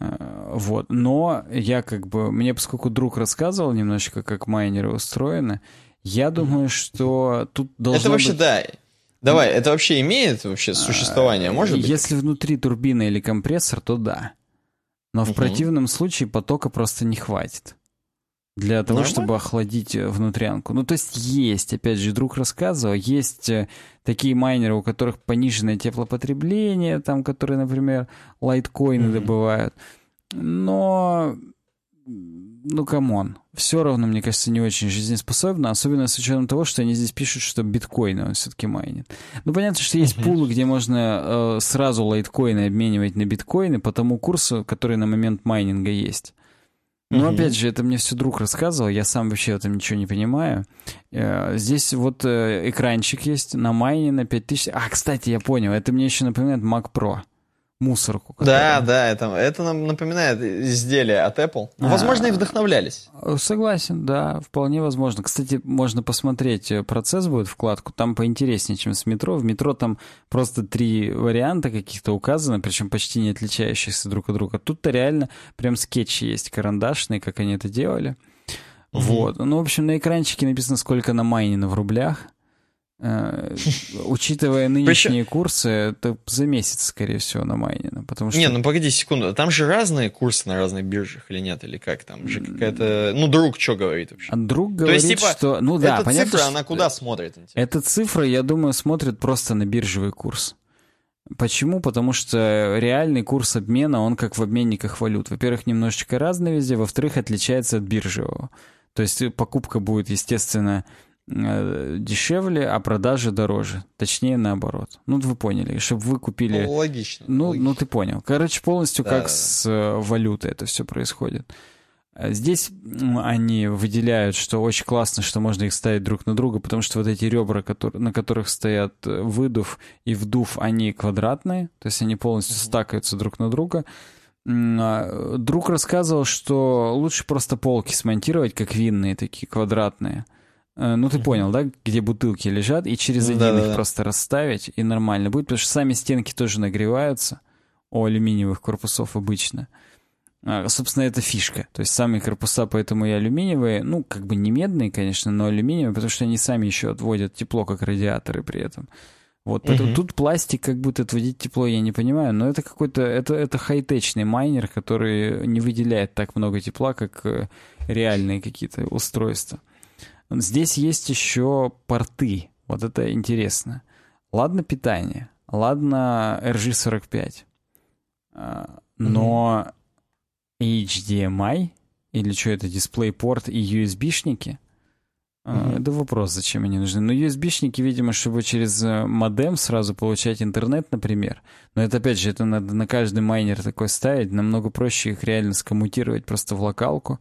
Speaker 2: Э, вот. Но я как бы... Мне, поскольку друг рассказывал немножечко, как майнеры устроены, я думаю, что тут должно
Speaker 1: Это вообще,
Speaker 2: быть...
Speaker 1: да. Давай, это вообще имеет вообще существование, может быть?
Speaker 2: Если внутри турбина или компрессор, то да. Но в противном случае потока просто не хватит. Для того, Нормально? чтобы охладить э, внутрянку. Ну, то есть есть, опять же, друг рассказывал, есть э, такие майнеры, у которых пониженное теплопотребление, там, которые, например, лайткоины mm-hmm. добывают. Но ну, come on. Все равно, мне кажется, не очень жизнеспособно, особенно с учетом того, что они здесь пишут, что биткоины он все-таки майнит. Ну, понятно, что есть пулы, где можно э, сразу лайткоины обменивать на биткоины по тому курсу, который на момент майнинга есть. Но, опять же, это мне все друг рассказывал, я сам вообще в этом ничего не понимаю. Э, здесь вот э, экранчик есть на майне на 5000. А, кстати, я понял, это мне еще напоминает Mac Pro мусорку.
Speaker 1: Которая... Да, да, это, это нам напоминает изделие от Apple. Ну, возможно, и вдохновлялись.
Speaker 2: Согласен, да, вполне возможно. Кстати, можно посмотреть, э, процесс будет вкладку, там поинтереснее, чем с метро. В метро там просто три варианта каких-то указаны, причем почти не отличающихся друг от друга. Тут-то реально прям скетчи есть карандашные, как они это делали. Угу. Вот. Ну, в общем, на экранчике написано, сколько на майнено в рублях. Э, учитывая нынешние Причем... курсы, это за месяц, скорее всего, на майнина. Потому что...
Speaker 1: Не, ну погоди секунду, там же разные курсы на разных биржах или нет, или как там же какая-то... Ну, друг что говорит вообще?
Speaker 2: А друг говорит, То есть, типа, что... Ну да,
Speaker 1: эта
Speaker 2: понятно,
Speaker 1: цифра, что... она куда смотрит?
Speaker 2: Интересно? Эта цифра, я думаю, смотрит просто на биржевый курс. Почему? Потому что реальный курс обмена, он как в обменниках валют. Во-первых, немножечко разный везде, во-вторых, отличается от биржевого. То есть покупка будет, естественно, Э, дешевле, а продажи дороже. Точнее, наоборот. Ну, вы поняли, чтобы вы купили...
Speaker 1: Ну, логично.
Speaker 2: Ну,
Speaker 1: логично.
Speaker 2: ну ты понял. Короче, полностью да, как да. с э, валютой это все происходит. Э, здесь они выделяют, что очень классно, что можно их ставить друг на друга, потому что вот эти ребра, которые, на которых стоят выдув и вдув, они квадратные, то есть они полностью mm-hmm. стакаются друг на друга. А, друг рассказывал, что лучше просто полки смонтировать, как винные такие, квадратные. Э, ну, ты понял, да, где бутылки лежат, и через один да, их да. просто расставить, и нормально будет, потому что сами стенки тоже нагреваются у алюминиевых корпусов обычно. А, собственно, это фишка. То есть сами корпуса поэтому и алюминиевые, ну, как бы не медные, конечно, но алюминиевые, потому что они сами еще отводят тепло, как радиаторы при этом. Вот, поэтому угу. тут пластик как будет отводить тепло, я не понимаю, но это какой-то, это, это хай-течный майнер, который не выделяет так много тепла, как э, реальные какие-то устройства. Здесь есть еще порты. Вот это интересно. Ладно питание, ладно RG45. А, но HDMI или что это, DisplayPort и USB-шники, Uh-huh. Это вопрос, зачем они нужны. Но USB-шники, видимо, чтобы через э, модем сразу получать интернет, например. Но это, опять же, это надо на каждый майнер такой ставить. Намного проще их реально скоммутировать просто в локалку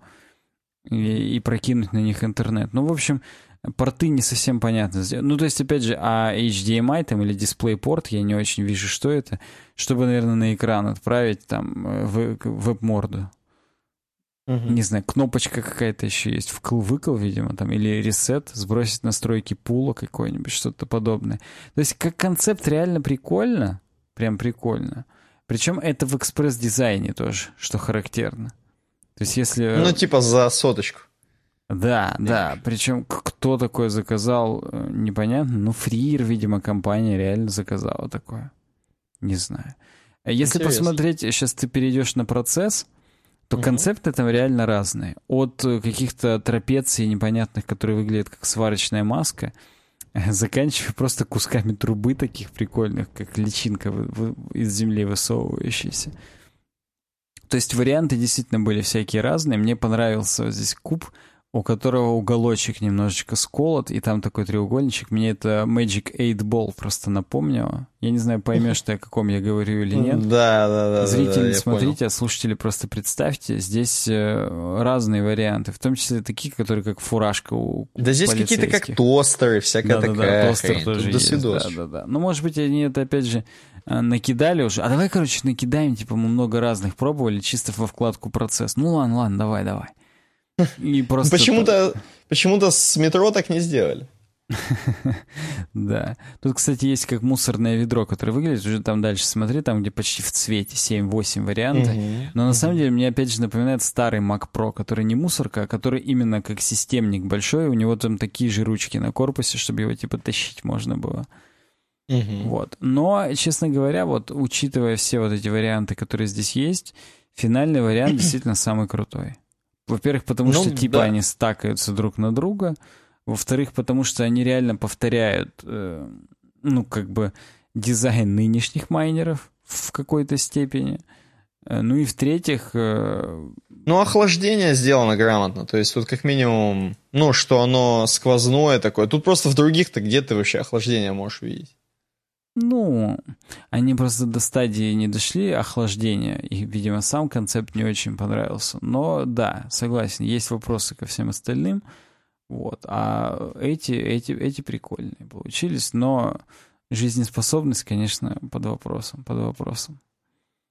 Speaker 2: и, и прокинуть на них интернет. Ну, в общем, порты не совсем понятно. Ну, то есть, опять же, а HDMI там или DisplayPort, я не очень вижу, что это, чтобы, наверное, на экран отправить там э, веб-морду. Угу. Не знаю, кнопочка какая-то еще есть, вкл-выкл, видимо, там, или ресет, сбросить настройки пула какой-нибудь, что-то подобное. То есть как концепт реально прикольно, прям прикольно. Причем это в экспресс-дизайне тоже, что характерно. То есть если...
Speaker 1: Ну, типа за соточку.
Speaker 2: Да, да. Причем кто такое заказал, э, непонятно. Ну, Фриер, видимо, компания реально заказала такое. Не знаю. Если Интересно. посмотреть, сейчас ты перейдешь на процесс, то угу. концепты там реально разные. От э, каких-то трапеций непонятных, которые выглядят как сварочная маска, заканчивая просто кусками трубы таких прикольных, как личинка из земли высовывающаяся. То есть варианты действительно были всякие разные. Мне понравился здесь куб у которого уголочек немножечко сколот, и там такой треугольничек. Мне это Magic 8 Ball просто напомнило. Я не знаю, поймешь ты, о каком я говорю или нет.
Speaker 1: Да, да, да.
Speaker 2: Зрители,
Speaker 1: да,
Speaker 2: смотрите, понял. а слушатели просто представьте. Здесь э, разные варианты, в том числе такие, которые как фуражка у
Speaker 1: Да здесь какие-то как тостеры, всякая да, такая да, да, тостер хрень. тоже Тут есть.
Speaker 2: Да, да, да. Ну, может быть, они это, опять же, накидали уже. А давай, короче, накидаем, типа, мы много разных пробовали, чисто во вкладку процесс. Ну, ладно, ладно, давай, давай.
Speaker 1: И просто... Почему-то почему с метро так не сделали.
Speaker 2: Да. Тут, кстати, есть как мусорное ведро, которое выглядит, уже там дальше смотри, там где почти в цвете 7-8 вариантов. Но на самом деле мне опять же напоминает старый Mac Pro, который не мусорка, а который именно как системник большой. У него там такие же ручки на корпусе, чтобы его типа тащить можно было. Вот. Но, честно говоря, вот учитывая все вот эти варианты, которые здесь есть, финальный вариант действительно самый крутой. Во-первых, потому ну, что типа да. они стакаются друг на друга. Во-вторых, потому что они реально повторяют, э, ну, как бы, дизайн нынешних майнеров в какой-то степени. Э, ну и в-третьих... Э...
Speaker 1: Ну, охлаждение сделано грамотно. То есть тут как минимум, ну, что оно сквозное такое. Тут просто в других-то где ты вообще охлаждение можешь видеть?
Speaker 2: Ну, они просто до стадии не дошли охлаждения, и, видимо, сам концепт не очень понравился. Но да, согласен, есть вопросы ко всем остальным. Вот. А эти, эти, эти прикольные получились, но жизнеспособность, конечно, под вопросом, под вопросом.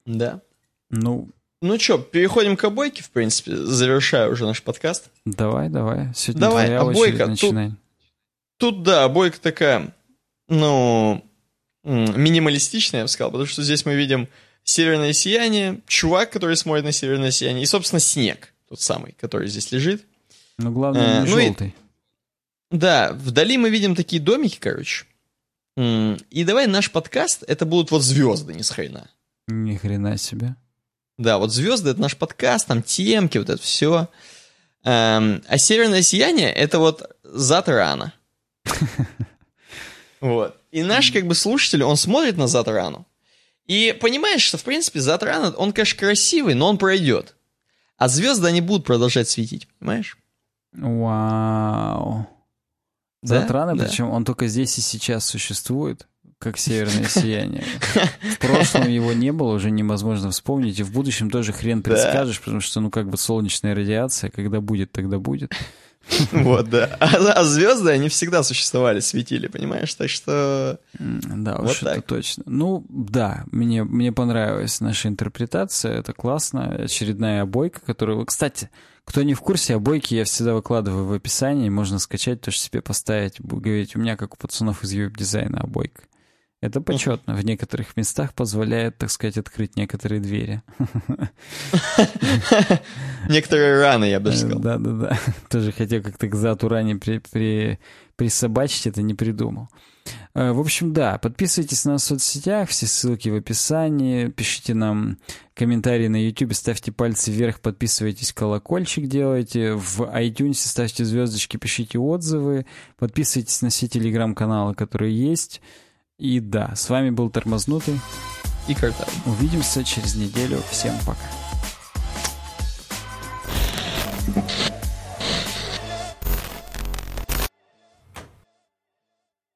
Speaker 1: Да.
Speaker 2: Ну,
Speaker 1: ну что, переходим к обойке, в принципе, завершая уже наш подкаст.
Speaker 2: Давай, давай. Сегодня
Speaker 1: давай, твоя обойка. Тут, тут, да, обойка такая, ну, минималистичная, я бы сказал, потому что здесь мы видим северное сияние, чувак, который смотрит на северное сияние, и, собственно, снег, тот самый, который здесь лежит.
Speaker 2: Ну, главное, а, желтый.
Speaker 1: И, да, вдали мы видим такие домики, короче. И давай наш подкаст, это будут вот звезды, не с хрена.
Speaker 2: Ни хрена себе.
Speaker 1: Да, вот звезды это наш подкаст, там темки, вот это все. Эм, а северное сияние это вот Затрана. Вот. И наш, как бы, слушатель, он смотрит на Затрану. И понимаешь, что, в принципе, Затрана, он, конечно, красивый, но он пройдет. А звезды, они будут продолжать светить, понимаешь?
Speaker 2: Вау. Да? Затрана, да. причем он только здесь и сейчас существует, как северное сияние. В прошлом его не было, уже невозможно вспомнить, и в будущем тоже хрен предскажешь, потому что, ну, как бы солнечная радиация, когда будет, тогда будет.
Speaker 1: Вот, да. А, а звезды, они всегда существовали, светили, понимаешь? Так что...
Speaker 2: Да, вот уж так. это точно. Ну, да, мне, мне понравилась наша интерпретация, это классно. Очередная обойка, которую... Кстати, кто не в курсе, обойки я всегда выкладываю в описании, можно скачать, тоже себе поставить, говорить, у меня, как у пацанов из веб-дизайна, обойка. Это почетно. В некоторых местах позволяет, так сказать, открыть некоторые двери.
Speaker 1: Некоторые раны, я бы сказал.
Speaker 2: Да-да-да. Тоже хотел как-то к зату ране при, при, присобачить, это не придумал. Э, в общем, да, подписывайтесь на нас в соцсетях, все ссылки в описании, пишите нам комментарии на YouTube, ставьте пальцы вверх, подписывайтесь, колокольчик делайте, в iTunes ставьте звездочки, пишите отзывы, подписывайтесь на все телеграм-каналы, которые есть, и да, с вами был Тормознутый.
Speaker 1: И Кардан.
Speaker 2: Увидимся через неделю. Всем пока.